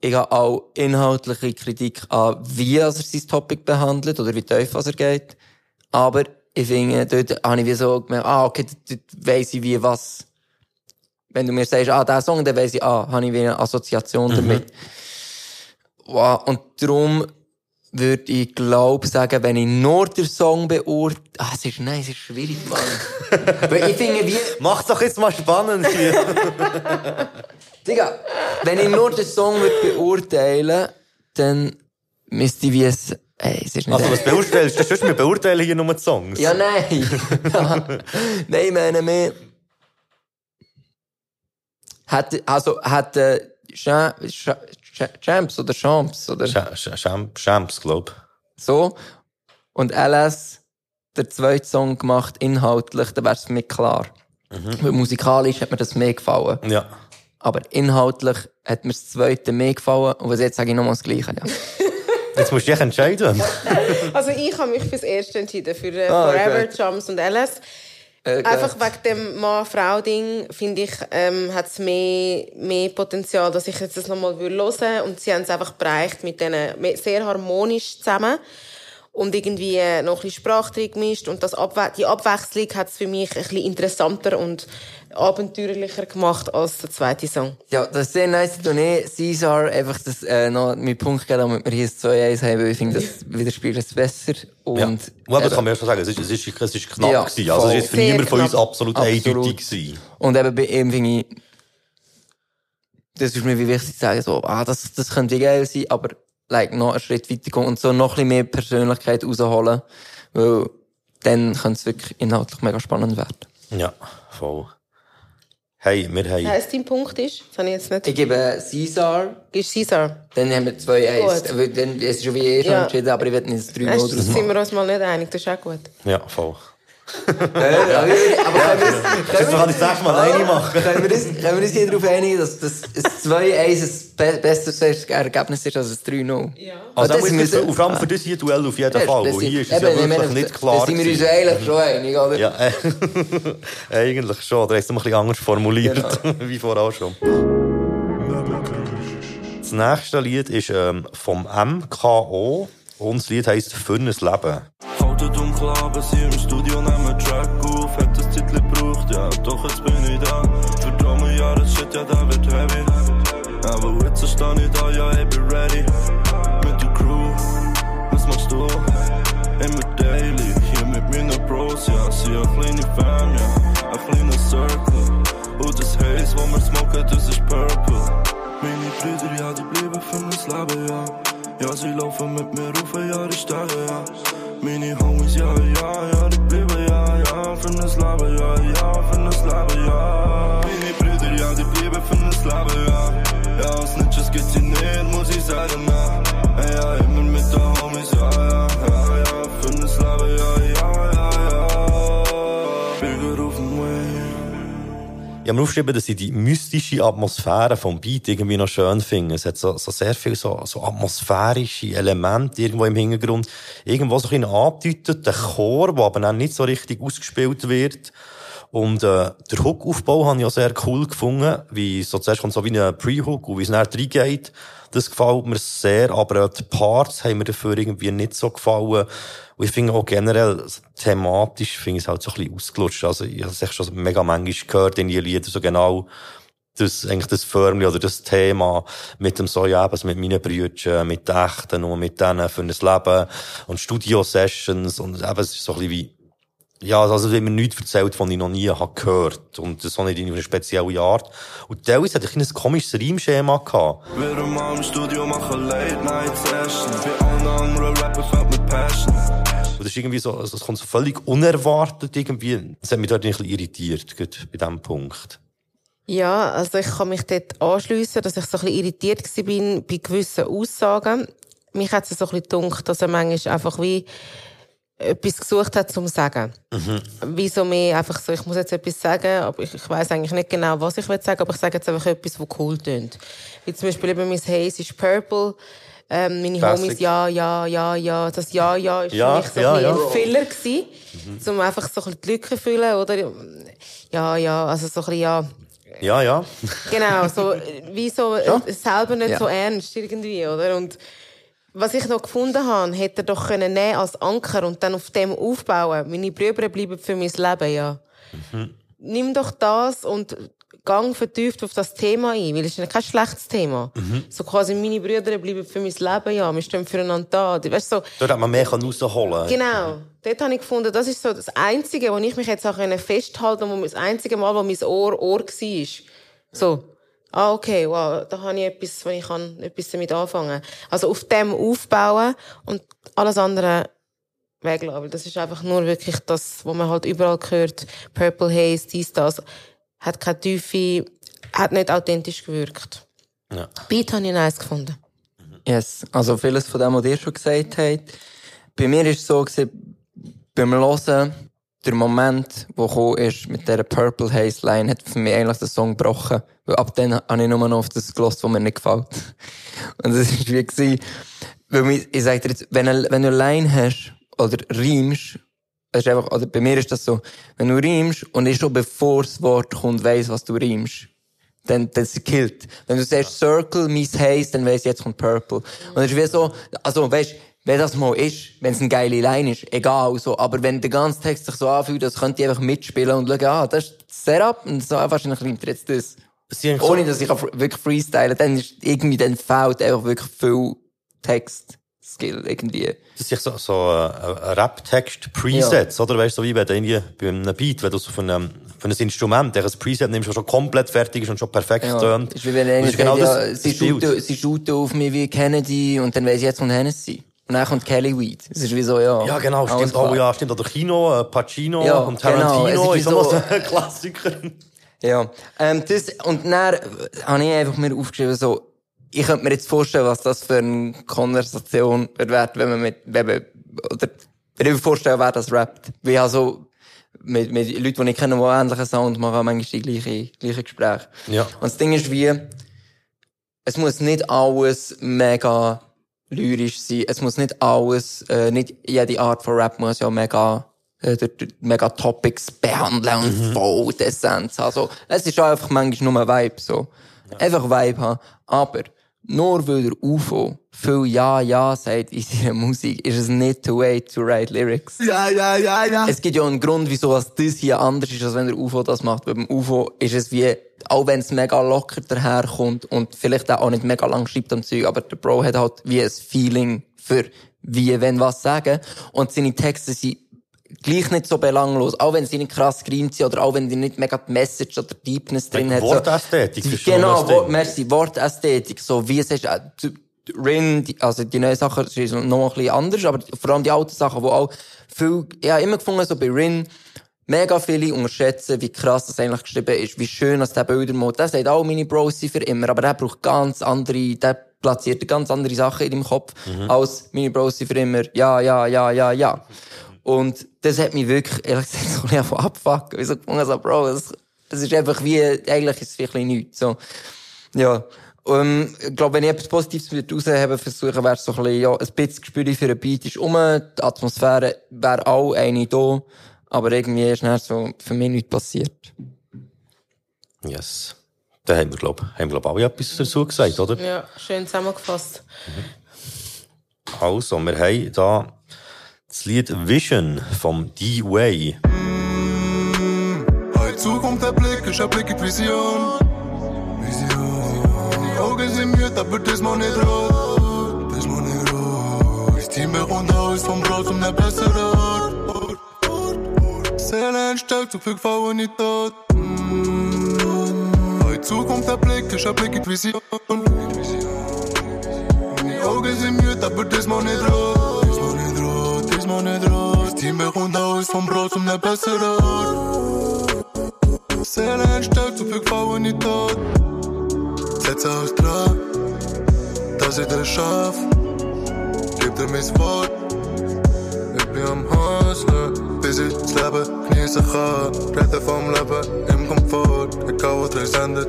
Ich habe auch inhaltliche Kritik an, wie er sein Topic behandelt oder wie tief er geht. Aber ich finde, dort habe ich wie so gemerkt, ah, okay, dort, weiss ich wie was. Wenn du mir sagst, ah, der Song, dann weiss ich, ah, habe ich wie eine Assoziation damit. Wow, und darum würde ich glaub sagen, wenn ich nur den Song beurteile, ah, es ist, nein, es ist schwierig, Mann. Weil ich finde, wie, Mach's doch jetzt mal spannend hier. Digga, wenn ich nur den Song würde beurteilen dann müsste ich wie es, ey, es ist nicht also, was beurteilst du? Sonst, wir beurteilen hier nur die Songs. Ja, nein. ja. Nein, ich meine mehr. Hat, also, hat, äh, Cha- Champs oder Champs oder Sch Sch Champ Champs, glaub. so. Und LS, der zweite Song gemacht, inhaltlich, dann wär's mir klar. Weil musikalisch hat mir das mehr gefallen. Ja. Aber inhaltlich hat mir das zweite mehr gefallen. Und was jetzt sage ich nochmal das Gleiche, ja. Jetzt musst du dich entscheiden. Also ich habe mich fürs Erste entschieden, für äh, Ah, Forever. Jumps und LS. Äh, Einfach gut. wegen dem Mann-Frau-Ding, finde ich, ähm, hat es mehr, mehr Potenzial, dass ich jetzt das nochmal hören würde. Und sie haben es einfach bereicht mit denen, sehr harmonisch zusammen. Und irgendwie äh, noch ein bisschen Sprache drin gemischt. Und das Abwe die Abwechslung hat es für mich ein bisschen interessanter und abenteuerlicher gemacht als der zweite Song. Ja, das ist sehr nice. Und ich, Caesar, einfach das, äh, noch mit Punkt geben, damit wir hier das 2-1 haben, weil ich finde, das widerspiegelt es besser. Und, Ja. Aber eben- kann man ja schon sagen, es ist, es ist, es ist knapp Ja, gewesen. Also, es ist für niemand von uns absolut, Absolut. eindeutig gewesen. Und eben bei ihm finde ich, das ist mir wie wichtig zu sagen, so, ah, das, das könnte wie geil sein, aber, like, noch einen Schritt weiter gehen und so noch ein bisschen mehr Persönlichkeit rausholen, weil dann könnte es wirklich inhaltlich mega spannend werden. Ja, voll. Hey, wir haben... Heißt dein Punkt ist? Das habe ich jetzt nicht. Ich gebe Caesar, Ist Caesar. dann haben wir 2-1. Gut. Weil Dann, es ist schon wie eh schon Ja. entschieden, aber ich werde nicht das 3-0 Weißt, draus sind machen. wir uns mal nicht einig, das ist auch gut. Ja, voll. Ja, ja, aber können wir das, ich nächste Mal alleine machen. können wir das, können wir das hier darauf einigen, dass das ein 2-1 ein be besseres Ergebnis ist als ein 3-0? Ja. Also, das ist und vor allem für das hier Duell auf jeden Fall. Weil hier ist es ja wirklich nicht klar. Da sind wir uns eigentlich schon einig, oder? Ja, äh, eigentlich schon. Da hast du ein bisschen anders formuliert, Genau. wie vorher auch schon. Das nächste Lied ist ähm, vom MKO und das Lied heisst «Für ein Leben». Haltet dunkel ab, sie im Studio nehmen Track auf. Hat das Titel gebraucht, ja, doch jetzt bin ich da. Für dumme Jahre, shit, ja, der wird heavy. Aber jetzt steh ich da, ja, ich bin ready. Mit der Crew, was machst du? Immer daily, hier mit meinen Bros, ja. Sie ein kleine Fan, ja, ein kleiner Circle. Und das Haze, wo wir smoken, das ist Purple. Meine Brüder, ja, die bleiben für mein Leben, ja. Ja, sie laufen mit mir rauf, ja, die Stege, ja. Meine Homies, ja, ja, ja, det bliver ja, ja, für slappe, ja, ja, für slappe, ja. Meine Brüder, ja, die bleiben für slappe, Leben, ja. Ja, Snitches gibt's sie nicht, muss ich sagen, ja. Ich habe mir aufgeschrieben, dass ich die mystische Atmosphäre vom Beat irgendwie noch schön finde. Es hat so, so sehr viel so, so atmosphärische Elemente irgendwo im Hintergrund. Irgendwo so ein bisschen angedeutet, der Chor, der aber dann nicht so richtig ausgespielt wird. Und äh, der Hook-Aufbau habe ich auch sehr cool gefunden, wie so zuerst kommt so wie ein Pre-Hook und wie es dann reingeht. Das gefällt mir sehr, aber auch die Parts haben mir dafür irgendwie nicht so gefallen. Und ich finde auch generell, thematisch finde ich es halt so ein bisschen ausgelutscht. Also ich habe es schon mega manchmal gehört in ihren Liedern, so genau das, eigentlich das Förmli oder das Thema mit dem so, ja, eben, mit meinen Brüdern, mit den Echten und mit denen für ein Leben und Studio-Sessions und eben, es ist so ein bisschen wie, ja, also, wie mir nichts erzählt, von ich noch nie habe gehört. Und das auch nicht in einer speziellen Art. Und teilweise hatte ich ein komisches Reimschema gehabt. Wir mal im Studio machen Late Night Sessions. Wie alle anderen Rapper fällt mit Passion. Und das ist irgendwie so, also, es kommt so völlig unerwartet irgendwie. Das hat mich dort ein bisschen irritiert, gerade bei diesem Punkt. Ja, also ich kann mich dort anschliessen, dass ich so ein bisschen irritiert bin bei gewissen Aussagen. Mich hat es so ein bisschen gedacht, dass er manchmal einfach wie etwas gesucht hat zum Sagen. Wie so mehr einfach so, ich muss jetzt etwas sagen, aber ich, ich weiß eigentlich nicht genau, was ich will sagen, aber ich sage jetzt einfach etwas, was cool tönt. Wie zum Beispiel eben mein Haze ist Purple, ähm, meine Basic. Homies, ja, ja, ja, ja, das Ja, ja ist Ja, für mich so ja, ein, ja. ein Filler gewesen, um einfach so ein bisschen die Lücke zu füllen, oder? Ja, ja, also so ein bisschen, ja, Ja, ja. Genau, so, wie so, äh, selber nicht Ja. so ernst irgendwie, oder? Und was ich noch gefunden habe, hätte er doch können nehmen als Anker und dann auf dem aufbauen. Meine Brüder bleiben für mein Leben, ja. Nimm doch das und gang vertieft auf das Thema ein, weil es ist ja kein schlechtes Thema. So quasi, meine Brüder bleiben für mein Leben, ja, wir stehen füreinander da. Weißt so, Dort hat man mehr rausholen. Genau. Dort habe ich gefunden, das ist so das Einzige, wo ich mich jetzt auch festhalten konnte, das einzige Mal, wo mein Ohr Ohr war. So. Ah, okay, wow, da habe ich etwas, wo ich kann, etwas damit anfangen Also auf dem aufbauen und alles andere weglassen. Weil das ist einfach nur wirklich das, was man halt überall hört. Purple Haze, dies, das. Hat keine Tiefe, hat nicht authentisch gewirkt. Ja. Beat habe ich nice gefunden. Yes, also vieles von dem, was ihr schon gesagt habt. Bei mir ist es so gewesen, beim Hören, der Moment, wo gekommen ist mit dieser Purple Haze Line, hat für mich eigentlich den Song gebrochen. Weil ab dann habe ich nur noch auf das gelost, was mir nicht gefällt. Und das ist wie gewesen, weil mir, ich sag dir jetzt, wenn, wenn du Line hast, oder reimst, es ist einfach, oder bei mir ist das so, wenn du reimst und ich schon bevor das Wort kommt, weiss, was du reimst, dann, dann killt. Wenn du sagst Circle, Miss Haze, dann weiss ich, jetzt kommt Purple. Und es ist wie so, also, weißt, wenn das mal ist, wenn es eine geile Line ist, egal, so. Aber wenn der ganze Text sich so anfühlt, das könnte ich einfach mitspielen und schauen, ah, das ist das Setup, und so, ah, wahrscheinlich reimt er jetzt das. Ohne, dass ich wirklich freestylen dann ist irgendwie, dann fehlt einfach wirklich viel Text-Skill, irgendwie. Das ist so, so äh, Rap-Text-Presets, oder? Weißt du, so wie wenn du irgendwie bei einem Beat, wenn du so von einem, von einem Instrument, der ein Preset nimmst, das schon komplett fertig ist und schon perfekt Ja, tönt. ist wie wenn einer genau ja, das sie, shooten, sie shooten auf mich wie Kennedy und dann weiss ich jetzt von Hennessy. Und dann kommt Kelly Weed. Es ist wie so, ja. Ja, genau, stimmt. Oh ja, stimmt. Oder Kino, äh, Pacino Ja, und genau, Tarantino es ist ist so- ein Klassiker. Ja. Ähm, das, und dann habe ich einfach mir aufgeschrieben, so, ich könnte mir jetzt vorstellen, was das für eine Konversation wird wenn man mit, wenn man, oder, wenn ich mir vorstellen, wer das rappt. Weil ich habe so, mit, mit Leuten, die ich kenne, die ähnlichen Sound machen, manchmal die gleichen, gleichen Gespräche. Ja. Und das Ding ist wie, es muss nicht alles mega lyrisch sein. Es muss nicht alles, äh, nicht jede Art von Rap muss ja mega, äh, mega Topics behandeln und voll die Essenz haben. Also, es ist einfach manchmal nur ein Vibe, so. Einfach Vibe haben. Aber, nur weil der UFO viel Ja, Ja sagt in seiner Musik, ist es nicht too late to write lyrics. Ja, ja, ja, ja. Es gibt ja einen Grund, wieso das hier anders ist, als wenn der UFO das macht. Weil beim UFO ist es wie, auch wenn es mega locker daherkommt und vielleicht auch nicht mega lang schreibt am Zeug, aber der Bro hat halt wie ein Feeling für wie, wenn was sagen. Und seine Texte sind gleich nicht so belanglos, auch wenn sie nicht krass gerimt sind oder auch wenn die nicht mega die Message oder Deepness drin hat. so. Wortästhetik Die- schon Genau. Wort, merci, Wortästhetik, so wie es ist, äh, die- die Rin, die, also die neuen Sachen sind noch ein bisschen anders, aber vor allem die alten Sachen, die auch viel, ich habe immer gefunden, so bei Rin, mega viele unterschätzen, wie krass das eigentlich geschrieben ist, wie schön dass der Bildermod, der sagt auch meine Bros sind für immer, aber der braucht ganz andere, der platziert ganz andere Sachen in deinem Kopf, als meine Bros sind für immer, ja, ja, ja, ja, ja. Und das hat mich wirklich, ehrlich gesagt, so ein bisschen abfucken. Ich so gefunden, so, Bro, das, das ist einfach wie, eigentlich ist es wirklich nichts, so. Ja. Ähm, ich glaube, wenn ich etwas Positives würde rausheben versuchen, wäre es so ein bisschen, ja, ein bisschen Gespür für einen Beat ist um, die Atmosphäre wäre auch eine da, aber irgendwie ist dann so für mich nichts passiert. Yes. Da haben wir, glaub, haben wir, glaub, alle etwas dazu gesagt, oder? Ja, schön zusammengefasst. Also, wir haben da das Lied Vision vom D-Way. Heute Zukunft der Blick, ist ein Blick in die Vision. Vision. Die Augen sind müde, aber das mal nicht rot. Das mal nicht rot. Das Team bekommt Haus vom Brot zum der bessere Ort. Ort, Ort, Ort. Seele entstellt, zu viel Gefallen nicht tot. Mm. Heute Zukunft der Blick, ist ein Blick in die Vision. Die Augen sind müde, aber das mal nicht rot. Das mal nicht rot, das mal nicht rot. Das Team bekommt Haus vom Brot zum der bessere Ort. Seele entstellt, zu viel Gefallen nicht tot. Setze aus dran, dass ich das schaff. Gib dir mein Wort. Ich bin am Hustlen, bis ich das Leben genießen kann. Reden vom Leben im Komfort, egal was es endet.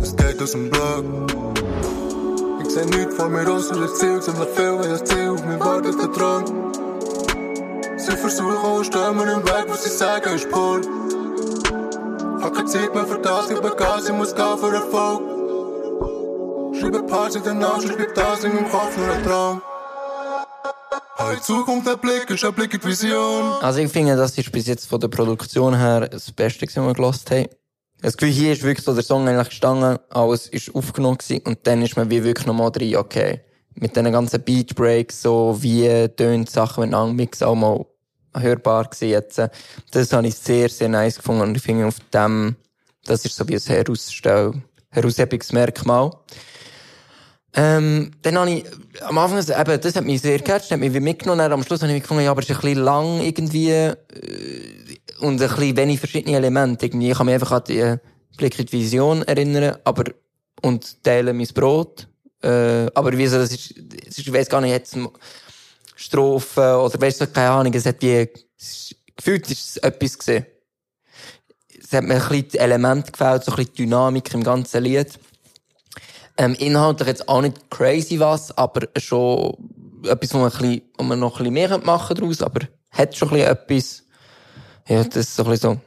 Es geht aus dem Block. Ich seh nichts vor mir aus, das Ziel ziemlich viel, weil das Ziel auf mich wartet, der Drang. Sie versuchen und stehen mir im Weg, was sie sagen, ist Pol. Hab keine Zeit mehr für das, ich bin Gas, ich muss gehen für Erfolg. Schreibe Parts in den Arsch, ich bleib das in meinem Kopf nur ein Traum. Heute Zukunft der Blick, ist ein Blick in die Vision. Also ich finde, das ist bis jetzt von der Produktion her das Beste, was wir gelost haben. Das Gefühl, hier ist wirklich so der Song eigentlich gestanden, alles ist aufgenommen gewesen, und dann ist man wie wirklich nochmal drin, okay. Mit diesen ganzen Beat Breaks, so wie tönt Sachen miteinander mix auch mal hörbar gewesen jetzt. Das habe ich sehr, sehr nice gefunden und ich finde auf dem, das ist so wie ein Herausstell, Heraushebungsmerkmal. Ähm, dann habe ich, am Anfang, eben, das hat mich sehr gecatcht, hat mich wie mitgenommen, dann am Schluss habe ich mich gefunden, ja, aber es ist ein bisschen lang irgendwie, äh, und ein bisschen wenig verschiedene Elemente. Irgendwie, ich kann mich einfach an die äh, Blick in die Vision erinnern, aber, und teile mein Brot. Äh, aber das ist, das ist ich weiss gar nicht, jetzt Strophen, oder weißt du, keine Ahnung, es hat wie, gefühlt ist es etwas gesehen. Es hat mir ein bisschen die Elemente gefällt, so ein bisschen die Dynamik im ganzen Lied. Ähm, inhaltlich jetzt auch nicht crazy was, aber schon etwas, wo man, ein bisschen, wo man noch ein bisschen mehr machen daraus, aber hat schon ein bisschen etwas. Ja, das ist so ein bisschen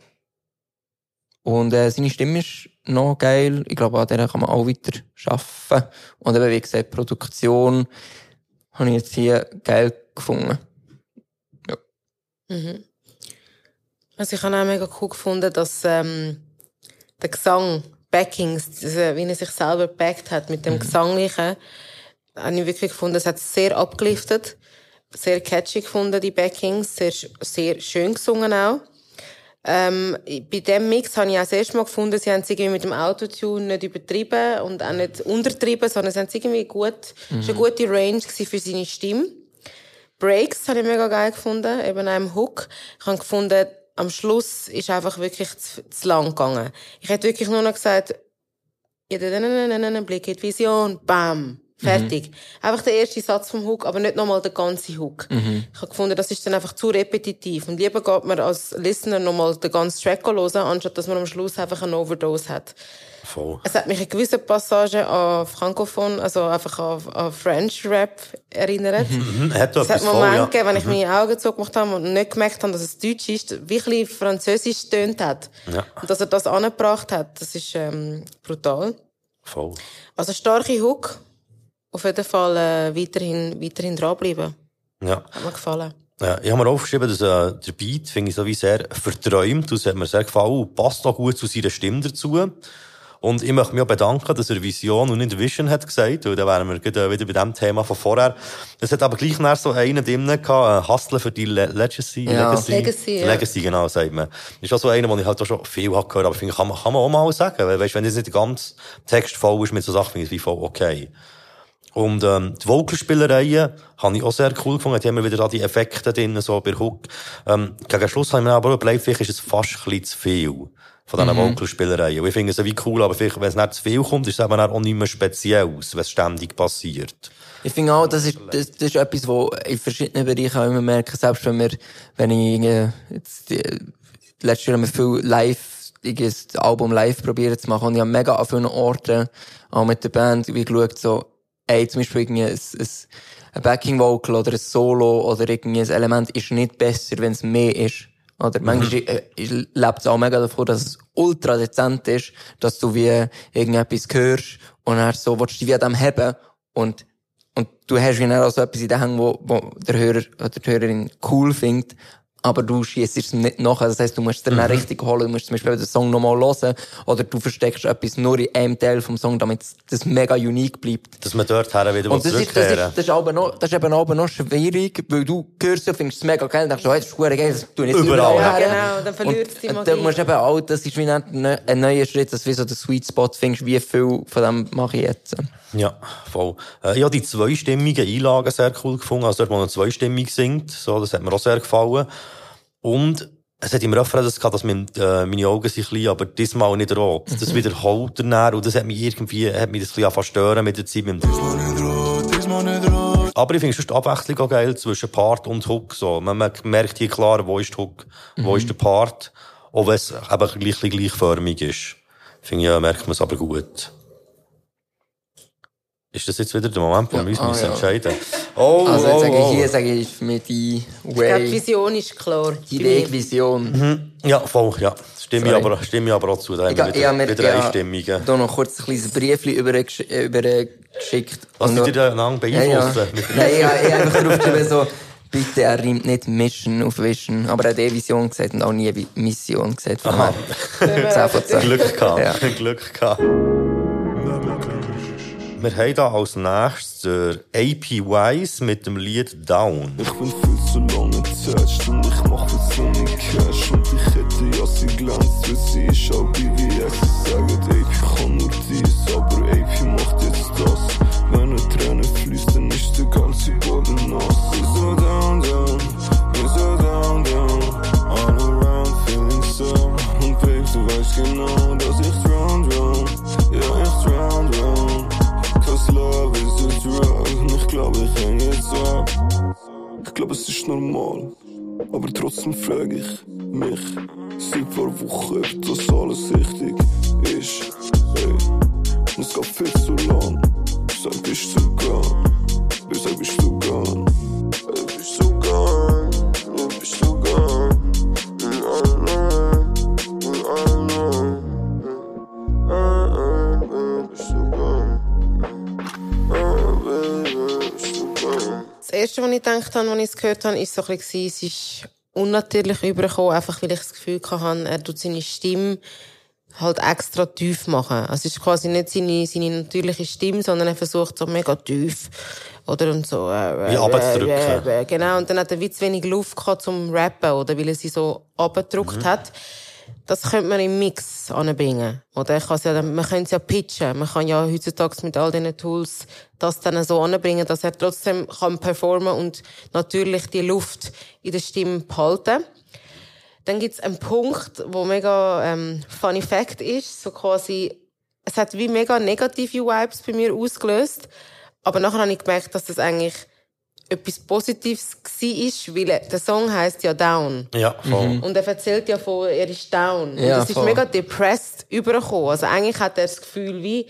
so. Und äh, seine Stimme ist noch geil. Ich glaube, an der kann man auch weiter arbeiten. Und eben, wie gesagt, Produktion habe ich jetzt hier geil gefunden. Also ich habe auch mega cool gefunden, dass ähm, der Gesang, Backings, also wie er sich selber backt hat mit dem Gesanglichen, habe ich wirklich gefunden, es hat sehr abgeliftet, sehr catchy gefunden, die Backings, sehr, sehr schön gesungen auch. Ähm, bei dem Mix habe ich auch das erste Mal gefunden, sie haben es irgendwie mit dem Autotune nicht übertrieben und auch nicht untertrieben, sondern sie haben es irgendwie gut, es war eine gute Range für seine Stimme. Breaks habe ich mega geil gefunden, eben auch im Hook. Ich habe gefunden, am Schluss ist einfach wirklich zu, zu lang gegangen. Ich hätte wirklich nur noch gesagt, dann, Blick in die Vision, bam, Fertig. Einfach der erste Satz vom Hook, aber nicht nochmal der ganze Hook. Ich habe gefunden, das ist dann einfach zu repetitiv. Und lieber geht man als Listener nochmal den ganzen Track hören, anstatt dass man am Schluss einfach eine Overdose hat. Voll. Es hat mich in gewissen Passagen an Francophone, also einfach an, an French Rap erinnert. Mhm, hat Es hat Momente ja. gegeben, wenn ich meine Augen zugemacht habe und nicht gemerkt habe, dass es Deutsch ist, wie ein Französisch tönt hat. Ja. Und dass er das angebracht hat, das ist ähm, brutal. Voll. Also starke Hook. Auf jeden Fall äh, weiterhin, weiterhin dranbleiben. Ja. Hat mir gefallen. Ja, ich habe mir aufgeschrieben, dass äh, der Beat finde ich so wie sehr verträumt. Das hat mir sehr gefallen und passt auch gut zu seiner Stimme dazu. Und ich möchte mich auch bedanken, dass er Vision und nicht Vision hat gesagt, weil dann wären wir gerade, äh, wieder bei dem Thema von vorher. Es hat aber gleich noch so einen drin gehabt, äh, Hustler für die Le Legacy. Ja. Legacy, Legacy, ja. Legacy, genau, sagt man. Ist auch so einer, den ich halt auch schon viel habe gehört, aber finde ich, kann man, kann man auch mal sagen. Weil, weißt, wenn jetzt nicht der ganze Text voll ist mit so Sachen, finde ich es wie voll okay. Und ähm, die Vocalspielereien habe ich auch sehr cool gefunden. Die haben wir wieder da die Effekte drin, so bei Hook. Ähm, gegen Schluss habe ich mir aber überlegt, vielleicht ist es fast ein bisschen zu viel von diesen Vocalspielereien. Und ich finde es wie cool, aber vielleicht, wenn es nicht zu viel kommt, ist es eben auch nicht mehr Spezielles, wenn es ständig passiert. Ich finde auch, das ist, das, das ist etwas, wo in verschiedenen Bereichen auch immer merke, selbst wenn wir, wenn ich, äh, jetzt, die, letztes Jahr haben wir viel live, ich das Album live probiert zu machen und ich habe mega an vielen Orten, auch mit der Band, wie geschaut, so, ey, zum Beispiel irgendwie ein, ein, Backing Vocal oder ein Solo oder irgendwie ein Element ist nicht besser, wenn es mehr ist. Oder manchmal äh, äh, lebt es auch mega davon, dass es ultra dezent ist, dass du wie irgendetwas hörst und dann so willst du dich wie dem haben und und du hast wie dann auch so etwas in der Hand, wo, wo der Hörer oder die Hörerin cool findet, aber du schießt es nicht nachher. Das heisst, du musst es dann auch richtig holen. Du musst zum Beispiel den Song nochmal hören oder du versteckst etwas nur in einem Teil vom Song, damit das mega unique bleibt. Dass man dort her wieder Und das ist, das, ist, zurückkehren das, ist aber noch, das ist eben aber noch schwierig, weil du hörst ja, findest es mega geil und denkst, oh, das ist geil, das tue ich jetzt Überall. überall, Ja, her. genau, dann verliert es die Und Magie. dann musst du eben auch, das ist wie ein, ein neuer Schritt, dass du wie so den Sweet Spot findest, wie viel von dem mache ich jetzt. Ja, voll. Äh, ich habe die zweistimmigen Einlagen sehr cool gefunden. Also dort, wo man zweistimmig singt, so, das hat mir auch sehr gefallen. Und es hat im Refrain das gehabt, dass mein, äh, meine Augen sind klein, aber diesmal nicht rot. Das wiederholt er dann, und das hat mich irgendwie, hat mich das ein bisschen stören mit der Zeit. Mit aber ich finde sonst die Abwechslung auch geil zwischen Part und Hook, so. Man merkt- hier klar, wo ist die Hook, wo ist der Part. Auch wenn es eben gleich, gleichförmig ist. Finde ich, ja, merkt man es aber gut. Ist das jetzt wieder der Moment, wo wir uns ah, müssen ja. entscheiden Oh, Also jetzt oh, sage ich oh. hier, sage ich für mich die Ich glaube, die Way, Vision ist klar. die mir. Wegvision. Ja, voll, ja. Stimme ich aber, stimme ich aber auch zu. Da Ich, wir ich wieder, habe mir wieder ja, Einstimmige. da noch kurz ein kleines Briefchen äh, übergeschickt. Was Und sind noch- dir da lang Ja, ja. beeinflussen? Nein, ich habe ich habe einfach drauf geschrieben, so, bitte, er reimt nicht Mission auf Vision. Aber er hat eh Vision gesagt und auch nie Mission gesagt. Von Aha. daher 10 von 10. Glück gehabt. Ja. Glück gehabt. Wir haben da als nächstes AP Wise mit dem Lied Down. Ich bin viel zu lange attached und ich mach das ohne Cash. Und ich hätte ja sie glänzt, weil sie ist auch BWS Sie sagen, AP kann nur dies, aber AP macht jetzt das? Wenn eine Träne fließt, dann ist der ganze Boden nass. Wir so down, down, wir so down, down? All around feeling so Und Babe, du weißt genau, dass ich drown, drown Ja, ich glaube, es ist normal. Aber trotzdem frage ich mich seit paar Wochen, ob das alles richtig ist. Ey, es geht viel zu lang. Sag, bist du gone? Sag, bist du gone? Ey, bist du gone? Erste, was ich gedacht habe, als ich es gehört habe, ist so ein bisschen, es ist unnatürlich übergekommen, einfach weil ich das Gefühl hatte, er tut seine Stimme halt extra tief machen. Also es ist quasi nicht seine, seine natürliche Stimme, sondern er versucht so mega tief. Oder und so. Äh, Wie äh, äh, äh, genau. Und dann hat er wie zu wenig Luft gehabt zum Rappen, oder weil er sie so abgedrückt hat. Das könnte man im Mix anbringen. Oder ich ja, man könnte es ja pitchen. Man kann ja heutzutage mit all diesen Tools das dann so anbringen, dass er trotzdem kann performen und natürlich die Luft in der Stimme behalten. Dann gibt's einen Punkt, wo mega ähm, funny fact ist, so quasi, es hat wie mega negative Vibes bei mir ausgelöst, Aber nachher habe ich gemerkt, dass das eigentlich etwas Positives war, weil der Song heißt ja Down. Ja, voll. Und er erzählt ja von, er ist down. Ja, und das ist voll. mega depressed übergekommen. Also eigentlich hat er das Gefühl wie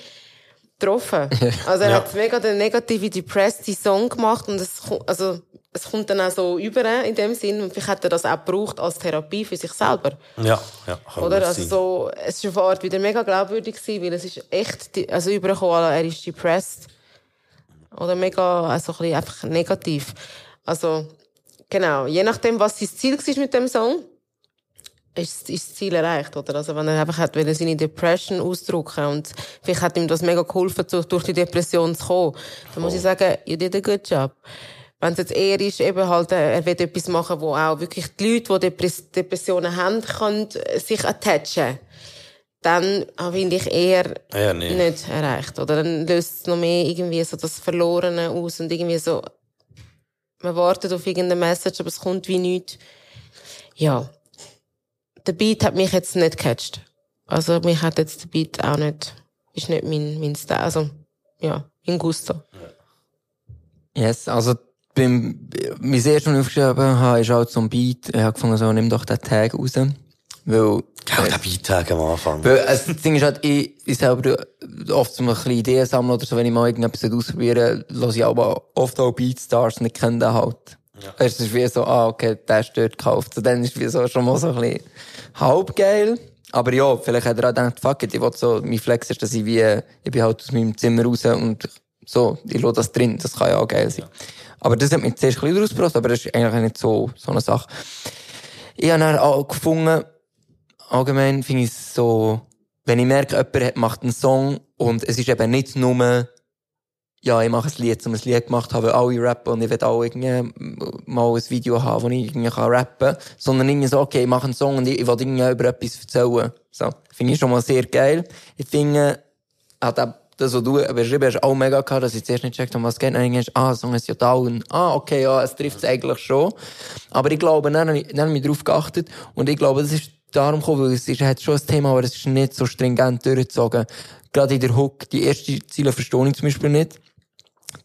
getroffen. Also er Ja. hat mega den negative, depressed Song gemacht und es, also, es kommt dann auch so über in dem Sinn. Und vielleicht hat er das auch gebraucht als Therapie für sich selber. Ja, ja. kann Oder? Also sein. so, es ist auf eine Art wieder mega glaubwürdig gewesen, weil es ist echt, also übergekommen, er ist depressed. Oder mega, also ein bisschen einfach negativ. Also, genau. Je nachdem, was sein Ziel war mit dem Song, ist, ist das Ziel erreicht, oder? Also, wenn er einfach hat, will seine Depression ausdrücken und vielleicht hat ihm das mega geholfen, durch die Depression zu kommen, dann muss ich sagen, you did a good job. Wenn es jetzt eher ist, eben halt, äh, er will etwas machen, wo auch wirklich die Leute, die Depress Depressionen haben, können äh, sich attachen. Dann finde ich eher Eher nicht. nicht erreicht. Oder dann löst es noch mehr irgendwie so das Verlorene aus und irgendwie so, man wartet auf irgendeine Message, aber es kommt wie nichts. Ja. Der Beat hat mich jetzt nicht gecatcht. Also, mich hat jetzt der Beat auch nicht, ist nicht mein, mein Style. Also, ja, in Gusto. Yes, also beim, mein erstes, was ich aufgeschrieben habe, ist auch zum Beat. Ich habe gefunden, so, nimm doch den Tag raus. Weil, Gell, der Beitag am Anfang. weil also, das Ding ist halt, ich, ich selber oft so ein bisschen Ideen sammeln oder so, wenn ich mal irgendetwas ausprobiere, höre ich aber oft auch Beatstars und ich kenne den halt. Es ist wie so, ah, okay, der ist dort gekauft. So, dann ist es wie so schon mal so ein bisschen halb geil. Aber ja, vielleicht hat er auch gedacht, fuck it, ich will so, mein Flex ist, dass ich wie, ich bin halt aus meinem Zimmer raus und so, ich lasse das drin, das kann ja auch geil sein. Aber das hat mich zuerst ein bisschen ausgebracht, aber das ist eigentlich nicht so, so eine Sache. Ich habe dann auch gefunden, allgemein finde ich es so, wenn ich merke, jemand macht einen Song und es ist eben nicht nur, ja, ich mache ein Lied, um ein Lied gemacht habe, weil alle rappen und ich will auch irgendwie mal ein Video haben, wo ich irgendwie kann rappen kann, sondern irgendwie so, okay, ich mache einen Song und ich, will irgendwie über etwas erzählen. So. Finde ich schon mal sehr geil. Ich finde, hat auch das, was du beschrieben hast, auch mega gehabt, dass ich zuerst nicht checkt habe, was geht. Dann irgendwann, ah, der Song ist ja down. Ah, okay, ja, es trifft es eigentlich schon. Aber ich glaube, dann, dann habe ich darauf geachtet und ich glaube, das ist darum gekommen, weil es ist, hat schon ein Thema, aber es ist nicht so stringent durchgezogen. Gerade in der Hook, die erste Ziele verstehe ich zum Beispiel nicht.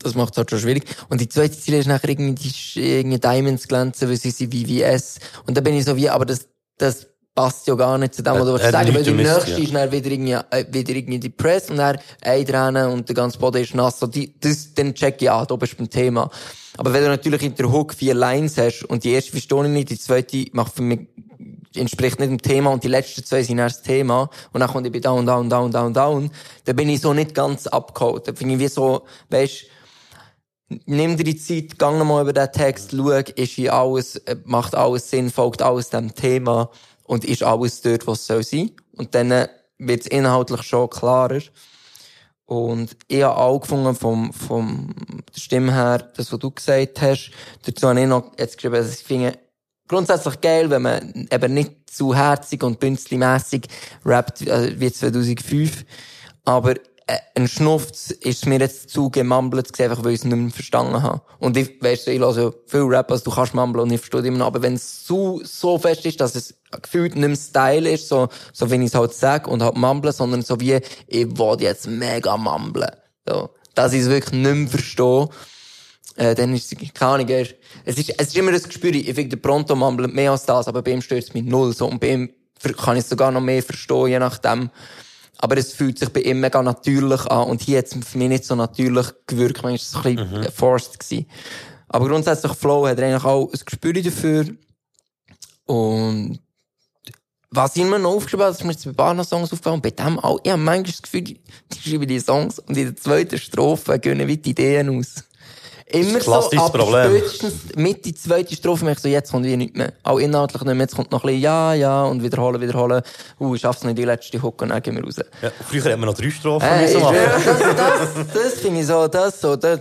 Das macht es halt schon schwierig. Und die zweite Ziele ist nachher irgendwie, die irgendwie Diamonds glänzen, weil sie sind VVS. Und da bin ich so wie, aber das, das passt ja gar nicht zu dem, was du Äh, willst äh, sagen, weil die Leute nächste ja. ist dann wieder irgendwie, äh, wieder irgendwie depressed und dann eintrennen und der ganze Boden ist nass. So, die, das, dann check ich an, da bist du beim Thema. Aber wenn du natürlich in der Hook vier Lines hast und die erste verstehe ich nicht, die zweite macht für mich, entspricht nicht dem Thema und die letzten zwei sind erst das Thema und dann kommt ich bei down, down, down, down, down, dann bin ich so nicht ganz abgeholt. Dann finde ich wie so, weisst, nimm dir die Zeit, gang nochmal über den Text, schau, ist hier alles, äh, macht alles Sinn, folgt alles dem Thema und ist alles dort, was es soll sein. Und dann wird es inhaltlich schon klarer. Und ich habe auch gefunden, vom, vom der Stimme her, das, was du gesagt hast, dazu habe ich noch jetzt geschrieben, dass ich finde, grundsätzlich geil, wenn man eben nicht zu herzig und bünzli-mässig rappt, äh, wie 2005. Aber äh, ein Schnufz ist mir jetzt zu gewesen, einfach weil ich es nicht mehr verstanden habe. Und ich, weißt du, ich höre viel Rap, also du kannst mumbeln und ich verstehe immer noch. Aber wenn es so, so fest ist, dass es gefühlt nicht mehr Style ist, so, so wie ich es halt sage und halt mumbeln, sondern so wie, ich will jetzt mega mumbeln. So. Dass ich es wirklich nicht mehr verstehe. Äh, dann ist es, keine Ahnung, es ist, es ist immer das Gespür, ich finde, der Pronto mumbelt mehr als das, aber bei ihm stört es mich null, so, und bei ihm kann ich es sogar noch mehr verstehen, je nachdem. Aber es fühlt sich bei ihm mega natürlich an, und hier hat es für mich nicht so natürlich gewirkt, manchmal ist es ein bisschen äh, forced gewesen. Aber grundsätzlich, Flow hat er eigentlich auch ein Gespür dafür, und was ich immer noch aufgeschrieben habe, ist mir jetzt bei ein paar Songs aufgefallen, bei dem auch, ich habe manchmal das Gefühl, die schreiben die Songs und in der zweiten Strophe gehen wie die Ideen aus. Immer so, ab Problem. spätestens mit die zweite Strophe merke ich so, jetzt kommt wie nichts mehr. Auch inhaltlich nicht mehr, jetzt kommt noch ein bisschen ja, ja und wiederholen, wiederholen. Uh, ich schaff's nicht, die letzte Hook und dann gehen wir raus. Ja, früher hat man noch drei Strophen Äh, machen. schwöre, das, das, das finde ich so, das so, da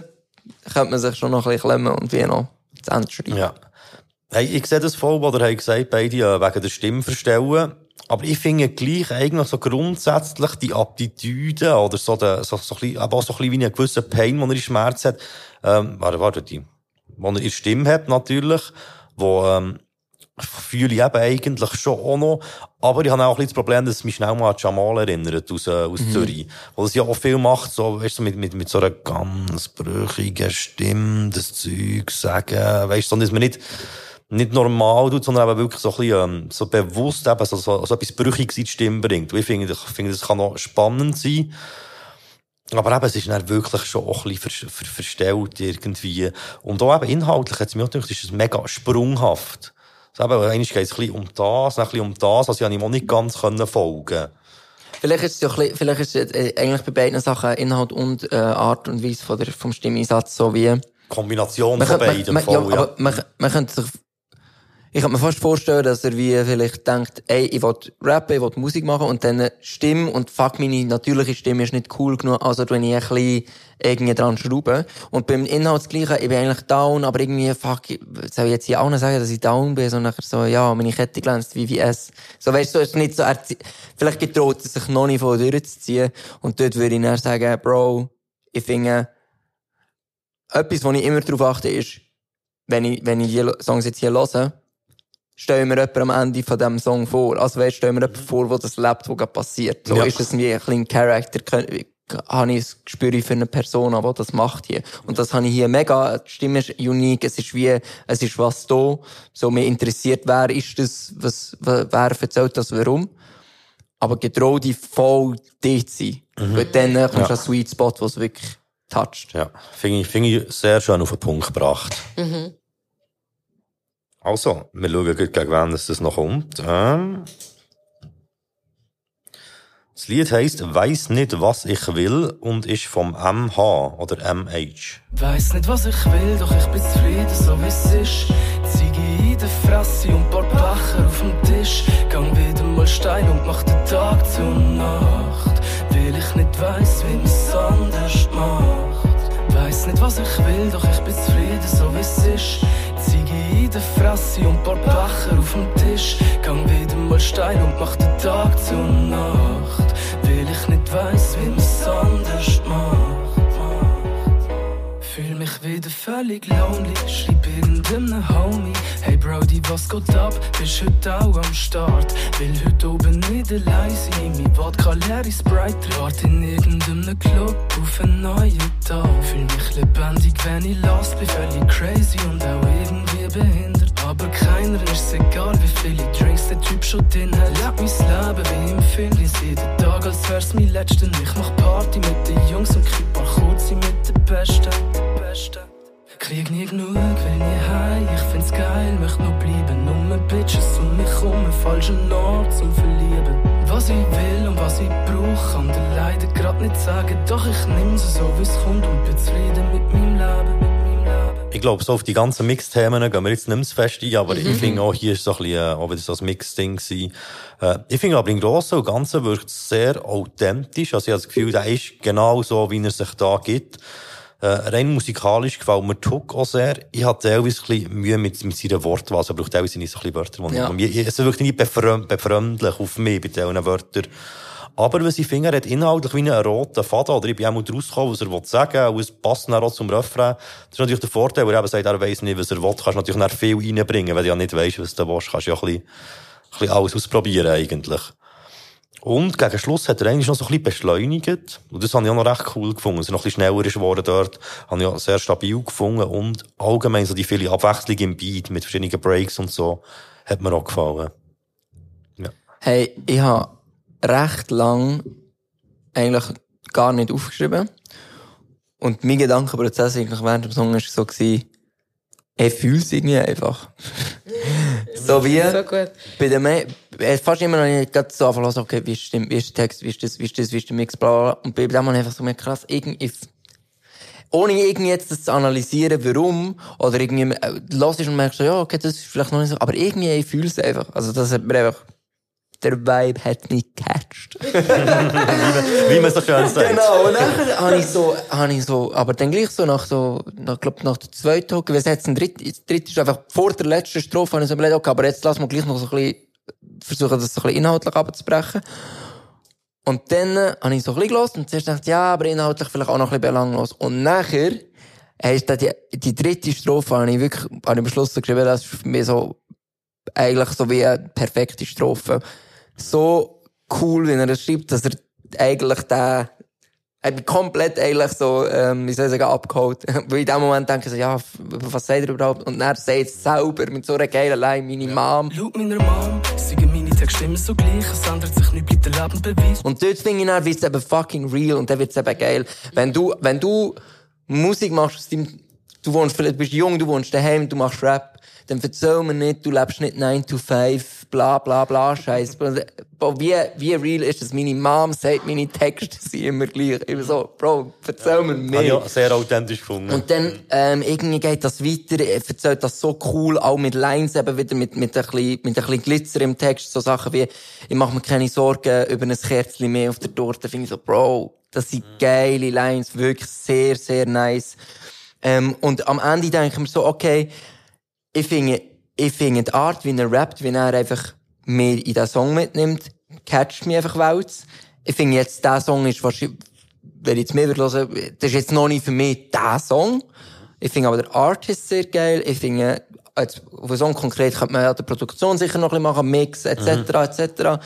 könnte man sich schon noch ein bisschen klemmen und wie noch zu Ende schreiben. Ja. Hey, ich sehe das voll, was ihr habt gesagt, beide äh, wegen der Stimme verstellen. Aber ich finde gleich eigentlich so grundsätzlich die Attitüde oder so, der, so, so ein bisschen, aber auch so ein bisschen wie einen gewissen Pain, den er in Schmerz hat. Ähm, warte, warte, die, in der Stimme hat, natürlich, wo, ähm, fühle ich eben eigentlich schon auch noch. Aber ich habe auch ein bisschen das Problem, dass es mich schnell mal an Jamal erinnert, aus, äh, aus Zürich. Weil es ja auch viel macht, so, weißt du, mit, mit, mit so einer ganz brüchigen Stimme, das Zeug sagen, weißt du, so, dass man nicht, nicht normal tut, sondern eben wirklich so ein bisschen, ähm, so bewusst eben so, so, so etwas Brüchiges in die Stimme bringt. Und ich finde, ich finde, das kann auch spannend sein. Aber eben, es ist dann wirklich schon auch ein bisschen ver ver verstellt irgendwie. Und auch eben inhaltlich es mir gedacht, ist es mega sprunghaft. Also eben, eigentlich geht es ein bisschen um das, dann ein bisschen um das, also ich ihm auch nicht ganz können folgen Vielleicht ist es ja bisschen, vielleicht ist es äh, eigentlich bei beiden Sachen Inhalt und äh, Art und Weise von der, vom Stimmeinsatz so wie... Kombination Man von beiden man, voll, ja, ja. aber man, man könnte sich, ich kann mir fast vorstellen, dass er wie vielleicht denkt, ey, ich will rappen, ich will Musik machen und dann Stimme und fuck, meine natürliche Stimme ist nicht cool genug, also wenn ich ein bisschen irgendwie dran schrauben. Und beim Inhalt das Gleiche, ich bin eigentlich down, aber irgendwie, fuck, soll ich jetzt hier auch noch sagen, dass ich down bin, so nachher so, ja, meine Kette glänzt wie wie es. So, weißt du, so ist nicht so, er, vielleicht getraut sich noch nicht von durchzuziehen und dort würde ich dann sagen, Bro, ich finde, etwas, wo ich immer darauf achte, ist, wenn ich, wenn ich die Songs jetzt hier höre, stelle ich mir jemanden am Ende von diesem Song vor. Also, weißt, stelle ich mir jemanden vor, wo das lebt, wo gerade passiert. So Ja. ist es wie ein kleiner Charakter, habe ich das Gespür für eine Person, die das macht hier. Und das habe ich hier mega, die Stimme ist unique, es ist wie, es ist was da. So, mir interessiert, wer ist das, was, wer erzählt das, warum. Aber getrau dich voll dort sein. Weil dann äh, kommst du Ja. an einen Sweet Spot, wo es wirklich toucht. Ja, finde ich, finde ich sehr schön auf den Punkt gebracht. Also, wir schauen gleich, gegen wen das noch kommt. Ähm, das Lied heisst «Weiss nicht, was ich will» und ist vom MH oder MH. Weiss nicht, was ich will, doch ich bin zufrieden, so wie es ist. Ziege in der Fresse und paar Becher auf dem Tisch. Gang wieder mal steil und mach den Tag zur Nacht. Weil ich nicht weiss, wie man's anders macht. Weiss nicht, was ich will, doch ich bin zufrieden, so wie es ist. In der Fresse und paar Becher auf dem Tisch. Gang wieder mal steil und mach den Tag zur Nacht. Weil ich nicht weiss, wie man's anders Fühl mich wieder völlig lonely, schreib irgendeinem Homie Hey Brody, was geht ab? Bist heute auch am Start? Will heute oben nicht allein sein, mein Wodka leer ist Sprite Wart in irgendeinem Club auf einen neuen Tag. Fühl mich lebendig, wenn ich lost bin, völlig crazy und auch irgendwie behindert. Aber keiner ist egal, wie viele Drinks der Typ schon drin hat. Leb mein Leben wie im Film, lies jeden Tag, als wär's mein letzter. Ich mach Party mit den Jungs und krieg paar kurze mit den Besten, Besten. Krieg nie genug, will nie heim, ich find's geil, möcht noch bleiben. Nur Bitches um mich rum, falschen Ort zum Verlieben. Was ich will und was ich brauch, kann dir leider grad nicht sagen. Doch ich nimm's so, wie's kommt und bin zufrieden mit meinem Leben, mit meinem Leben. Ich glaube, so auf die ganzen Mix-Themen gehen wir jetzt nicht mehr so fest ein, aber ich finde auch, hier ist so ein bisschen, äh, auch wieder so ein Mix-Ding gewesen. Äh, ich finde aber im Großen und Ganzen wirkt es sehr authentisch. Also ich habe das Gefühl, der ist genau so, wie er sich da gibt. Äh, rein musikalisch gefällt mir Hook auch sehr. Ich hatte teilweise ein bisschen Mühe mit, mit seinen Wortwahl. Also er braucht teilweise nicht so ein bisschen Wörter, die Ja. mir, es wirkt nicht befremd, befremdlich auf mich bei diesen Wörtern. Aber was ich finde, er hat inhaltlich wie einen roten Faden, oder ich bin auch mal rausgekommen, was er will sagen, und es passt dann auch zum Refrain. Das ist natürlich der Vorteil, weil er eben sagt, er weiss nicht, was er will, kannst du natürlich viel reinbringen, wenn du ja nicht weisst, was du willst, kannst du ja ein bisschen, ein bisschen alles ausprobieren, eigentlich. Und gegen Schluss hat er eigentlich noch so ein bisschen beschleunigt. Und das habe ich auch noch recht cool gefunden. dass er noch ein bisschen schneller ist geworden dort. Habe ich auch sehr stabil gefunden. Und allgemein so die viele Abwechslung im Beat mit verschiedenen Breaks und so, hat mir auch gefallen. Hey, ich habe recht lang eigentlich gar nicht aufgeschrieben. Und mein Gedankenprozess eigentlich während dem Song war so, gewesen, ich fühle es irgendwie einfach. so wie So bei den Me äh, fast immer noch nicht gerade so anfangen lassen, okay, wie ist, der- wie ist der Text, wie ist das, wie ist das, wie ist der Mix, bla, bla. Und bei dem habe einfach so gemerkt, krass, irgendwie, ohne irgendwie jetzt das zu analysieren, warum, oder irgendwie, äh, los ist und merkst ja, okay, das ist vielleicht noch nicht so, aber irgendwie, ich fühle es einfach. Also, das hat mir einfach, der Vibe hat mich gecatcht. Wie man so schön sagt. Genau, und dann habe ich so, habe ich so, aber dann gleich so nach so, nach, glaub, nach der zweiten Hook, weil es jetzt ein dritt, das dritte ist einfach vor der letzten Strophe, habe ich so überlegt, okay, aber jetzt lassen wir gleich noch so ein bisschen, versuchen das so ein bisschen inhaltlich abzubrechen. Und dann äh, habe ich so ein bisschen gehört und zuerst dachte ich, ja, aber inhaltlich vielleicht auch noch ein bisschen belanglos. Und nachher, hast du die, die dritte Strophe, habe ich wirklich, habe ich beschlossen geschrieben, das ist für mich so, eigentlich so wie eine perfekte Strophe. So cool, wenn er das schreibt, dass er eigentlich den ich bin komplett eigentlich so, ähm, wie soll ich sagen, abgeholt. Weil in dem Moment denke ich so, ja, was sagt er überhaupt? Und dann sagt er es selber mit so einer geilen Line, meine Mom. Laut meiner Mom sagen meine Texte immer so gleich, es ändert sich nicht, bleibt der Lebensbeweis. Und dort finde ich dann, wird es eben fucking real und dann wird es eben geil. Wenn du, wenn du Musik machst aus deinem, du wohnst, vielleicht bist du jung, du wohnst daheim, du machst Rap, dann erzähl mir nicht, du lebst nicht 9 to 5, bla, bla, bla, scheiß. Wie, wie real ist das? Meine Mom sagt, meine Texte sind immer gleich. Ich so, Bro, erzähl mir Habe ich mehr. auch sehr authentisch gefunden. Und dann, ähm, irgendwie geht das weiter, er erzählt das so cool, auch mit Lines eben wieder, mit, mit ein bisschen, mit ein bisschen Glitzer im Text, so Sachen wie, ich mache mir keine Sorgen über ein Kerzchen mehr auf der Torte, finde ich so, Bro, das sind geile Lines, wirklich sehr, sehr nice. Ähm, und am Ende denke ich mir so, okay, ich finde, ich finde die Art, wie er rappt, wie er einfach mehr in den Song mitnimmt, catcht mich einfach welts. Ich finde jetzt, der Song ist wahrscheinlich, wenn ich jetzt mehr hören, das ist jetzt noch nicht für mich der Song. Ich finde aber der Artist sehr geil. Ich finde, auf einen Song konkret könnte man ja die Produktion sicher noch ein bisschen machen, Mix, etc., etc.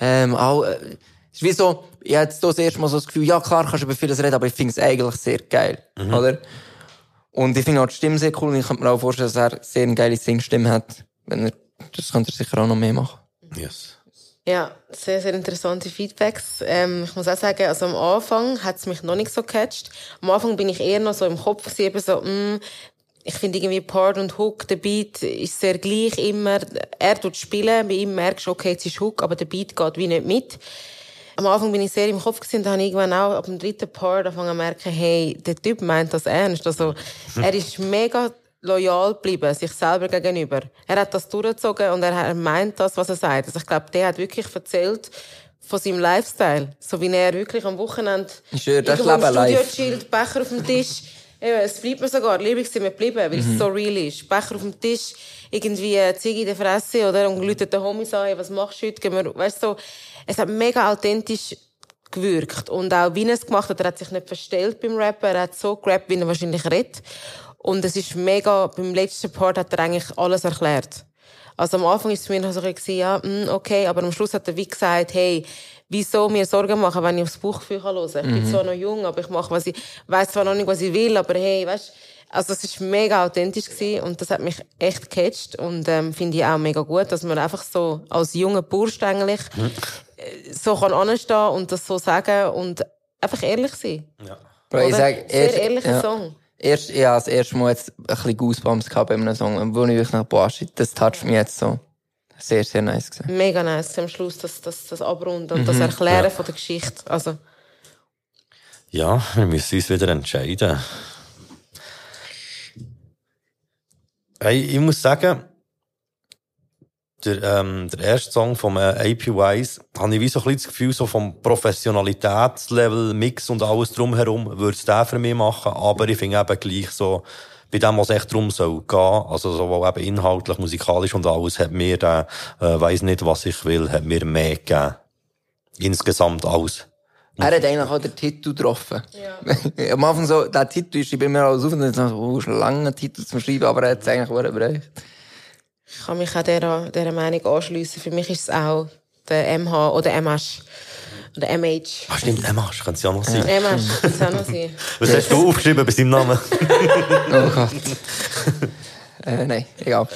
Ähm, auch, äh, ist wie so, ich hatte jetzt das erste Mal so das Gefühl, ja klar, kannst du über vieles reden, aber ich finde es eigentlich sehr geil, oder? Und ich finde auch die Stimme sehr cool und ich könnte mir auch vorstellen, dass er sehr eine geile Singstimme hat. Wenn er, das könnte er sicher auch noch mehr machen. Yes. Ja, sehr, sehr interessante Feedbacks. Ähm, ich muss auch sagen, also am Anfang hat es mich noch nicht so gecatcht. Am Anfang bin ich eher noch so im Kopf eben so, mm, ich finde irgendwie Part und Hook, der Beat ist sehr gleich immer. Er tut spielen, bei ihm merkst du, okay, jetzt ist Hook, aber der Beat geht wie nicht mit. Am Anfang bin ich sehr im Kopf gewesen, da habe ich irgendwann auch ab dem dritten Part angefangen zu merken, hey, der Typ meint das ernst. Also, er ist mega loyal geblieben, sich selber gegenüber. Er hat das durchgezogen und er meint das, was er sagt. Also ich glaube, der hat wirklich erzählt von seinem Lifestyle. So wie er wirklich am Wochenende schwöre, das Leben Studio live. chillt, Becher auf dem Tisch. Eben, es bleibt mir sogar, liebig sind wir geblieben, weil Mhm. es so real ist. Becher auf dem Tisch, irgendwie Ziege in der Fresse, oder? Und läutet der Homies an, was machst du heute? Gehen wir, weißt du, so, es hat mega authentisch gewirkt. Und auch wie er es gemacht hat, er hat sich nicht verstellt beim Rappen, er hat so gerappt, wie er wahrscheinlich redet. Und es ist mega, beim letzten Part hat er eigentlich alles erklärt. Also am Anfang ist es mich noch so ein bisschen, ja, mm, okay, aber am Schluss hat er wie gesagt, hey, wieso mir Sorgen machen, wenn ich aufs hören kann. Ich bin zwar noch jung, aber ich mache, was ich, weiss zwar noch nicht, was ich will, aber hey, weißt, also es ist mega authentisch gewesen und das hat mich echt gecatcht und ähm, finde ich auch mega gut, dass man einfach so als junger Bursch eigentlich äh, so kann anstehen und das so sagen und einfach ehrlich sein. Bro, ich sag, Sehr erst- ehrlicher ja. Song. Erst, ich habe das erste Mal jetzt ein bisschen Goosebumps gehabt bei einem Song, wo ich wirklich nach, boah, shit, das toucht mich jetzt so. Sehr, sehr nice gewesen. Mega nice am Schluss, das, das, das Abrunden und das Erklären von der Geschichte. Also, Ja, wir müssen uns wieder entscheiden. Hey, ich muss sagen, der, ähm, der erste Song vom äh, AP Wise, habe ich wie so ein bisschen das Gefühl, so vom Professionalitätslevel, Mix und alles drumherum, würde es der für mich machen, aber ich finde eben gleich so, bei dem, was echt drum soll gehen, also sowohl eben inhaltlich, musikalisch und alles, hat mir der, äh, weiss nicht, was ich will, hat mir mehr gegeben. Insgesamt alles. Er hat eigentlich auch den Titel getroffen. Ja. Am Anfang so, der Titel ist, ich bin mir alles auf und dann so, oh, ist ein langer Titel zum Schreiben, aber er hat es eigentlich auch erreicht. Ich kann mich auch dieser, dieser Meinung anschliessen. Für mich ist es auch der MH oder MH. Oder MH. Ah, stimmt, Emma, könnte es ja noch sein. MH, das kann auch sein. Was hast du aufgeschrieben bei seinem Namen? Oh Gott. äh, nein, egal.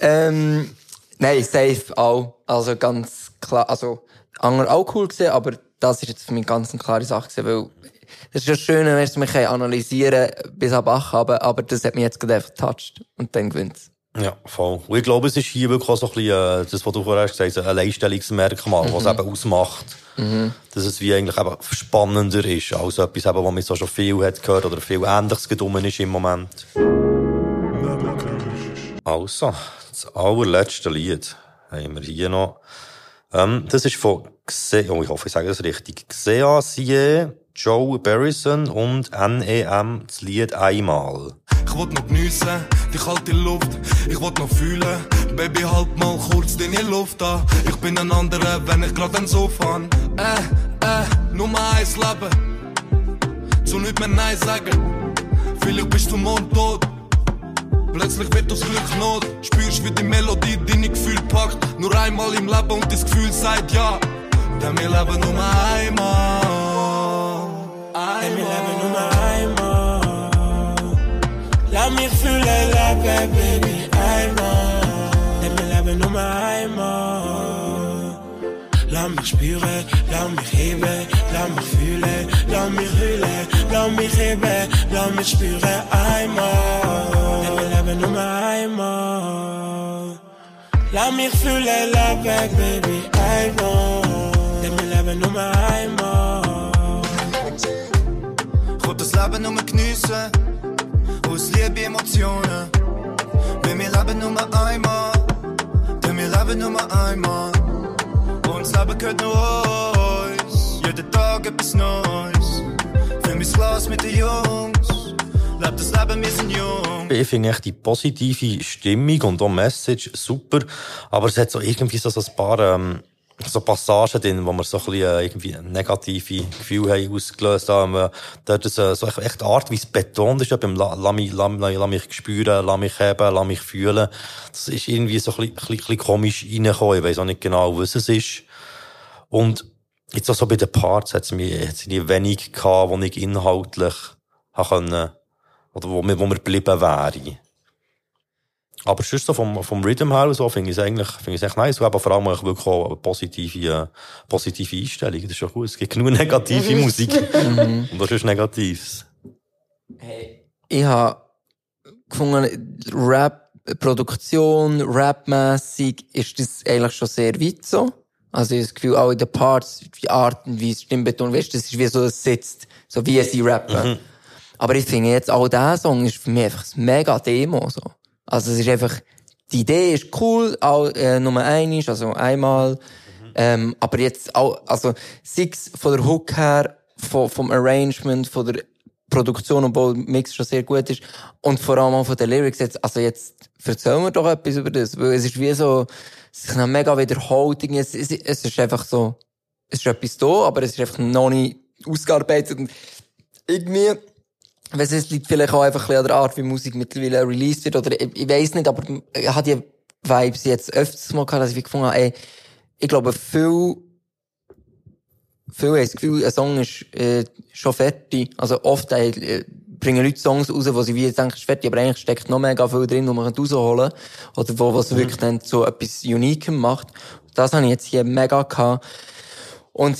Ähm, nein, safe auch. Also ganz klar, also, andere auch cool gesehen, aber das ist jetzt für mich ganz eine klare Sache gewesen, weil das ist ja schön, wenn es mich analysieren kann, bis ab Bach, aber, aber das hat mich jetzt gerade einfach getoucht und dann gewinnt Ja, voll. Und ich glaube, es ist hier wirklich auch so ein bisschen, äh, das, was du vorher hast gesagt hast, ein Alleinstellungsmerkmal, was eben ausmacht, dass es wie eigentlich eben spannender ist, als etwas eben, was man so schon viel hat gehört oder viel Ähnliches gedummen ist im Moment. Also, das allerletzte Lied haben wir hier noch. Ähm, das ist von Xe oh, ich hoffe, ich sage das richtig. Xeasie, Joe Barrison und NEM, das Lied einmal. Ich wollt noch geniessen, die kalte Luft. Ich wollt noch fühlen, Baby, halt mal kurz deine Luft an. Ich bin ein anderer, wenn ich grad ein Sofa han. Äh, äh, nur mal eins Leben. Zu nicht mehr Nein sagen. Vielleicht bist du mundtot. Plötzlich wird aufs Glück Not. Spürst, wie die Melodie deine Gefühle packt. Nur einmal im Leben und das Gefühl sagt ja. Denn wir leben nur einmal. Denn wir leben nur einmal. Lass mich fühlen, leben, Baby, einmal. Denn wir leben nur einmal. Lass mich Leben nur geniessen. Aus Liebe, Emotionen. Weil wir leben nur einmal. Denn wir leben nur einmal. Und das Leben gehört nur uns. Jeden Tag etwas Neues. Füll mein Glas mit den Jungs. Leb das Leben, wir sind jung. Ich finde echt die positive Stimmung und auch Message super. Aber es hat so irgendwie so ein paar, ähm, so Passagen drin, wo wir so ein bisschen, äh, irgendwie negative Gefühle haben ausgelöst haben. Dort ist, so echt, Art, wie es betont ist, beim La, la, mich, la, la, la mich spüren, la mich heben, la mich fühlen. Das ist irgendwie so ein bisschen, bisschen, komisch reingekommen. Ich weiss auch nicht genau, was es ist. Und jetzt auch so bei den Parts hat es mir, hat's wenig gehabt, wo ich inhaltlich habe können, oder wo mir, wo mir geblieben wäre. Aber sonst so vom, vom Rhythm her, so, finde ich es eigentlich, finde ich es echt nice. Und eben vor allem auch wirklich auch eine positive, äh, positive Einstellung. Das ist schon gut. Es gibt genug negative Musik. Und das ist Negatives. Ich habe gefunden, Rap, Produktion, Rap-mässig ist das eigentlich schon sehr weit so. Also ich habe das Gefühl, auch in den Parts, die Art und Weise, Stimmbeton, weißt du, das ist wie so, es sitzt. So wie sie rappen. Aber ich finde jetzt, auch dieser Song ist für mich einfach ein mega Demo, so. Also es ist einfach, die Idee ist cool, auch, äh, nur einmal, also einmal. Ähm, aber jetzt auch, also, six von der Hook her, von, vom Arrangement, von der Produktion, obwohl Mix schon sehr gut ist. Und vor allem auch von den Lyrics jetzt, also jetzt erzählen wir doch etwas über das, weil es ist wie so, es ist noch mega wiederholt, es, es, es ist einfach so, es ist etwas da, aber es ist einfach noch nicht ausgearbeitet und irgendwie, weiss, es liegt vielleicht auch einfach ein an der Art, wie Musik mittlerweile released wird, oder ich, ich weiss nicht, aber ich habe die Vibes jetzt öfters mal gehabt, dass ich gefunden habe, ey, ich glaube, viel viel haben das Gefühl, ein Song ist äh, schon fertig. Also oft äh, bringen Leute Songs raus, wo sie wie jetzt denken, ist fertig, aber eigentlich steckt noch mega viel drin, wo man rausholen kann. Oder wo was wirklich dann so etwas Unikem macht. Das habe ich jetzt hier mega gehabt. Und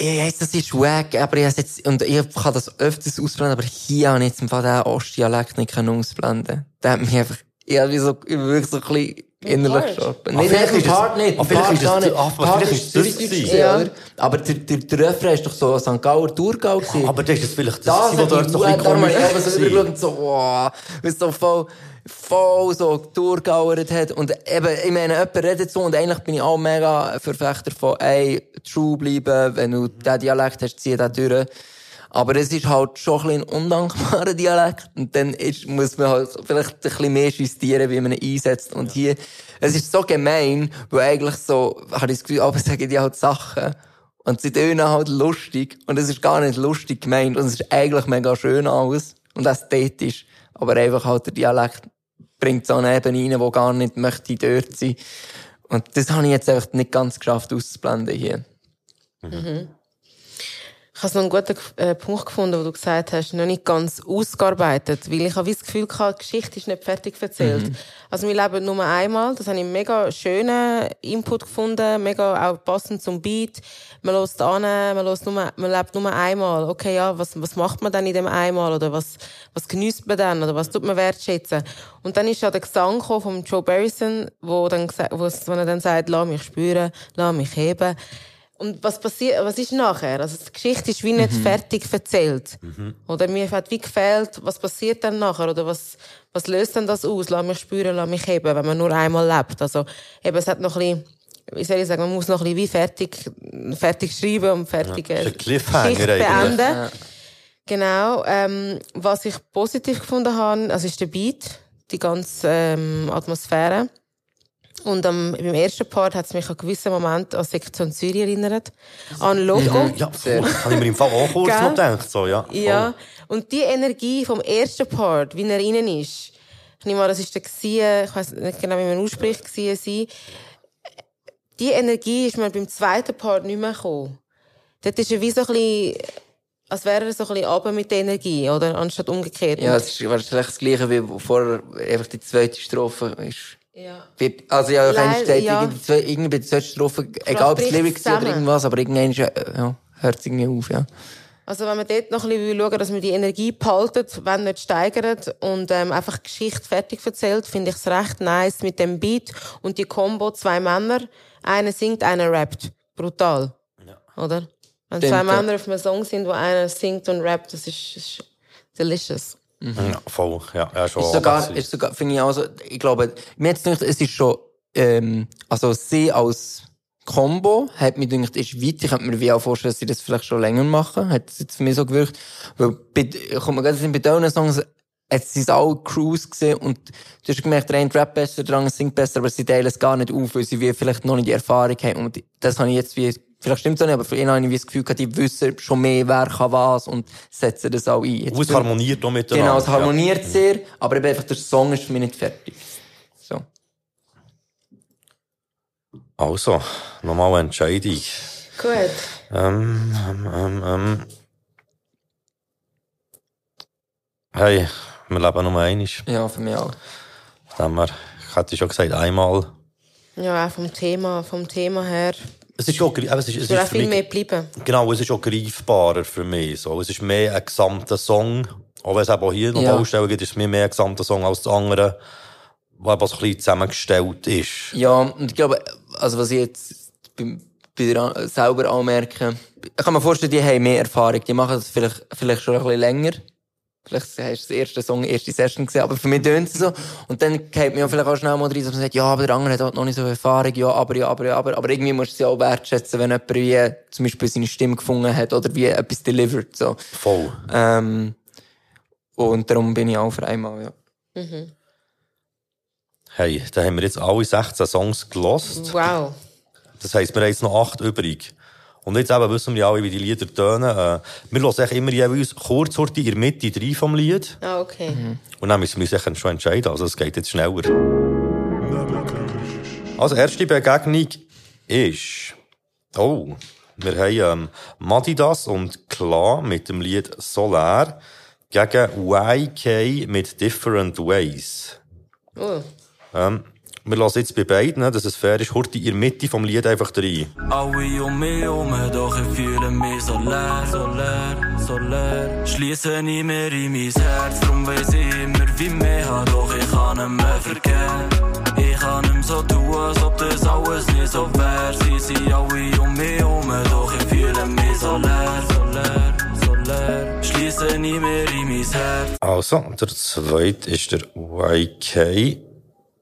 ich weiss, das ist wack, aber ich, jetzt, und ich kann das öfters ausblenden, aber hier habe ich jetzt im Fall den Ostdialekt nicht können ausblenden. Der hat mich einfach, ich habe wie so, ich bin wirklich so ein bisschen innerlich gestorben. Ah, Nicht, vielleicht nicht, ist Part nicht. ah, vielleicht ist ah, Part vielleicht ist ist das Zürich gewesen. gewesen, Ja. oder? Aber der, der, der Refrain ist doch so St. Gauer Thurgau gewesen. Aber das ist vielleicht das, Das hat dort so mich ein gut, darum habe ich bisschen eben so komisch übergeschaut und so, wow, so voll, voll so durchgauert hat. Und eben, ich meine, jemand redet so und eigentlich bin ich auch mega Verfechter von, ey, true bleiben, wenn du diesen Dialekt hast, zieh den durch. Aber es ist halt schon ein ein undankbarer Dialekt. Und dann ist, muss man halt vielleicht ein bisschen mehr justieren, wie man ihn einsetzt. Und hier, es ist so gemein, weil eigentlich so, habe ich das Gefühl, aber sagen die halt Sachen. Und sie tönen halt lustig. Und es ist gar nicht lustig gemeint. Und es ist eigentlich mega schön alles. Und ästhetisch. Aber einfach halt der Dialekt bringt so eine Ebene rein, wo gar nicht möchte dort sein. Und das habe ich jetzt einfach nicht ganz geschafft auszublenden hier. Ich habe so einen guten äh, Punkt gefunden, wo du gesagt hast, noch nicht ganz ausgearbeitet, weil ich habe das Gefühl gehabt, die Geschichte ist nicht fertig erzählt. Also wir leben nur einmal, das habe ich einen mega schönen Input gefunden, mega auch passend zum Beat. Man lässt an, man, lässt nur, man lebt nur einmal. Okay, ja, was, was macht man dann in dem einmal oder was, was genießt man dann oder was tut man wertschätzen? Und dann ist ja der Gesang von Joe Barrison, wo, dann, wo er dann sagt, lass mich spüren, lass mich heben. Und was passiert, was ist nachher? Also, die Geschichte ist wie nicht fertig erzählt. Oder mir hat wie gefehlt, was passiert dann nachher? Oder was, was löst denn das aus? Lass mich spüren, lass mich heben, wenn man nur einmal lebt. Also, eben, es hat noch ein bisschen, wie soll ich sagen, man muss noch ein bisschen wie fertig, fertig schreiben und fertig, Ja, Geschichte beenden. Genau, ähm, was ich positiv gefunden habe, also ist der Beat, die ganze ähm, Atmosphäre. Und am, beim ersten Part hat es mich an gewissen Moment an Sektion Zürich erinnert. An Logo. Ja, voll. Habe ich mir im Fall auch kurz noch gedacht. So, ja, voll. Ja. Und die Energie vom ersten Part, wie er innen ist, Ich nehme an, das ist der gewesen, ich weiß nicht genau, wie man ausspricht, gewesen sein. Die Energie ist mir beim zweiten Part nicht mehr gekommen. Dort ist er wie so ein bisschen, als wäre er so ein bisschen runter mit der Energie, oder? Anstatt umgekehrt. Ja, es ist wahrscheinlich das Gleiche wie vorher, einfach die zweite Strophe ist. Ja. Wird, also ja, ich habe Leider, gesagt, ja. irgendwie, bei der zweiten Strophe, egal ob es Lyrics sind oder irgendwas, aber irgendwann ja, hört es irgendwie auf, ja. Also wenn man dort noch ein bisschen schauen dass man die Energie behaltet, wenn nicht steigert und ähm, einfach die Geschichte fertig erzählt, finde ich es recht nice mit dem Beat und die Combo zwei Männer, einer singt, einer rappt, brutal, oder? Wenn Stimmt, zwei ja. Männer auf einem Song sind, wo einer singt und rappt, das ist, ist delicious. Ja, voll. Ja, ja, schon. Ist sogar, ist sogar, finde ich auch so, ich glaube, mir jetzt gedacht, es ist schon, ähm, also sie als Combo hat mir gedacht, ist weit. Ich könnte mir wie auch vorstellen, dass sie das vielleicht schon länger machen. Hat es jetzt für mich so gewirkt. Weil, bei, kommt gerade in bei diesen Songs, es sind alle Crews gesehen und du hast gemerkt, der eine rappt besser, der andere singt besser, aber sie teilen es gar nicht auf, weil sie wie vielleicht noch nicht die Erfahrung haben. Und das habe ich jetzt wie, vielleicht stimmt es auch nicht, aber für ihn habe ich wie das Gefühl gehabt, die wissen schon mehr, wer kann was und setzen das auch ein. Jetzt Und es harmoniert auch miteinander. Genau, es harmoniert sehr, aber eben einfach der Song ist für mich nicht fertig. So. Ja. Also, nochmal eine Entscheidung. Gut. Ähm, ähm, ähm, ähm. Hey, wir leben nur einmal. Ja, für mich auch. Wir, ich hätte schon gesagt, einmal. Ja, vom Thema, vom Thema her. Es ist auch, es ist, es ist viel mich- mehr bleiben. Genau, es ist auch greifbarer für mich. So. Es ist mehr ein gesamter Song. Auch wenn es eben auch hier noch Ja. Baustellen gibt, ist es mir mehr ein gesamter Song als das andere, was ein bisschen zusammengestellt ist. Ja, und ich glaube, also was ich jetzt bei, bei der, An- selber anmerke, ich kann mir vorstellen, die haben mehr Erfahrung, die machen das vielleicht, vielleicht schon ein bisschen länger. Vielleicht hast du das erste Song, erste Session gesehen, aber für mich tönt es so. Und dann geht mir vielleicht auch schnell mal rein, dass man sagt, ja, aber der andere hat halt noch nicht so viel Erfahrung, ja, aber, ja, aber, ja, aber. Aber irgendwie musst du es ja auch wertschätzen, wenn jemand wie zum Beispiel seine Stimme gefunden hat oder wie etwas delivered, so. Voll. Ähm, und darum bin ich auch für einmal, ja. Hey, da haben wir jetzt alle 16 Songs gelost. Wow. Das heisst, wir haben jetzt noch 8 übrig. Und jetzt eben wissen wir ja alle, wie die Lieder tönen. Äh, wir hören immer jeweils kurz in der Mitte drei vom Lied. Ah, okay. Und dann müssen wir uns schon entscheiden. Also, es geht jetzt schneller. Also, erste Begegnung ist, oh, wir haben, ähm, Madidas und Kla mit dem Lied Solar gegen YK mit Different Ways. Oh. Ähm, wir lassen jetzt bei beiden, dass es fair ist, Horti in der Mitte vom Lied einfach rein. Alle um mich herum, doch ich fühle mich so leer, so leer, so leer. Schließe nie mehr in mein Herz, drum weiss ich immer, wie mehr hat, doch ich kann nicht mehr vergessen. Ich kann nicht mehr so tun, als ob das alles nicht so wär. Sie sind alle um mich herum, doch ich fühle mich so leer, so leer, so leer. Schließe nie mehr in mein Herz. Also, der zweite ist der YK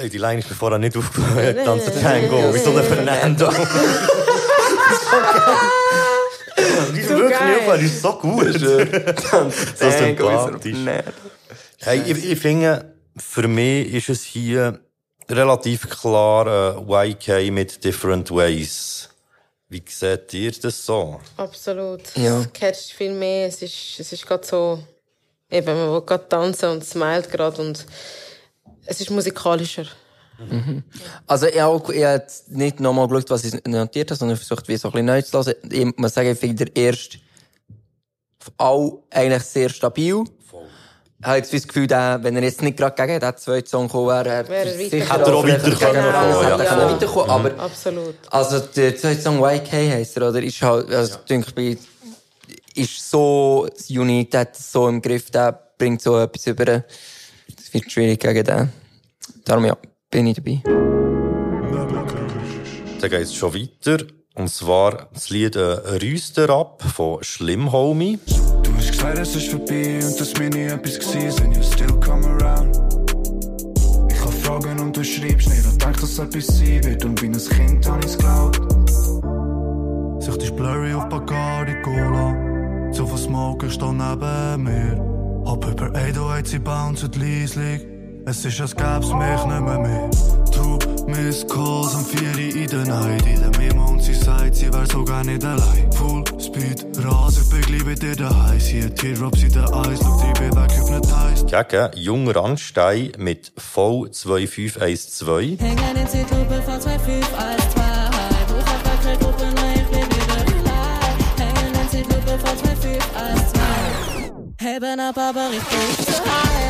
Hey, die Line ist mir vorher nicht aufgefallen. Tanzen Tango, wie so ein Fernando. Die ist wirklich geil. nicht aufgefallen, die ist so gut. so sympathisch. Hey, ich, ich finde, für mich ist es hier relativ klar äh, YK mit Different Ways. Wie seht ihr das so? Absolut. Ja. Es catcht viel mehr. Es ist, es ist gerade so, eben, man will gerade tanzen und smilet gerade und es ist musikalischer. Also, ich habe jetzt nicht nochmal geschaut, was ich notiert habe, sondern versucht, wie so ein bisschen neu zu lassen. Ich muss sagen, ich finde der erste auch eigentlich sehr stabil. Ich habe jetzt das Gefühl, der, wenn er jetzt nicht gerade gegen den zweiten Song gekommen wäre, Wäre er sicher. Hätte er auch weiterkommen den ja. er können weiterkommen, aber Absolut. Also, der zweite Song YK heisst er, oder? Ist halt, also, denke ich, bei- ist so unique, der hat es so im Griff, der bringt so etwas über. Das wird schwierig gegen den. Darum, ja, bin ich dabei. Dann geht es schon weiter. Und zwar das Lied äh, «Rüster ab» von Schlimm Homie. Du hast gesagt, es ist vorbei und dass mir nie etwas gewesen sind, you still come around. Ich hab Fragen und du beschreibst. Nicht und denk, dass es etwas sein wird. Und wie ein Kind hab ich's glaubt. Sicht ist blurry auf Bacardi Cola. Zu viel Smoke ist da neben mir. Hab über 808 bounced leislich. Es ist, als gäb's mich nimmer mehr. Trub, Miss Calls und 4 in der Nacht. In der Memo und sie sagt, sie wär sogar nicht allein. Full Speed, Rasen, begleite bei dir daheim. Sie hat Teardrops in den Eis, schau die Weg auf den Teis. Gegen Jung Randstein mit V2512. Hängen in Zielgruppe V2512. Heben ab, aber ich bin zu high.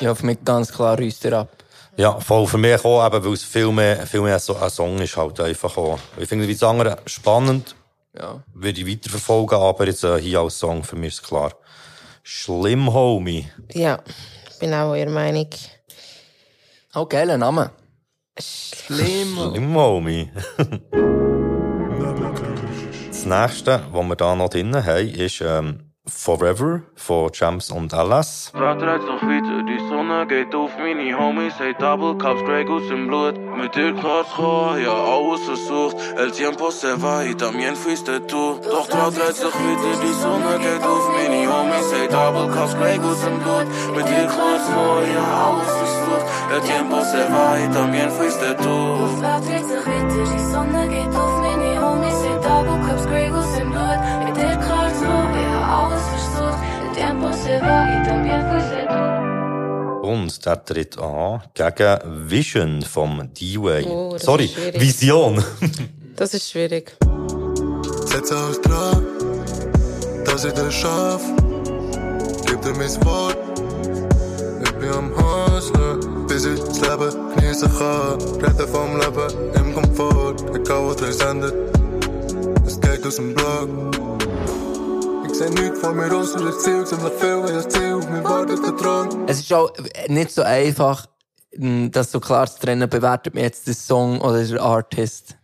Ja, für mich ganz klar Rüster ab. Ja, voll für mich auch, eben, weil es viel mehr, viel mehr so ein Song ist halt einfach auch. Ich finde wie das andere spannend, Ja. würde ich weiterverfolgen, aber jetzt äh, hier als Song, für mich ist klar. Schlimm, Homie. Ja, bin auch eurer Meinung. Oh, geiler Name. Schlimm. Schlimm, Homie. das nächste, was wir da noch drin haben, ist ähm, Forever von Champs und LS. Sonne geht auf meine Homies, hey Double Cups, Grey Goose im Blut. Mit dir kommen, ja alles versucht. El tiempo se va y también fuiste tú. Doch Tag dreht sich weiter, die Sonne geht auf meine Homies, hey Double Cups, Grey Goose im Blut. Mit dir kommen, ja alles versucht. El tiempo se va y también fuiste tú. Laat dreht sich weiter, die Sonne geht auf meine Homies, hey Double Cups, Grey Goose im Blut. Mit dir klar ja alles versucht. El tiempo se va y también fuiste tú. Und der tritt an gegen Vision vom D-Way. Oh, das Sorry, ist schwierig. Vision. Das ist schwierig. Setz alles dran, dass ich das schaff. Gib dir mein Wort. Ich bin am Hustlen, bis ich das Leben genießen kann. Reden vom Leben im Komfort, egal was euch sendet. Es geht aus dem Blog. Ich seh nichts vor mir aus, das Ziel, ziemlich viel, das Ziel auf mich wartet, der Drang. Es ist auch nicht so einfach, m, das so klar zu trennen, bewertet man jetzt den Song oder den Artist.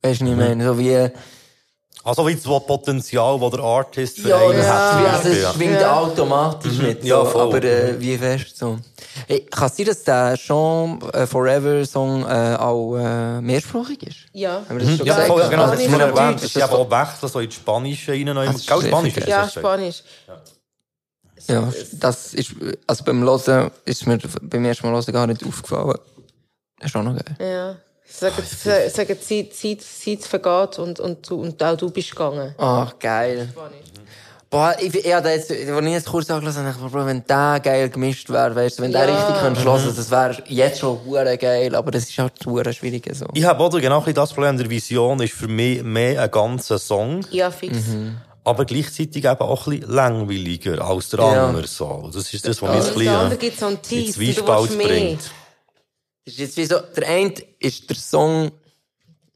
Weißt du, was ich meine? So wie, Also wie das Potenzial, das der Artist für ja, einen das, hat. ja, das Ja. schwingt Ja. automatisch mit. So, Ja, voll. aber äh, wie fest so. Hey, kann es sein, dass der Sean äh, Forever Song äh, auch äh, mehrsprachig ist? Ja. Haben wir das schon Ja, gesagt? voll, ja, genau, das Spanisch ist mir erwähnt. Es ist eben auch Wechsel, so ins Spanische rein. Das ist Gell, Spanisch ist Ja, das. Spanisch. Ja, das ist, also beim Hören ist mir beim ersten Mal Hören gar nicht aufgefallen. Das ist auch noch geil. Ja. Sagen, sagen Zeit, Zeit, Zeit vergeht und, und, du, und auch du bist gegangen. Ach, geil. Boah, ich, ich hab da jetzt, als ich jetzt kurz angelassen habe, Bro, wenn der geil gemischt wäre, weißt du, wenn der Ja. richtig könnte hören, das wäre jetzt schon hure geil, aber das ist halt hure schwierig so. Ich habe auch genau ein bisschen das Problem, der Vision ist für mich mehr ein ganzer Song, Ja, fix. aber gleichzeitig eben auch ein bisschen langweiliger als der Ja. andere Song. Das ist das, was mich Und ein der bisschen andere äh, gibt so einen in Tease. Du willst mehr. bringt. Das ist jetzt wie so, der eine ist der Song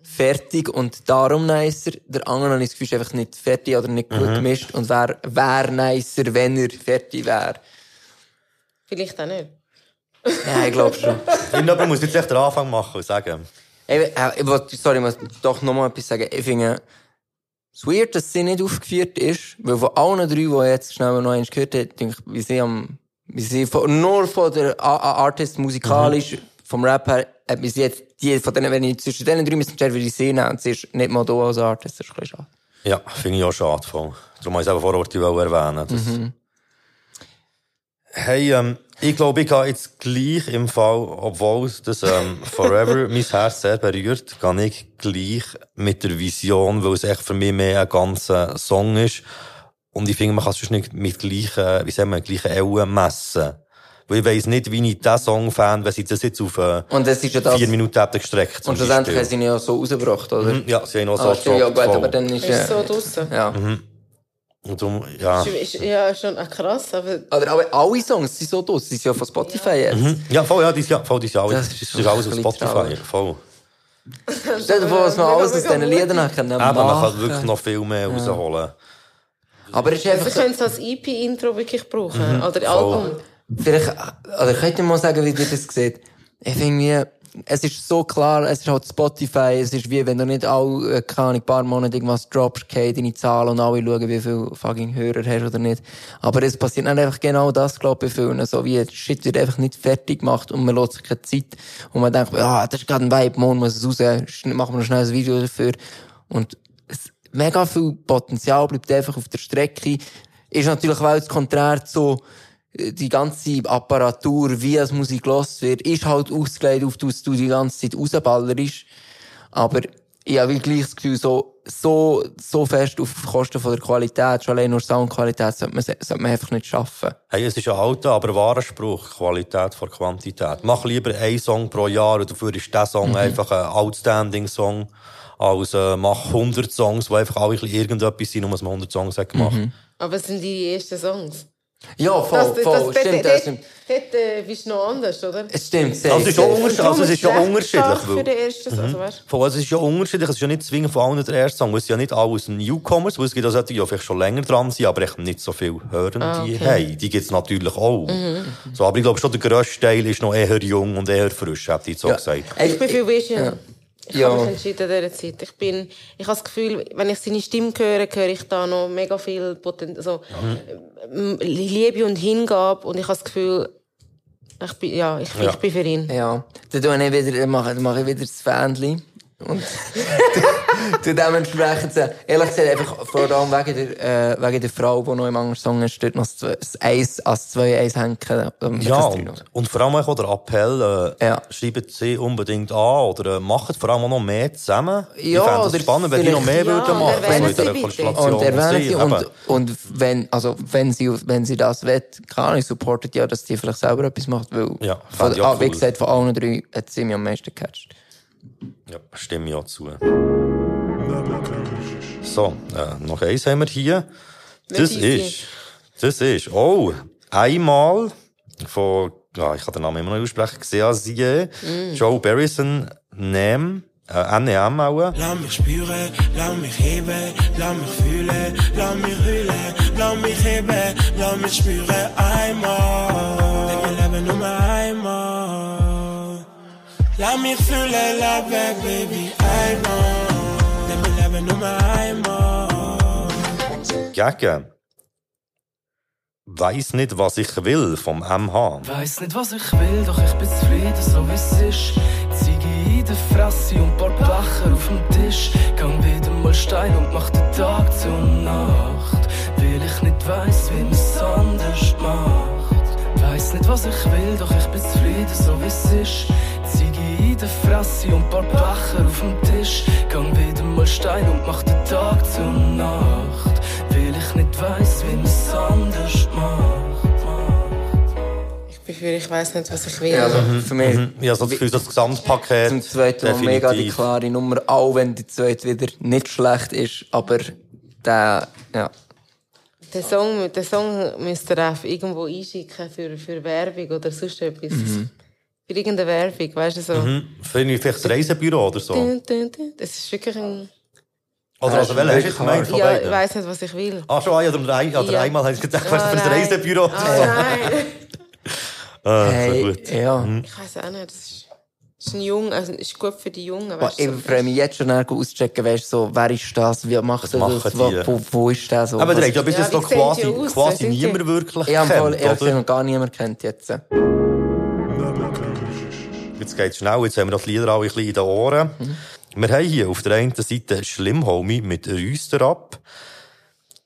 fertig und darum nicer, der andere habe ich das Gefühl, ist einfach nicht fertig oder nicht gut gemischt und wäre wär nicer, wenn er fertig wäre. Vielleicht auch nicht. Ja, ich glaube schon. Irgendjemand muss jetzt echt den Anfang machen und sagen, Ich, äh, ich wollte, sorry, ich muss doch noch mal etwas sagen. Ich finde es weird, dass sie nicht aufgeführt ist, weil von allen drei, die ich jetzt schnell noch eins gehört habe, denke ich, wie sie am, wie sie von, nur von der A A Artist musikalisch, vom Rap her, hat bis jetzt die von denen, wenn ich zwischen denen drei müssen entscheiden, würde ich sie nehmen, und sie ist nicht mal da als Artist, das ist ein bisschen schade. ja, finde ich auch schade. Voll. Darum habe ich es vor Ort erwähnen. Das Hey, ähm, ich glaube, ich gehe jetzt gleich im Fall, obwohl das ähm, Forever mein Herz sehr berührt, gehe ich gleich mit der Vision, weil es echt für mich mehr ein ganzer Song ist. Und ich finde, man kann es nicht mit gleichen, wie sagen wir, gleichen Ellen messen. Weil ich weiss nicht, wie ich diesen Song fand, wenn sie das jetzt auf äh, Und das ist ja das, vier Minuten hätten gestreckt. und schlussendlich haben sie ihn ja so rausgebracht, oder? Mhm, Ja, sie haben auch so Ah, stimmt, ja, gut, voll. aber dann ist, Ist so draussen. ja. Und darum, ja. Ist, ja, schon ah, krass, aber Oder, aber alle Songs sind so draus, sie sind ja von Spotify jetzt. Mhm. Ja, voll, ja, dies Jahr, voll, dies Jahr. Das Das, ist ist, alles auf Spotify, traurig. voll. Stell dir vor, was man alles aus diesen Liedern noch können Eben, man kann machen. wirklich noch viel mehr rausholen. Aber es ist einfach wir so, können es als EP-Intro wirklich brauchen. Mhm, Oder voll. Vielleicht, oder könnt ihr mal sagen, wie ihr das seht? Ich finde, es ist so klar, es ist halt Spotify, es ist wie, wenn du nicht alle, äh, keine Ahnung, paar Monate irgendwas droppst, gehen deine Zahlen und alle schauen, wie viel fucking Hörer hast oder nicht. Aber es passiert nicht einfach genau das, glaube ich, bei vielen. So wie, Shit wird einfach nicht fertig gemacht und man lässt sich keine Zeit. Und man denkt, ja, das ist gerade ein Vibe, morgen muss es raus, machen wir noch schnell ein Video dafür. Und es, mega viel Potenzial bleibt einfach auf der Strecke. Ist natürlich auch das Konträr zu, äh, die ganze Apparatur, wie es Musik gelost wird, ist halt ausgelegt auf, dass du die ganze Zeit rausballerst. Aber ich habe gleich das Gefühl, so, so, so fest auf Kosten von der Qualität, schon allein nur Soundqualität, sollte man, sollte man einfach nicht schaffen. Hey, es ist ein alter, aber wahrer Spruch. Qualität vor Quantität. Mach lieber einen Song pro Jahr und dafür ist der Song Mhm. einfach ein outstanding Song. Als, äh, mach 100 Songs, die einfach alle ein bisschen irgendetwas sind, nur dass man 100 Songs hat gemacht. Mhm. Aber es sind die ersten Songs. Ja, voll, voll, stimmt, das stimmt. dort äh, bist du noch anders, oder? Es stimmt, sehr, Also, es ist sehr. unterschiedlich. Also, es ist ja Darum unterschiedlich. für den ersten, also, weißt du? Voll, also es ist ja unterschiedlich. Es ist ja nicht zwingend von allen der erste Song. Es sind ja nicht alles Newcomers, weil es gibt auch solche, die vielleicht schon länger dran sind, aber echt nicht so viel hören, Ah, die okay. haben. Die gibt's natürlich auch. Mhm. So, aber ich glaube schon, der grösste Teil ist noch eher jung und eher frisch, hätte ich so Ja. gesagt. Ich bin viel Vision. Ich Ja. habe mich entschieden in dieser Zeit. Ich bin, ich habe das Gefühl, wenn ich seine Stimme höre, höre ich da noch mega viel Potenzial, also, ähm, Liebe und Hingabe und ich habe das Gefühl, ich bin, ja, ich, Ja. ich bin für ihn. Ja, dann mache, ich wieder das Fähnchen. Und dementsprechend, so- ehrlich gesagt, einfach vor allem wegen der, äh, wegen der Frau, die noch im anderen Song ist, dort noch das Eis, als zwei Eis hängen. ähm, Ja, und, und vor allem auch der Appell, äh, Ja. schreibt sie unbedingt an oder äh, macht vor allem auch noch mehr zusammen. ich Ja, fände oder es spannend, wenn die noch mehr vielleicht- würden Ja, machen, und so in dieser sie. Konstellation. Und sie, Sie, und, eben. und wenn, also, wenn sie, wenn sie das will, keine Ahnung, supportet ja, dass die vielleicht selber etwas macht, weil, Ja, von, fände ich ah, wie cool. gesagt, von allen drei hat sie mich am meisten gecatcht. Ja, stimme ich auch zu. So, äh, noch eins haben wir hier. Das ist, das ist, oh, einmal von, ja, ich kann den Namen immer noch nicht aussprechen, Xeasie, Mm. Joe Barrison, NEM, äh, NEM auch. Lass mich spüren, lass mich heben, lass mich fühlen, lass mich hüllen, lass mich heben, lass mich spüren einmal. Denn wir leben nur einmal. Lass mich fühlen, lass weg, Baby, einmal. Denn wir leben nur einmal. Gegen. Weiss nicht, was ich will vom MH. Weiß nicht, was ich will, doch ich bin zufrieden, so wie es ist. Ziege in der Fresse und paar Becher auf dem Tisch. Gang wieder mal steil und mach den Tag zur Nacht. Weil ich nicht weiss, wie man es anders macht. Weiß nicht, was ich will, doch ich bin zufrieden, so wie es ist. Ziege in der Fresse und paar Becher auf dem Tisch. Gang wieder mal steil und mach den Tag zur Nacht. Weil ich nicht weiss, wie man es anders macht. Ich bin für, ich weiss nicht, was ich will. Ja, also, für mich, Mhm. Habe so das Gefühl, das Gesamtpaket. Zum zweiten Mal mega die klare Nummer, auch wenn die zweite wieder nicht schlecht ist, aber der, ja. Den Song, den Song müsst ihr irgendwo einschicken für, für Werbung oder sonst etwas. Mhm. Für irgendeine Werbung, weißt du so. Mhm. Vielleicht das Reisebüro oder so. Das ist wirklich ein. Oder also, welcher hast du gemeint von Ja, ich weiss nicht, was ich will. Ah, schon, ah, ja, oder, ein, oder Ja. einmal habe ich gedacht, Ah, was für ein. Reisebüro. Ah, nein. Ah, Hey, so gut. ja. Mhm. Ich weiss auch nicht. Das ist, das ist ein Jung, also ist gut für die Jungen. Weißt Ich du, so. freue mich jetzt schon auschecken, weißt du, so, wer ist das, wie macht er das, wo, wo, wo ist der so. Aber was- der hat ja bis Ja, jetzt sehen quasi, quasi niemand wirklich Ich habe voll, kennt, ehrlich gesagt oder? noch gar niemand kennt jetzt. Jetzt geht's schnell, jetzt haben wir das Lieder alle ein bisschen in den Ohren. Wir haben hier auf der einen Seite Schlimm Homie mit Rüster ab.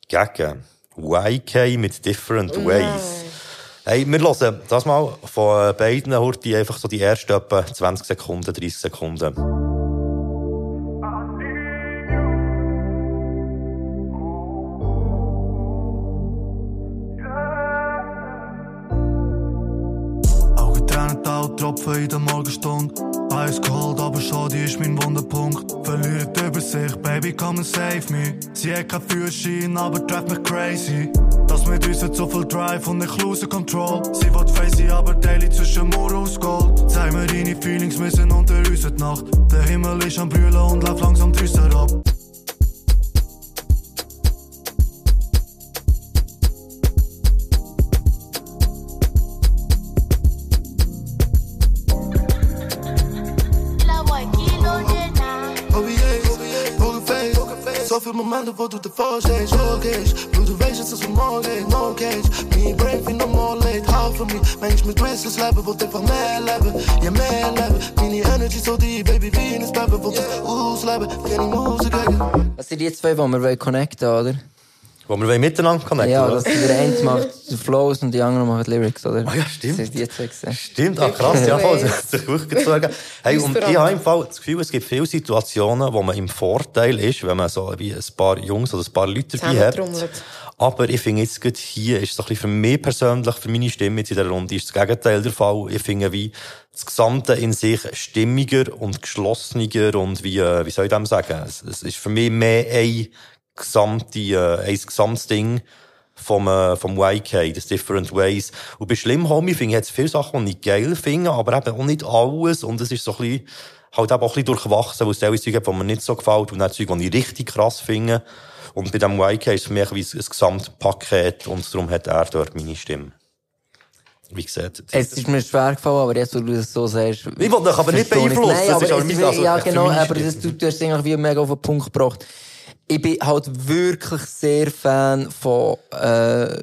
Gegen YK mit Different Ways. Hey, wir hören das mal von beiden Horti einfach so die ersten etwa 20 Sekunden, 30 Sekunden. Tropfen in der Morgenstunde. Eiskalt, aber schade ist mein Wunderpunkt. Verliert über sich, Baby, come and save me. Sie hat kein Führerschein, aber trifft mich crazy. Das mit uns hat so viel Drive und ich lose Control. Sie wird crazy, aber daily zwischen Moor aus Gold. Zeig mir deine Feelings, wir sind unter uns Nacht. Der Himmel ist am Brüllen und läuft langsam düster ab. Wo du ervoor steeds, logisch Doe de wezen zoals een morgen, no cage Me brave, no more late, hou van me Mensch mit Twists leven, wilt einfach mehr leben Ja, mehr leben Meine Energy so die, baby, wie in het beben Wilt ich ausleben, keine gegen Das sind die zwei, die wir connecten oder? Wo wir miteinander connecten Ja, dass der eine macht die Flows und die andere macht die Lyrics, oder? Ah ja, stimmt. Das sind die zwei gesehen. Stimmt, ah, krass, ja, voll, das hat sich wirklich gezogen. Hey, und ich habe im Fall das Gefühl, es gibt viele Situationen, wo man im Vorteil ist, wenn man so wie ein paar Jungs oder ein paar Leute dabei hat. Aber ich finde jetzt gerade hier ist so ein bisschen für mich persönlich, für meine Stimme jetzt in dieser Runde, ist das Gegenteil der Fall. Ich finde wie das Gesamte in sich stimmiger und geschlossener und wie, äh, wie soll ich dem sagen? Es, es ist für mich mehr ein gesamte, äh, ein gesamtes Ding vom, äh, vom YK, das Different Ways. Und bei Schlimm Homie finde ich jetzt viele Sachen, die ich geil finde, aber eben auch nicht alles. Und es ist so ein bisschen, halt eben auch ein bisschen durchwachsen, weil es teilweise Zeug gibt, die mir nicht so gefällt und dann Zeug, die ich richtig krass finde. Und bei dem YK ist es für mich wie ein Gesamtpaket und darum hat er dort meine Stimme. Wie gesagt. Es ist mir schwer gefallen, aber jetzt, wo du das so sagst. Ich will dich aber nicht beeinflussen, Nein, das aber ist auch mein- also Ja, genau, aber das, du, du hast es eigentlich wie mega auf den Punkt gebracht. Ich bin halt wirklich sehr Fan von, äh,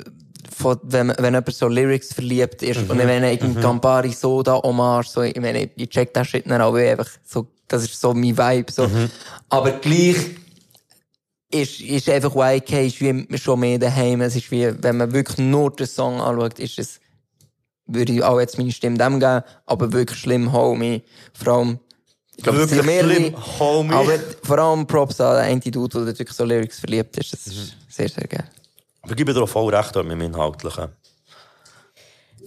von wenn, wenn jemand so Lyrics verliebt ist. Mhm. Und wenn ich irgendwie Mhm. Campari Soda Hommage, so, ich meine, ich check das Shit dann auch wie einfach so, das ist so mein Vibe, so. Mhm. Aber gleich, ist, ist einfach YK ist wie schon mehr daheim. Es ist wie, wenn man wirklich nur den Song anschaut, ist es, würde ich auch jetzt meine Stimme dem geben, aber wirklich schlimm, Homie. Vor allem, ich glaube, es Wirklich mehrere, schlimm, Homie. aber vor allem Props an den einen Dude, der wirklich so Lyrics verliebt ist. Das ist sehr, sehr geil. Aber ich gebe dir auch voll recht mit dem Inhaltlichen.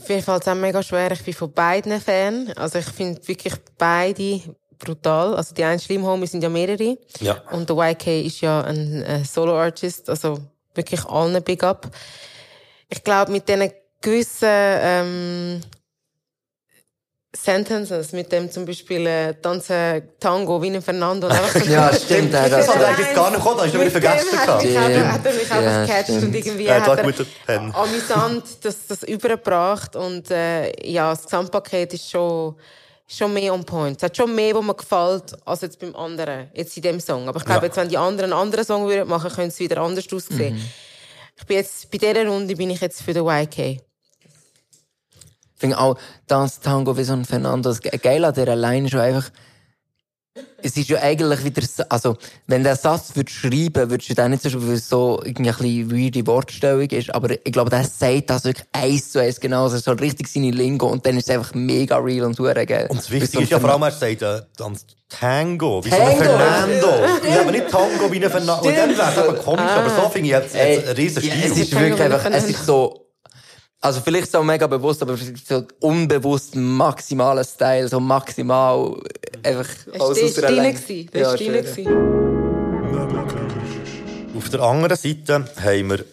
Auf jeden Fall ist es auch mega schwer. Ich bin von beiden Fan. Also ich finde wirklich beide brutal. Also die einen schlimm Homies sind ja mehrere. Ja. Und der YK ist ja ein äh, Solo-Artist. Also wirklich allen Big Up. Ich glaube, mit diesen gewissen ähm, Sentences, mit dem zum Beispiel äh, Tanzen Tango wie ein Fernando. und einfach so- Ja, stimmt, er hat das- Das hat eigentlich gar nicht gekommen, da hast du wieder vergessen hat, mich hat er mich Ja, einfach gecatcht stimmt. und irgendwie Er hat auch er amüsant das, das übergebracht und äh, ja, das Gesamtpaket ist schon, schon mehr on point. Es hat schon mehr, was mir gefällt, als jetzt beim anderen, jetzt in dem Song. Aber ich glaube, Ja. jetzt, wenn die anderen einen anderen Song würden machen, könnte es wieder anders aussehen. Mhm. Ich bin jetzt, bei dieser Runde bin ich jetzt für den YK. Ich finde auch, das Tango wie so ein Fernando, das Ge- geil an dieser Line schon einfach, es ist ja eigentlich wieder, so- also, wenn der Satz würd schreiben, würdest du den nicht so schreiben, weil es so irgendwie ein bisschen weirde Wortstellung ist, aber ich glaube, der sagt das wirklich eins zu eins genau, also so richtig seine Lingo und dann ist es einfach mega real und hure geil. Und das Wichtige ist ja vor allem, er sagt, äh, dann Tango, wie so Tango. ein Fernando. Ja, aber nicht Tango wie ein Fernando. Und dann wäre es aber komisch, aber so finde ich jetzt, jetzt einen riesen ja, Stil. es ist wirklich einfach, es ist so, also vielleicht so mega bewusst, aber es ist so unbewusst maximaler Style, so maximal einfach Es war aus der. Länge. Das war gewesen. Auf der anderen Seite haben wir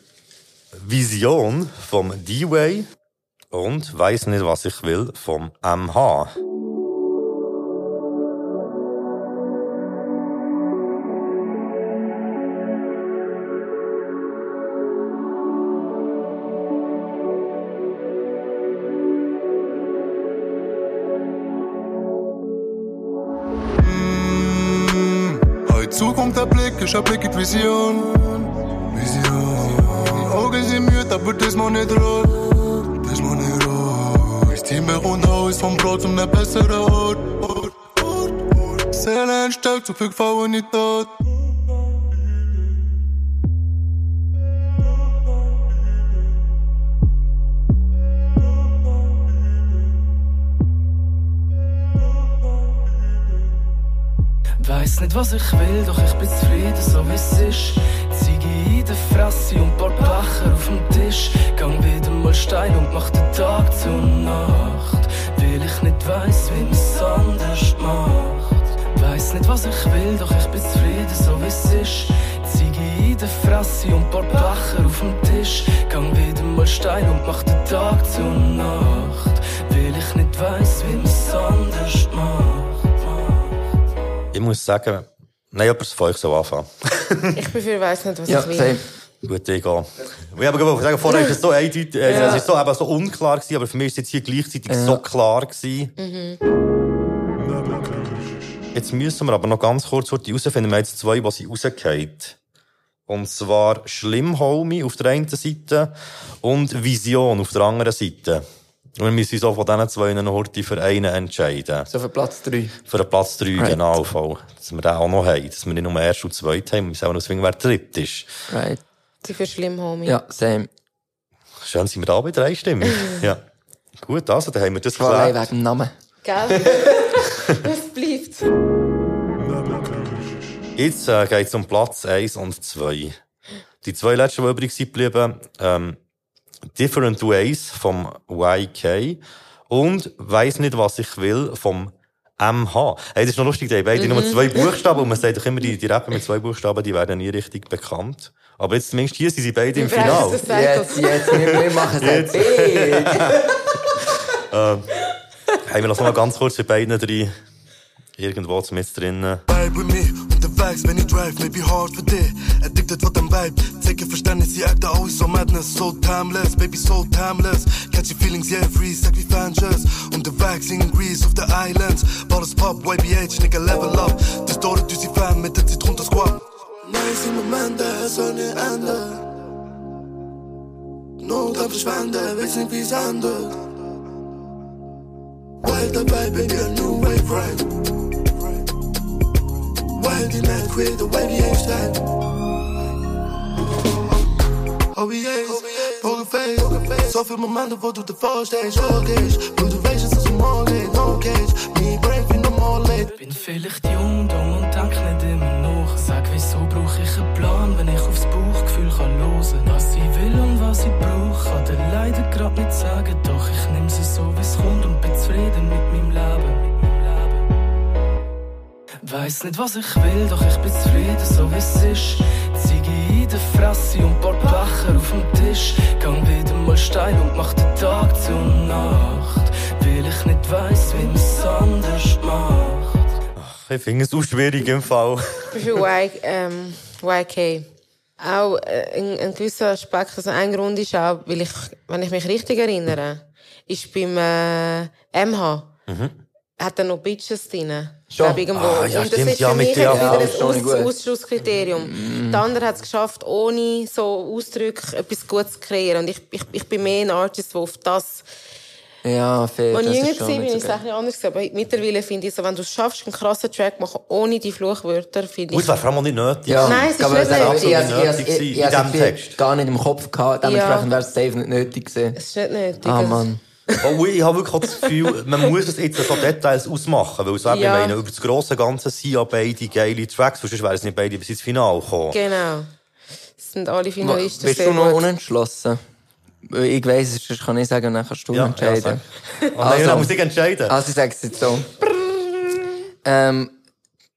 Vision vom D-Way und Weiss nicht, was ich will vom MH. Ich hab die Vision. Vision. Die Augen sind müde, aber das mal nicht rot. Das mal nicht rot. Ich zieh mich runter, ist vom Brot zum der bessere Ort. Ort, Ort, Ort. Seele entsteckt, zu viel und nicht tot. Weiß nicht, was ich will, doch ich bin zufrieden, so wie es ist. Ziege in der Fresse und paar Becher auf dem Tisch. Gang wieder mal steil und mach den Tag zur Nacht. weil ich nicht weiss, wie man's anders macht. Weiss nicht, was ich will, doch ich bin zufrieden, so wie es ist. Ziege in der Fresse und paar Becher auf dem Tisch. Gang wieder mal steil und mach den Tag zur Nacht, weil ich nicht weiss, wie man's anders macht. Ich muss sagen, nein, jemand von euch soll anfangen. Ich bin für weiss nicht, was Ja, ich will. Gut, ich gehe. Ich habe sagen, vorher war es so eindeutig, äh, Ja. es ist so, eben so unklar gewesen, aber für mich ist es jetzt hier gleichzeitig Ja. so klar gewesen. Mhm. Jetzt müssen wir aber noch ganz kurz herausfinden. Wir haben jetzt zwei, die sind rausgefallen. Und zwar Schlimm Homie auf der einen Seite und Vision auf der anderen Seite. Und wir müssen uns auch von diesen zwei noch heute für einen entscheiden. So für Platz 3. Für den Platz 3, Right. genau. Voll. Dass wir den auch noch haben. Dass wir nicht nur erst und zweit haben. Wir müssen auch noch finden, wer dritt ist. Right. Sie für schlimm, Homie. Ja, same. Schön sind wir da bei drei Stimmen. ja. Gut, also, dann haben wir das Vor allem geklärt. wegen dem Namen. Gell? das bleibt. Jetzt äh, geht es um Platz 1 und 2. Die zwei letzten, die übrig sind geblieben, ähm, Different Ways vom YK und Weiss nicht, was ich will vom MH. Hey, das ist noch lustig, die haben beide Mhm. nur zwei Buchstaben und man sagt doch immer, die, die Rapper mit zwei Buchstaben, die werden nie richtig bekannt. Aber jetzt zumindest hier sind sie beide im Finale. das Cycles. Jetzt, jetzt, wir, wir machen es Jetzt. jetzt. Ähm, haben wir noch mal ganz kurz bei beiden drei irgendwo mit drinnen. Wenn ich drive, maybe hard for dich. Addicted for them vibe, take Verständnis, die act always so madness, so timeless, baby so timeless. Catch your feelings, yeah, free, sag wie Fanchers. Unterwegs in Greece, auf the islands. Ballers pop, YBH, nigga level up. Das Tore, du sie fan mit der Zitrone Squad. Nice im Moment, es soll nicht enden. Not am Verschwenden, weiß nicht wie's endet. Wild dabei, baby, a new wave ride. Wild in that queer, the way we ain't stand. OBA's, Pokerface, so viel Momente, wo du davor stehst, okay. Motivations ist um morgen, no cage. Me brave, wie no more. Bin vielleicht jung, dumm und denk nicht immer nach. Sag, wieso brauch ich einen Plan, wenn ich aufs Bauchgefühl kann losen. Was ich will und was ich brauch, kann dir leider grad nicht sagen. Doch ich nimm's so, wie's kommt und bin zufrieden mit meinem Leben. Weiß nicht, was ich will, doch ich bin zufrieden, so wie's ist. Ziege in der Fresse und paar Becher auf dem Tisch. Gang wieder mal steil und mach den Tag zur Nacht. Weil ich nicht weiss, wie man's anders macht. Ich finde es auch schwierig im Fall. Ich bin für y, ähm, YK. Auch äh, ein, ein gewisser Aspekt, also ein Grund ist auch, weil ich, wenn ich mich richtig erinnere, ist beim äh, MH, hat er noch Bitches drin. Schon? glaube, irgendwo. Ah, ja, Und das stimmt, ist ja, für mit mich ja, wieder ein. Aus Ausschlusskriterium. Der andere hat es geschafft, ohne so Ausdrücke etwas Gutes zu kreieren. Und ich, ich, ich bin mehr ein Artist, der auf das Ja, fair. als ich jünger war, bin ich es eigentlich anders. Aber mittlerweile finde ich so, wenn du es schaffst, einen krassen Track machen, ohne die Fluchwörter, finde Und ich. es wäre vor allem nicht nötig. Ja, Nein, es ist nicht nötig. ich- ich- ich- ich- ich- in ich- gar nicht im Kopf gehabt. Dementsprechend wäre es safe nicht nötig gewesen. Es ist nicht nötig. Ah, Mann. Oh, ich habe wirklich auch das Gefühl, man muss es jetzt so Details ausmachen, weil so eben, Ja. ich meine, über das grosse Ganze sind ja beide geile Tracks, sonst wären es nicht beide bis ins Finale gekommen. Genau. Es sind alle Finalisten Bist du noch gut. unentschlossen? Ich weiss, sonst kann ich sagen, dann kannst du Ja, entscheiden. ja, Oh nein, dann muss ich entscheiden. Also ich sage es jetzt so. ähm,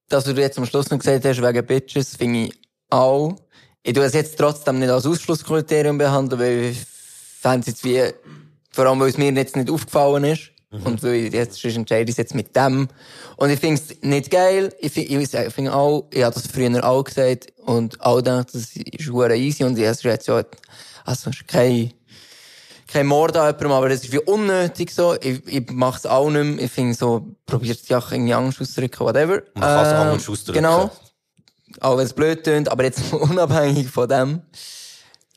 dass du jetzt am Schluss noch gesagt hast, wegen Bitches, finde ich auch. Ich tue es jetzt trotzdem nicht als Ausschlusskriterium behandeln, weil ich fände es jetzt wie, vor allem weil es mir jetzt nicht aufgefallen ist. Und weil ich jetzt sonst entscheide ich es jetzt mit dem. Und ich finde es nicht geil. Ich finde ich ich finde auch, ich habe das früher auch gesagt und auch gedacht, das ist hure easy und es ist jetzt ja, also es ist kein, kein Mord an jemandem, aber das ist wie unnötig so. Ich, ich mach's auch nicht mehr. Ich finde so, probiert die Sache irgendwie Angst auszudrücken, whatever. Man kann es Ähm, anders ausdrücken. Genau. Auch wenn es blöd tönt, aber jetzt unabhängig von dem,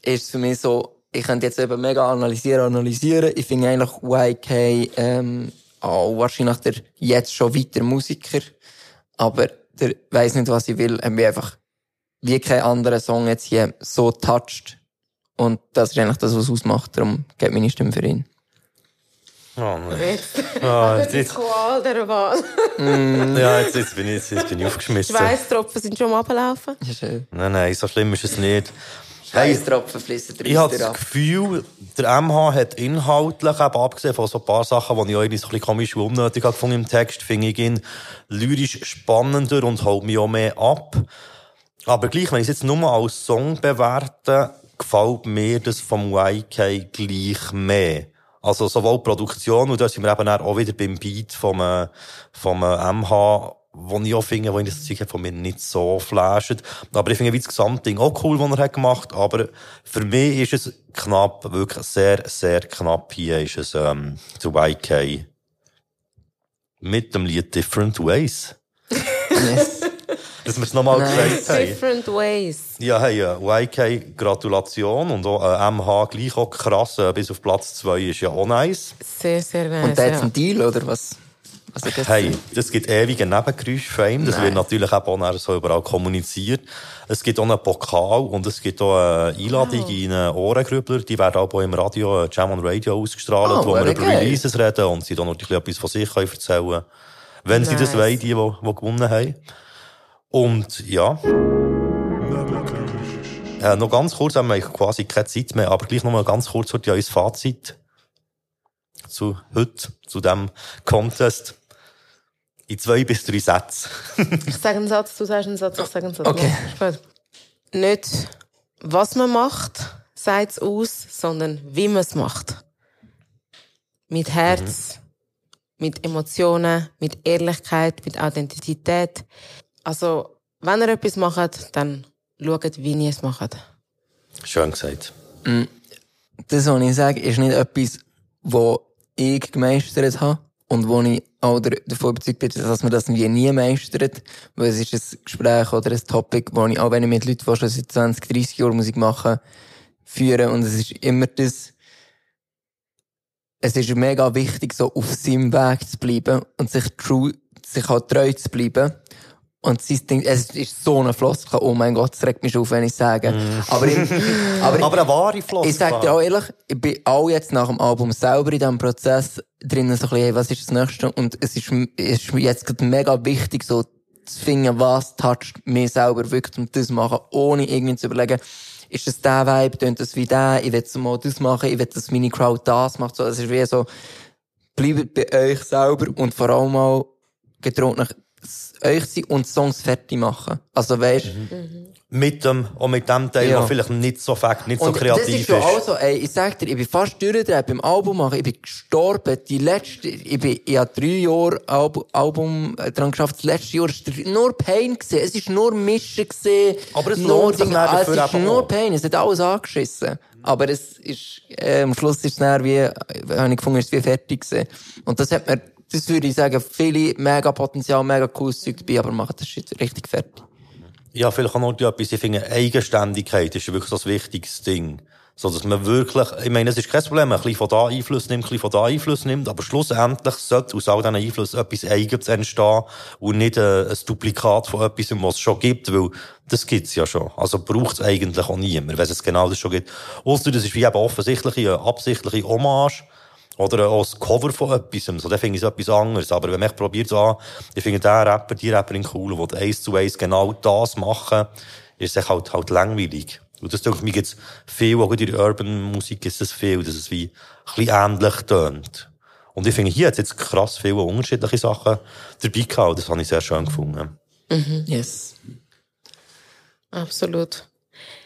ist es für mich so, ich könnte jetzt eben mega analysieren, analysieren. Ich finde eigentlich YK, ähm, auch wahrscheinlich der jetzt schon weiter Musiker. Aber der weiss nicht, was ich will, hat mich einfach wie kein anderer Song jetzt hier so touched. Und das ist eigentlich das, was es ausmacht. Darum geht meine Stimme für ihn. Oh nein. Jetzt. Ah, Jetzt jetzt, Qual der Wahl. ja, jetzt, jetzt, bin ich, jetzt bin ich aufgeschmissen. Schweißtropfen sind schon am Ablaufen. Ja, schön. Nein, nein, so schlimm ist es nicht. Scheißtropfen fließen Ich habe das. Gefühl, der MH hat inhaltlich, eben abgesehen von so ein paar Sachen, die ich auch irgendwie so ein bisschen komisch und unnötig gefunden im Text, finde ich ihn lyrisch spannender und holt mich auch mehr ab. Aber gleich, wenn ich es jetzt nur als Song bewerte, gefällt mir das vom YK gleich mehr. Also sowohl die Produktion, und da sind wir eben auch wieder beim Beat vom, äh, vom äh, MH, wo ich auch finde, wo ich das Zeug von mir nicht so flasht. Aber ich finde wie das Gesamtding auch cool, was er hat gemacht. Aber für mich ist es knapp, wirklich sehr, sehr knapp hier ist es, ähm, zu YK. Mit dem Lied Different Ways. Dass wir es nochmal gesagt haben. Different ways. Ja, hey, äh, YK, Gratulation. Und auch äh, MH gleich auch krass, äh, bis auf Platz 2 ist ja auch nice. Sehr, sehr nice. Und der hat ja. einen Deal, oder was? Hat das Hey, das gibt ewige Nebengeräusch-Fame. Das Nein. wird natürlich auch so überall kommuniziert. Es gibt auch einen Pokal und es gibt auch eine Einladung in einen Ohrengrübler. Die werden auch im Radio, äh, Jam on Radio ausgestrahlt, Oh, wo wir über geil. Releases reden und sie dann natürlich etwas von sich können erzählen Wenn sie das Nice. wollen, die, die, die gewonnen haben. Und ja. Äh, noch ganz kurz, haben wir quasi keine Zeit mehr, aber gleich noch mal ganz kurz heute ja unser Fazit zu heute, zu dem Contest. In zwei bis drei Sätzen. Ich sage einen Satz, du sagst einen Satz, ich sage einen Satz. Okay. Gut. Nicht, was man macht, sagt es aus, sondern wie man es macht. Mit Herz, mit Emotionen, mit Ehrlichkeit, mit Authentizität. Also, wenn ihr etwas macht, dann schaut, wie ihr es macht. Schön gesagt. Mm, Das, was ich sage, ist nicht etwas, wo ich gemeistert habe und wo ich auch davon überzeugt bin, dass man das nie meistert. Weil es ist ein Gespräch oder ein Topic, wo ich, auch wenn ich mit Leuten, die schon seit 20, 30 Jahren Musik machen, führe und es ist immer das, es ist mega wichtig, so auf seinem Weg zu bleiben und sich true, sich auch treu zu bleiben. Und sein Ding, es ist so eine Floskel, oh mein Gott, es regt mich auf, wenn ich sage. Aber, ich, aber. Aber eine wahre Floskel. Ich sag dir auch ehrlich, ich bin auch jetzt nach dem Album selber in diesem Prozess drinnen so ein bisschen, hey, was ist das Nächste? Und es ist, es ist mir jetzt gerade mega wichtig, so zu finden, was toucht mich selber wirklich und das machen, ohne irgendwie zu überlegen, ist das der Vibe, tönt das wie der, ich will mal das machen, ich will, dass meine Crowd das macht, so, es ist wie so, bleibt bei euch selber und vor allem auch getraut nach euch sein und Songs fertig machen. Also weisst, Mit dem, auch mit dem Teil, Ja. der vielleicht nicht so fact, nicht so Und kreativ das ist schon auch so, ey, ich sag dir, ich bin fast durchgedreht beim Album machen, ich bin gestorben, die letzte, ich bin, ich hab drei Jahre Album, Album äh, dran geschafft, das letzte Jahr der- nur Pain gewesen, es ist nur Mischen gewesen. Aber es nur lohnt sich ah, dafür Es ist nur auch. Pain, es hat alles angeschissen. Aber es ist, äh, am Schluss ist es dann wie, äh, habe ich gefunden, ist es wie fertig gewesen. Und das hat mir, das würde ich sagen, viele mega Potenzial, mega cooles Zeug dabei, aber machen das Shit richtig fertig. Ja, vielleicht auch noch etwas, ich finde, Eigenständigkeit ist wirklich das wichtigste Ding. So, dass man wirklich, ich meine, es ist kein Problem, ein bisschen von da Einfluss nimmt, ein bisschen von da Einfluss nimmt, aber schlussendlich sollte aus all diesen Einflüssen etwas Eigenes entstehen und nicht äh, ein Duplikat von etwas, was es schon gibt, weil das gibt's ja schon. Also braucht es eigentlich auch niemand, wenn es genau das schon gibt. Ausser das ist wie eben offensichtlich eine absichtliche Hommage, oder auch das Cover von etwas. So, dann finde ich es etwas anderes. Aber wenn man echt probiert, so, ah, ich finde den Rapper, die Rapperin cool, die eins zu eins genau das machen, ist es halt, halt langweilig. Und das denke ich, mir gibt's viel, auch in der Urban-Musik ist es viel, dass es wie ein bisschen ähnlich tönt. Und ich finde, hier hat es jetzt krass viele unterschiedliche Sachen dabei gehabt. Das habe ich sehr schön gefunden. Mhm. Yes. Absolut.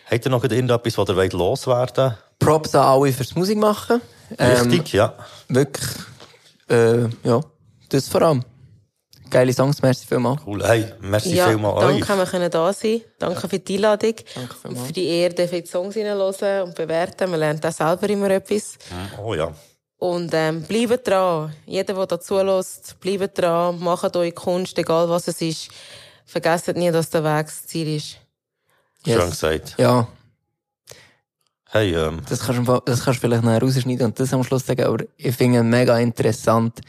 Habt ihr noch irgendetwas, was ihr wollt loswerden Props an alle fürs Musik machen. Richtig, ja. Wirklich, äh, ja, das vor allem. Geile Songs, merci vielmals. Cool. Hey, merci ja, vielmals danke, euch. wir können da sein. Danke für die Einladung. und für die Ehre, dürfen die Songs hineinhören und bewerten. Man lernt auch selber immer etwas. Oh ja. Und ähm, bleibt dran. Jeder, der dazu lässt, bleibt dran. Macht euch Kunst, egal was es ist. Vergesst nie, dass der Weg das Ziel ist. Schön gesagt. Ja, Hey, ähm, das kannst du, das kannst du vielleicht nachher rausschneiden und das am Schluss sagen, aber ich finde es mega interessant.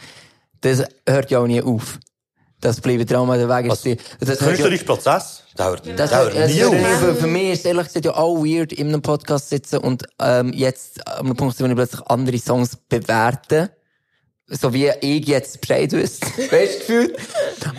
Das hört ja auch nie auf. Das bleibt dran, weil der Weg ist die- das hört ja- Prozess, der hört, Das hört das nie hört auf. Für, für mich ist es ehrlich gesagt ja auch weird, in einem Podcast sitzen und ähm, jetzt einem Punkt, wo ich plötzlich andere Songs bewerte. So wie ich jetzt Bescheid wüsste, weißt gefühlt.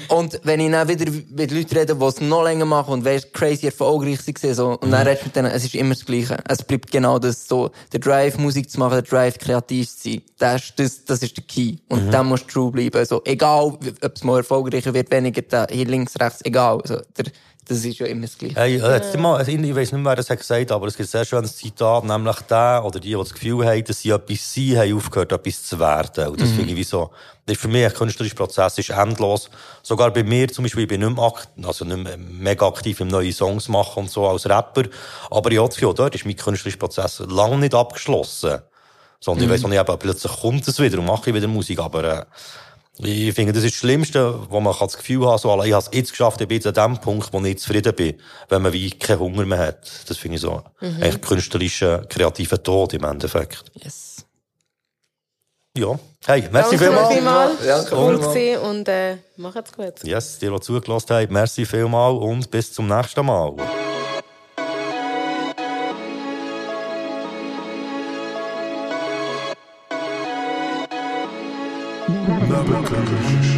Und wenn ich dann wieder mit Leuten rede, die es noch länger machen und weißt, crazy erfolgreich sind, so, und dann redest du mit denen, es ist immer das Gleiche. Es bleibt genau das, so, der Drive, Musik zu machen, der Drive, kreativ zu sein, das ist, das, das ist der Key. Und Mhm. dann musst du true bleiben. Also, egal, ob es mal erfolgreicher wird, weniger da, hier links, rechts, egal. Also, der, das ist ja immer das Gleiche. Hey, jetzt mal, also ich weiß nicht mehr, wer das hat gesagt aber es gibt ein sehr schönes Zitat, nämlich der, oder die, die das Gefühl haben, dass sie etwas sein, haben aufgehört, etwas zu werden. Und das Mhm. finde ich wie so, das ist für mich ein künstlerischer Prozess, ist endlos. Sogar bei mir zum Beispiel, ich bin nicht mehr, akt also nicht mehr mega aktiv im neue Songs machen und so als Rapper. Aber ich habe das Gefühl, dort ist mein künstlerischer Prozess lange nicht abgeschlossen. Sondern ich Mhm. weiss noch nicht, eben, plötzlich kommt es wieder und mache ich wieder Musik, aber, äh, ich finde, das ist das Schlimmste, wo man kann das Gefühl haben, so, ich habe es jetzt geschafft, ich bin jetzt an dem Punkt, wo ich zufrieden bin, wenn man wie keinen Hunger mehr hat. Das finde ich so, Mhm. eigentlich künstlerischer, kreativer Tod im Endeffekt. Yes. Ja. Hey, merci Danke vielmals. vielmals. Danke Cool und äh, macht's gut. Yes, dir, die zugelassen haben, merci vielmals und bis zum nächsten Mal. Lebendig.